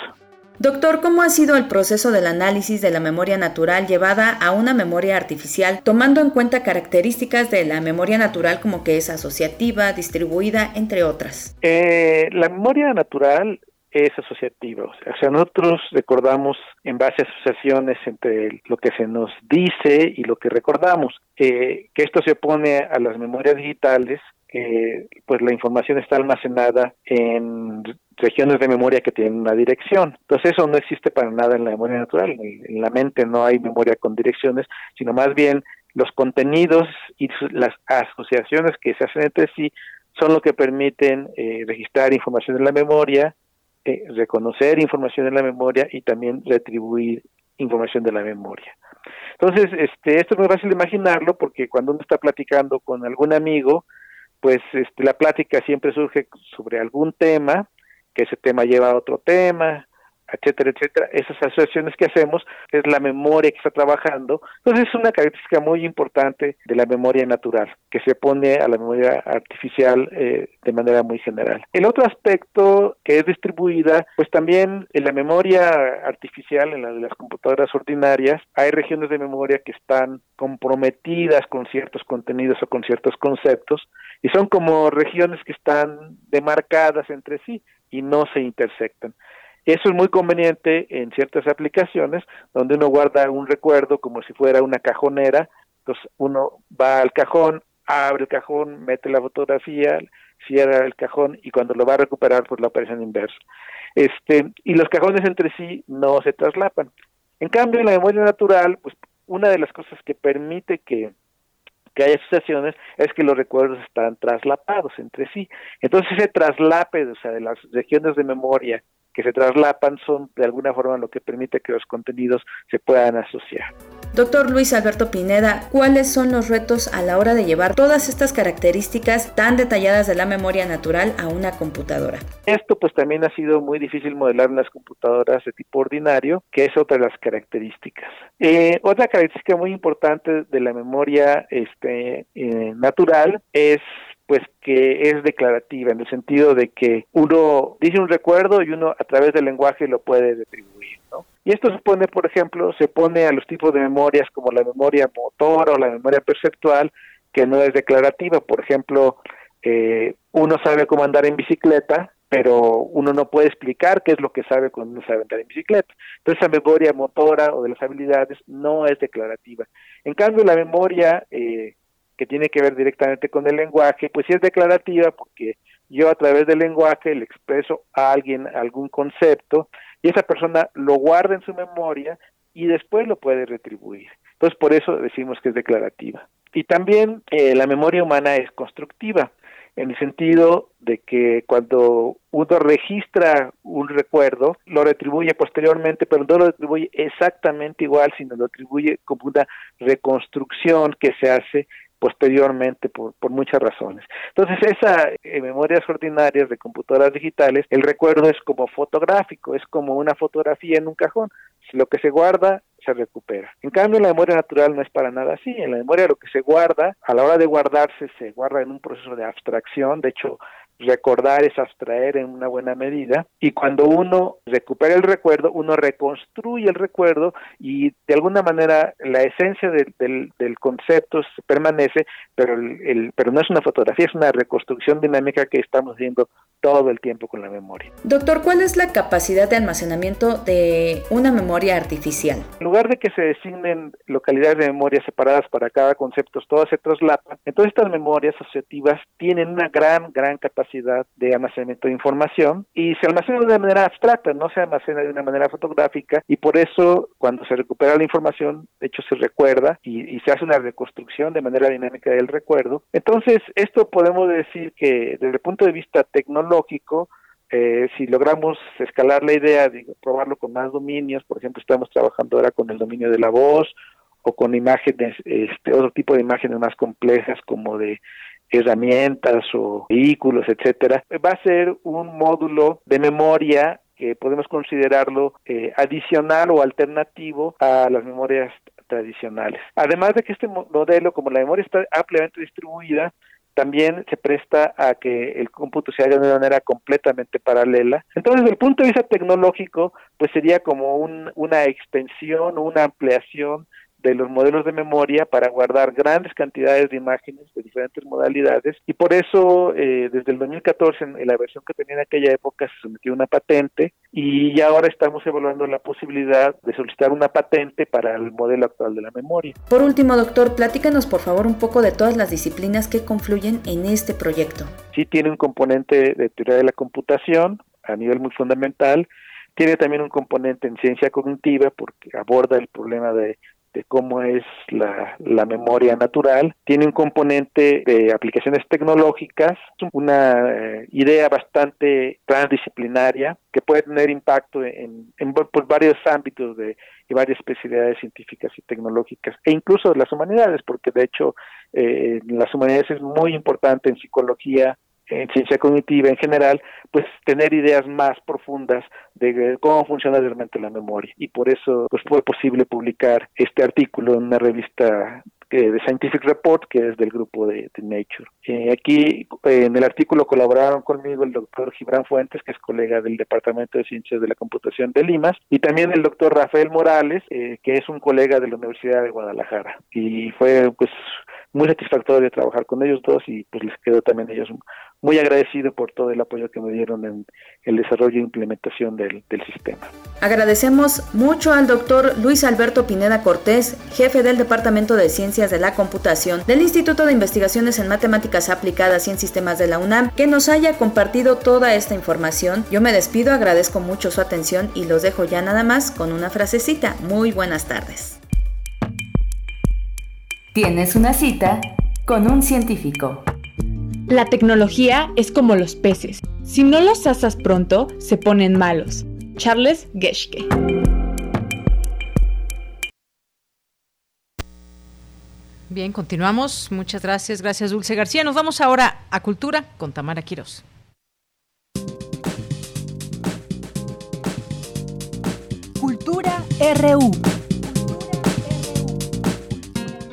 [SPEAKER 28] Doctor, ¿cómo ha sido el proceso del análisis de la memoria natural llevada a una memoria artificial, tomando en cuenta características de la memoria natural como que es asociativa, distribuida, entre otras?
[SPEAKER 30] Eh, la memoria natural es asociativa. O sea, nosotros recordamos en base a asociaciones entre lo que se nos dice y lo que recordamos. que esto se opone a las memorias digitales, que pues la información está almacenada en regiones de memoria que tienen una dirección. Entonces eso no existe para nada en la memoria natural. En la mente no hay memoria con direcciones, sino más bien los contenidos y las asociaciones que se hacen entre sí son lo que permiten eh, registrar información en la memoria eh, reconocer información en la memoria y también retribuir información de la memoria. Entonces, este, esto es muy fácil de imaginarlo porque cuando uno está platicando con algún amigo, pues este, la plática siempre surge sobre algún tema, que ese tema lleva a otro tema, etcétera, etcétera, esas asociaciones que hacemos es la memoria que está trabajando. Entonces es una característica muy importante de la memoria natural, que se pone a la memoria artificial eh, de manera muy general. El otro aspecto que es distribuida, pues también en la memoria artificial, en la de las computadoras ordinarias, hay regiones de memoria que están comprometidas con ciertos contenidos o con ciertos conceptos y son como regiones que están demarcadas entre sí y no se intersectan. Eso es muy conveniente en ciertas aplicaciones donde uno guarda un recuerdo como si fuera una cajonera, entonces uno va al cajón, abre el cajón, mete la fotografía, cierra el cajón y cuando lo va a recuperar pues la operación inversa. Este, y los cajones entre sí no se traslapan. En cambio, en la memoria natural, pues una de las cosas que permite que, que haya asociaciones es que los recuerdos están traslapados entre sí. Entonces ese traslape, o sea, de las regiones de memoria que se traslapan son de alguna forma lo que permite que los contenidos se puedan asociar.
[SPEAKER 28] Doctor Luis Alberto Pineda, ¿cuáles son los retos a la hora de llevar todas estas características tan detalladas de la memoria natural a una computadora?
[SPEAKER 30] Esto pues también ha sido muy difícil modelar en las computadoras de tipo ordinario, que es otra de las características. Eh, otra característica muy importante de la memoria este, eh, natural es pues que es declarativa en el sentido de que uno dice un recuerdo y uno a través del lenguaje lo puede retribuir, ¿no? Y esto se pone, por ejemplo, se pone a los tipos de memorias como la memoria motor o la memoria perceptual, que no es declarativa. Por ejemplo, eh, uno sabe cómo andar en bicicleta, pero uno no puede explicar qué es lo que sabe cuando uno sabe andar en bicicleta. Entonces, esa memoria motora o de las habilidades no es declarativa. En cambio, la memoria eh, que tiene que ver directamente con el lenguaje, pues sí es declarativa porque yo a través del lenguaje le expreso a alguien algún concepto y esa persona lo guarda en su memoria y después lo puede retribuir. Entonces por eso decimos que es declarativa. Y también eh, la memoria humana es constructiva en el sentido de que cuando uno registra un recuerdo, lo retribuye posteriormente, pero no lo retribuye exactamente igual, sino lo atribuye como una reconstrucción que se hace posteriormente por, por muchas razones. Entonces, esa en memorias ordinarias de computadoras digitales, el recuerdo es como fotográfico, es como una fotografía en un cajón. Lo que se guarda se recupera. En cambio, la memoria natural no es para nada así. En la memoria lo que se guarda, a la hora de guardarse, se guarda en un proceso de abstracción. De hecho, recordar es abstraer en una buena medida y cuando uno recupera el recuerdo, uno reconstruye el recuerdo y de alguna manera la esencia del, del, concepto permanece, pero, el, pero no es una fotografía, es una reconstrucción dinámica que estamos haciendo todo el tiempo con la memoria.
[SPEAKER 28] Doctor, ¿cuál es la capacidad de almacenamiento de una memoria artificial?
[SPEAKER 30] En lugar de que se designen localidades de memoria separadas para cada concepto, todas se traslapan, entonces estas memorias asociativas tienen una gran, gran capacidad de almacenamiento de información y se almacena de una manera abstracta, no se almacena de una manera fotográfica y por eso cuando se recupera la información, de hecho se recuerda y, se hace una reconstrucción de manera dinámica del recuerdo. Entonces, esto podemos decir que desde el punto de vista tecnológico, lógico, eh, si logramos escalar la idea, de probarlo con más dominios, por ejemplo, estamos trabajando ahora con el dominio de la voz o con imágenes, este, otro tipo de imágenes más complejas como de herramientas o vehículos, etcétera, va a ser un módulo de memoria que podemos considerarlo eh, adicional o alternativo a las memorias tradicionales. Además de que este modelo, como la memoria está ampliamente distribuida, también se presta a que el cómputo se haga de una manera completamente paralela. Entonces, desde el punto de vista tecnológico, pues sería como un, una extensión o una ampliación de los modelos de memoria para guardar grandes cantidades de imágenes de diferentes modalidades y por eso eh, desde el 2014 en la versión que tenía en aquella época se sometió una patente y ahora estamos evaluando la posibilidad de solicitar una patente para el modelo actual de la memoria.
[SPEAKER 28] Por último, doctor, platícanos por favor un poco de todas las disciplinas que confluyen en este proyecto.
[SPEAKER 30] Sí tiene un componente de teoría de la computación a nivel muy fundamental, tiene también un componente en ciencia cognitiva porque aborda el problema de de cómo es la, la, memoria natural. Tiene un componente de aplicaciones tecnológicas, una eh, idea bastante transdisciplinaria que puede tener impacto en, en pues, varios ámbitos de, y varias especialidades científicas y tecnológicas, e incluso de las humanidades, porque de hecho eh, las humanidades es muy importante en psicología, en ciencia cognitiva en general, pues tener ideas más profundas de cómo funciona realmente la memoria. Y por eso pues fue posible publicar este artículo en una revista de Scientific Report, que es del grupo de, Nature. Eh, aquí en el artículo colaboraron conmigo el doctor Gibran Fuentes, que es colega del Departamento de Ciencias de la Computación de Limas, y también el doctor Rafael Morales, eh, que es un colega de la Universidad de Guadalajara. Y fue pues muy satisfactorio trabajar con ellos dos y pues les quedo también ellos muy agradecido por todo el apoyo que me dieron en el desarrollo e implementación del sistema.
[SPEAKER 28] Agradecemos mucho al doctor Luis Alberto Pineda Cortés, jefe del Departamento de Ciencias de la Computación del Instituto de Investigaciones en Matemáticas Aplicadas y en Sistemas de la UNAM, que nos haya compartido toda esta información. Yo me despido, agradezco mucho su atención y los dejo ya nada más con una frasecita. Muy buenas tardes.
[SPEAKER 23] Tienes una cita con un científico.
[SPEAKER 29] La tecnología es como los peces. Si no los asas pronto, se ponen malos. Charles Geschke.
[SPEAKER 1] Bien, continuamos. Muchas gracias. Gracias, Dulce García. Nos vamos ahora a Cultura con Tamara Quiroz.
[SPEAKER 23] Cultura RU.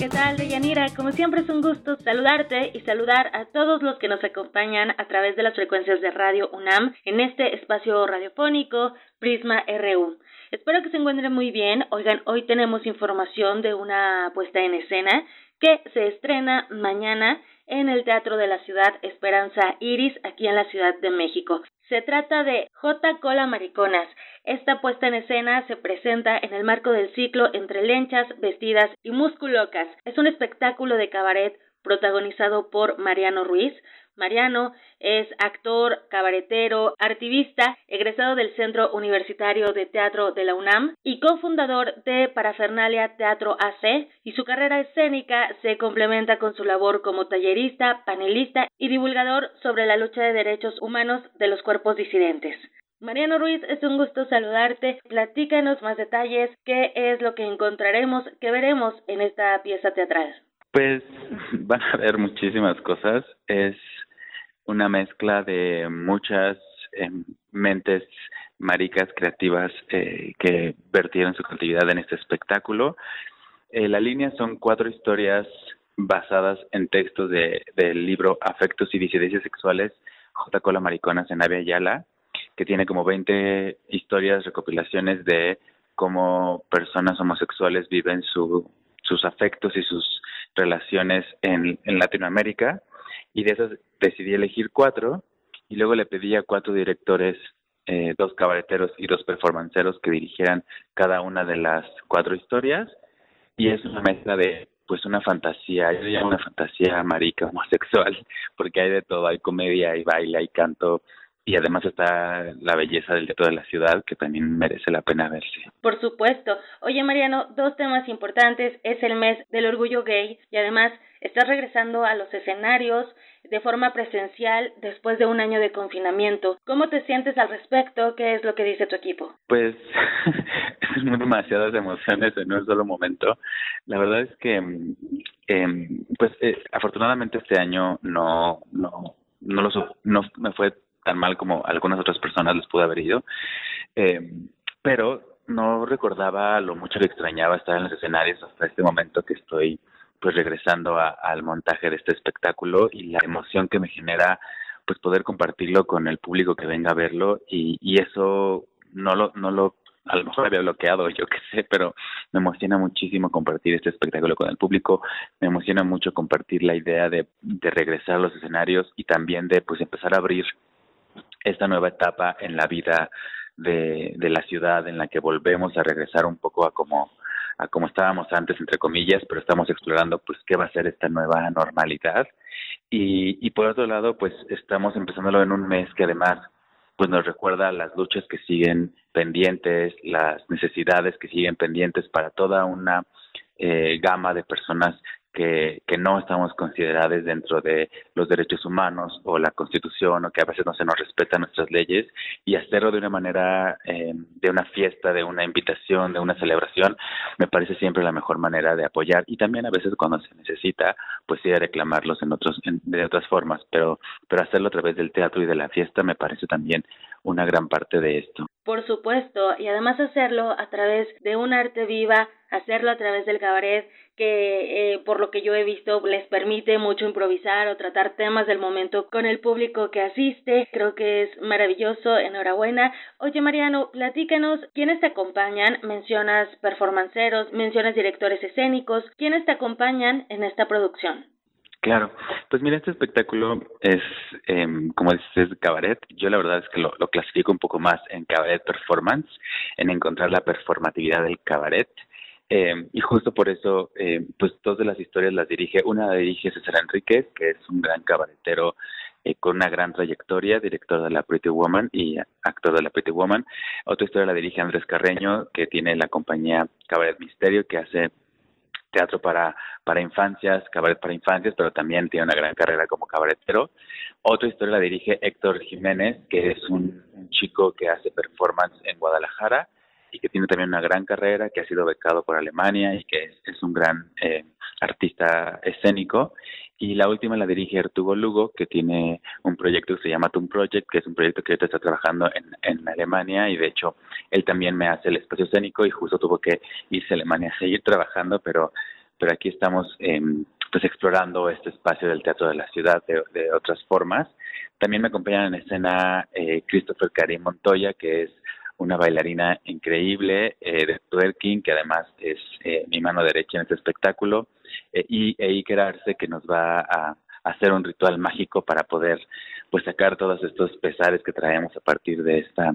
[SPEAKER 31] ¿Qué tal, Deyanira? Como siempre es un gusto saludarte y saludar a todos los que nos acompañan a través de las frecuencias de Radio UNAM en este espacio radiofónico Prisma RU. Espero que se encuentren muy bien. Oigan, hoy tenemos información de una puesta en escena que se estrena mañana en el Teatro de la Ciudad Esperanza Iris, aquí en la Ciudad de México. Se trata de J. Cola Mariconas. Esta puesta en escena se presenta en el marco del ciclo Entre lenchas, vestidas y musculocas. Es un espectáculo de cabaret protagonizado por Mariano Ruiz, Mariano es actor, cabaretero, artivista, egresado del Centro Universitario de Teatro de la UNAM y cofundador de Parafernalia Teatro AC, y su carrera escénica se complementa con su labor como tallerista, panelista y divulgador sobre la lucha de derechos humanos de los cuerpos disidentes. Mariano Ruiz, es un gusto saludarte. Platícanos más detalles, qué es lo que encontraremos, qué veremos en esta pieza teatral.
[SPEAKER 32] Pues van a ver muchísimas cosas. Es una mezcla de muchas eh, mentes maricas creativas eh, que vertieron su creatividad en este espectáculo. Eh, la línea son cuatro historias basadas en textos de, del libro Afectos y Disidencias Sexuales, J. Cola Mariconas en Avia Yala, que tiene como 20 historias, recopilaciones de cómo personas homosexuales viven su, sus afectos y sus relaciones en, en Latinoamérica y de esas decidí elegir cuatro y luego le pedí a cuatro directores, eh, dos cabareteros y dos performanceros que dirigieran cada una de las cuatro historias y es una mezcla de pues una fantasía, yo una fantasía marica homosexual, porque hay de todo, hay comedia, hay baile, hay canto, y además está la belleza del teatro de la ciudad que también merece la pena verse.
[SPEAKER 31] Por supuesto. Oye Mariano, dos temas importantes, es el mes del orgullo gay y además estás regresando a los escenarios de forma presencial después de un año de confinamiento. ¿Cómo te sientes al respecto? ¿Qué es lo que dice tu equipo?
[SPEAKER 32] Pues es muy demasiadas emociones en un solo momento. La verdad es que, eh, pues eh, afortunadamente este año no, no, no, lo, no me fue tan mal como algunas otras personas les pudo haber ido. Eh, pero no recordaba lo mucho que extrañaba estar en los escenarios hasta este momento que estoy pues regresando al montaje de este espectáculo y la emoción que me genera pues poder compartirlo con el público que venga a verlo y, y eso no lo no lo a lo mejor había bloqueado, yo qué sé, pero me emociona muchísimo compartir este espectáculo con el público, me emociona mucho compartir la idea de, de regresar a los escenarios y también de pues empezar a abrir esta nueva etapa en la vida de, la ciudad en la que volvemos a regresar un poco a como a como estábamos antes entre comillas pero estamos explorando pues qué va a ser esta nueva normalidad. Y, y por otro lado pues estamos empezándolo en un mes que además pues nos recuerda las luchas que siguen pendientes las necesidades que siguen pendientes para toda una eh, gama de personas que, que no estamos consideradas dentro de los derechos humanos o la constitución o que a veces no se nos respetan nuestras leyes y hacerlo de una manera eh, de una fiesta, de una invitación, de una celebración, me parece siempre la mejor manera de apoyar y también a veces cuando se necesita, pues sí, reclamarlos en otros, en, de otras formas, pero, pero hacerlo a través del teatro y de la fiesta me parece también una gran parte de esto.
[SPEAKER 31] Por supuesto, y además hacerlo a través de un arte viva, hacerlo a través del cabaret, que eh, por lo que yo he visto les permite mucho improvisar o tratar temas del momento con el público que asiste. Creo que es maravilloso, enhorabuena. Oye Mariano, platícanos, ¿quiénes te acompañan? Mencionas performanceros, mencionas directores escénicos, ¿quiénes te acompañan en esta producción?
[SPEAKER 32] Claro, pues mira, este espectáculo es, eh, como dices, cabaret. Yo la verdad es que lo, lo, clasifico un poco más en cabaret performance, en encontrar la performatividad del cabaret. Eh, y justo por eso, eh, pues dos de las historias las dirige. Una la dirige César Enríquez, que es un gran cabaretero eh, con una gran trayectoria, director de la Pretty Woman y actor de la Pretty Woman. Otra historia la dirige Andrés Carreño, que tiene la compañía Cabaret Misterio, que hace teatro para, para infancias, cabaret para infancias, pero también tiene una gran carrera como cabaretero. Otra historia la dirige Héctor Jiménez, que es un, chico que hace performance en Guadalajara y que tiene también una gran carrera, que ha sido becado por Alemania y que es, un gran eh, artista escénico. Y la última la dirige Arturo Lugo, que tiene un proyecto que se llama Tum Project, que es un proyecto que ahorita está trabajando en, en Alemania y de hecho él también me hace el espacio escénico y justo tuvo que irse a Alemania a seguir trabajando, pero, pero aquí estamos eh, pues explorando este espacio del teatro de la ciudad de, de otras formas. También me acompañan en escena eh, Christopher Karim Montoya, que es una bailarina increíble eh, de twerking, que además es eh, mi mano derecha en este espectáculo eh, y Iker Arce que nos va a, hacer un ritual mágico para poder pues sacar todos estos pesares que traemos a partir de esta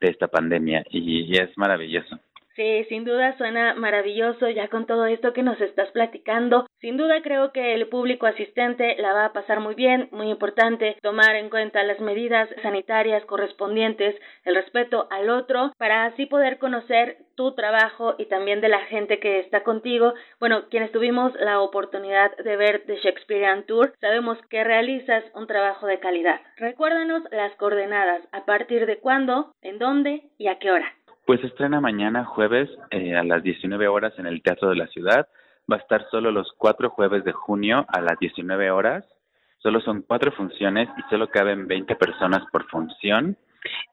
[SPEAKER 32] de esta pandemia y, es maravilloso.
[SPEAKER 31] Sí, sin duda suena maravilloso ya con todo esto que nos estás platicando. Sin duda creo que el público asistente la va a pasar muy bien, muy importante tomar en cuenta las medidas sanitarias correspondientes, el respeto al otro, para así poder conocer tu trabajo y también de la gente que está contigo. Bueno, quienes tuvimos la oportunidad de ver The Shakespearean Tour, sabemos que realizas un trabajo de calidad. Recuérdanos las coordenadas, a partir de cuándo, en dónde y a qué hora.
[SPEAKER 32] Pues estrena mañana jueves eh, a las 19 horas en el Teatro de la Ciudad. Va a estar solo los cuatro jueves de junio a las 19 horas. Solo son cuatro funciones y solo caben 20 personas por función.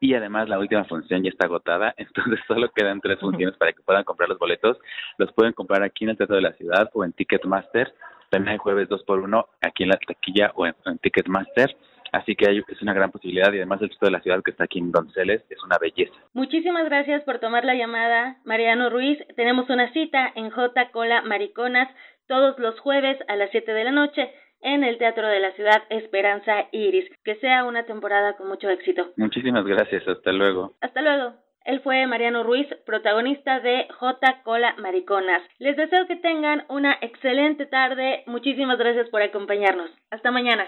[SPEAKER 32] Y además la última función ya está agotada, entonces solo quedan tres funciones para que puedan comprar los boletos. Los pueden comprar aquí en el Teatro de la Ciudad o en Ticketmaster. También hay jueves dos por uno aquí en la taquilla o en Ticketmaster. Así que hay, es una gran posibilidad y además el sitio de la ciudad que está aquí en Donceles es una belleza.
[SPEAKER 31] Muchísimas gracias por tomar la llamada, Mariano Ruiz. Tenemos una cita en J. Cola Mariconas todos los jueves a las 7 de la noche en el Teatro de la Ciudad Esperanza Iris. Que sea una temporada con mucho éxito.
[SPEAKER 32] Muchísimas gracias, hasta luego.
[SPEAKER 31] Hasta luego. Él fue Mariano Ruiz, protagonista de J. Cola Mariconas. Les deseo que tengan una excelente tarde. Muchísimas gracias por acompañarnos. Hasta mañana.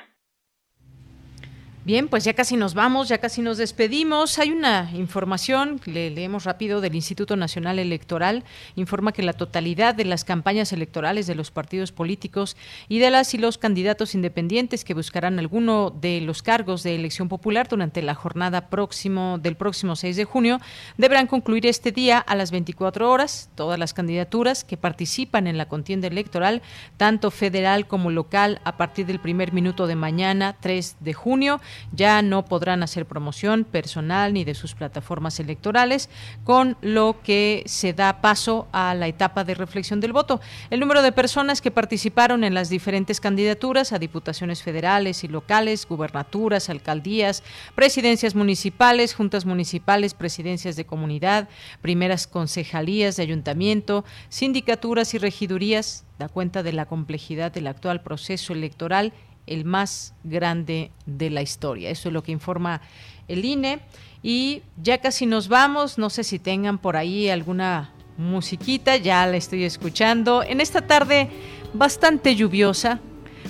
[SPEAKER 1] Bien, pues ya casi nos vamos, ya casi nos despedimos. Hay una información, le leemos rápido, del Instituto Nacional Electoral. Informa que la totalidad de las campañas electorales de los partidos políticos y de las y los candidatos independientes que buscarán alguno de los cargos de elección popular durante la jornada próximo del próximo 6 de junio deberán concluir este día a las 24 horas. Todas las candidaturas que participan en la contienda electoral, tanto federal como local, a partir del primer minuto de mañana, 3 de junio, ya no podrán hacer promoción personal ni de sus plataformas electorales, con lo que se da paso a la etapa de reflexión del voto. El número de personas que participaron en las diferentes candidaturas a diputaciones federales y locales, gubernaturas, alcaldías, presidencias municipales, juntas municipales, presidencias de comunidad, primeras concejalías de ayuntamiento, sindicaturas y regidurías, da cuenta de la complejidad del actual proceso electoral el más grande de la historia. Eso es lo que informa el INE. Y ya casi nos vamos, no sé si tengan por ahí alguna musiquita, ya la estoy escuchando. En esta tarde bastante lluviosa,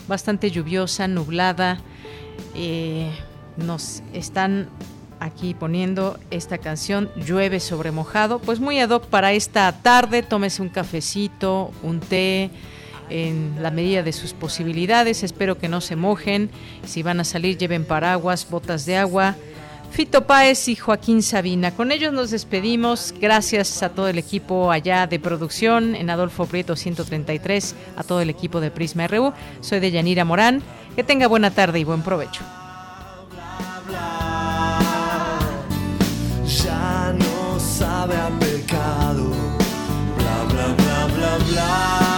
[SPEAKER 1] bastante lluviosa, nublada. Eh, nos están aquí poniendo esta canción Llueve sobre mojado, pues muy ad hoc para esta tarde, tómese un cafecito, un té, en la medida de sus posibilidades. Espero que no se mojen. Si van a salir, lleven paraguas, botas de agua. Fito Páez y Joaquín Sabina. Con ellos nos despedimos. Gracias a todo el equipo allá de producción en Adolfo Prieto 133, a todo el equipo de Prisma RU. Soy de Yanira Morán. Que tenga buena tarde y buen provecho. Ya no pecado. Bla, bla, bla, bla, bla.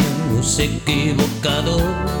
[SPEAKER 33] equivocado.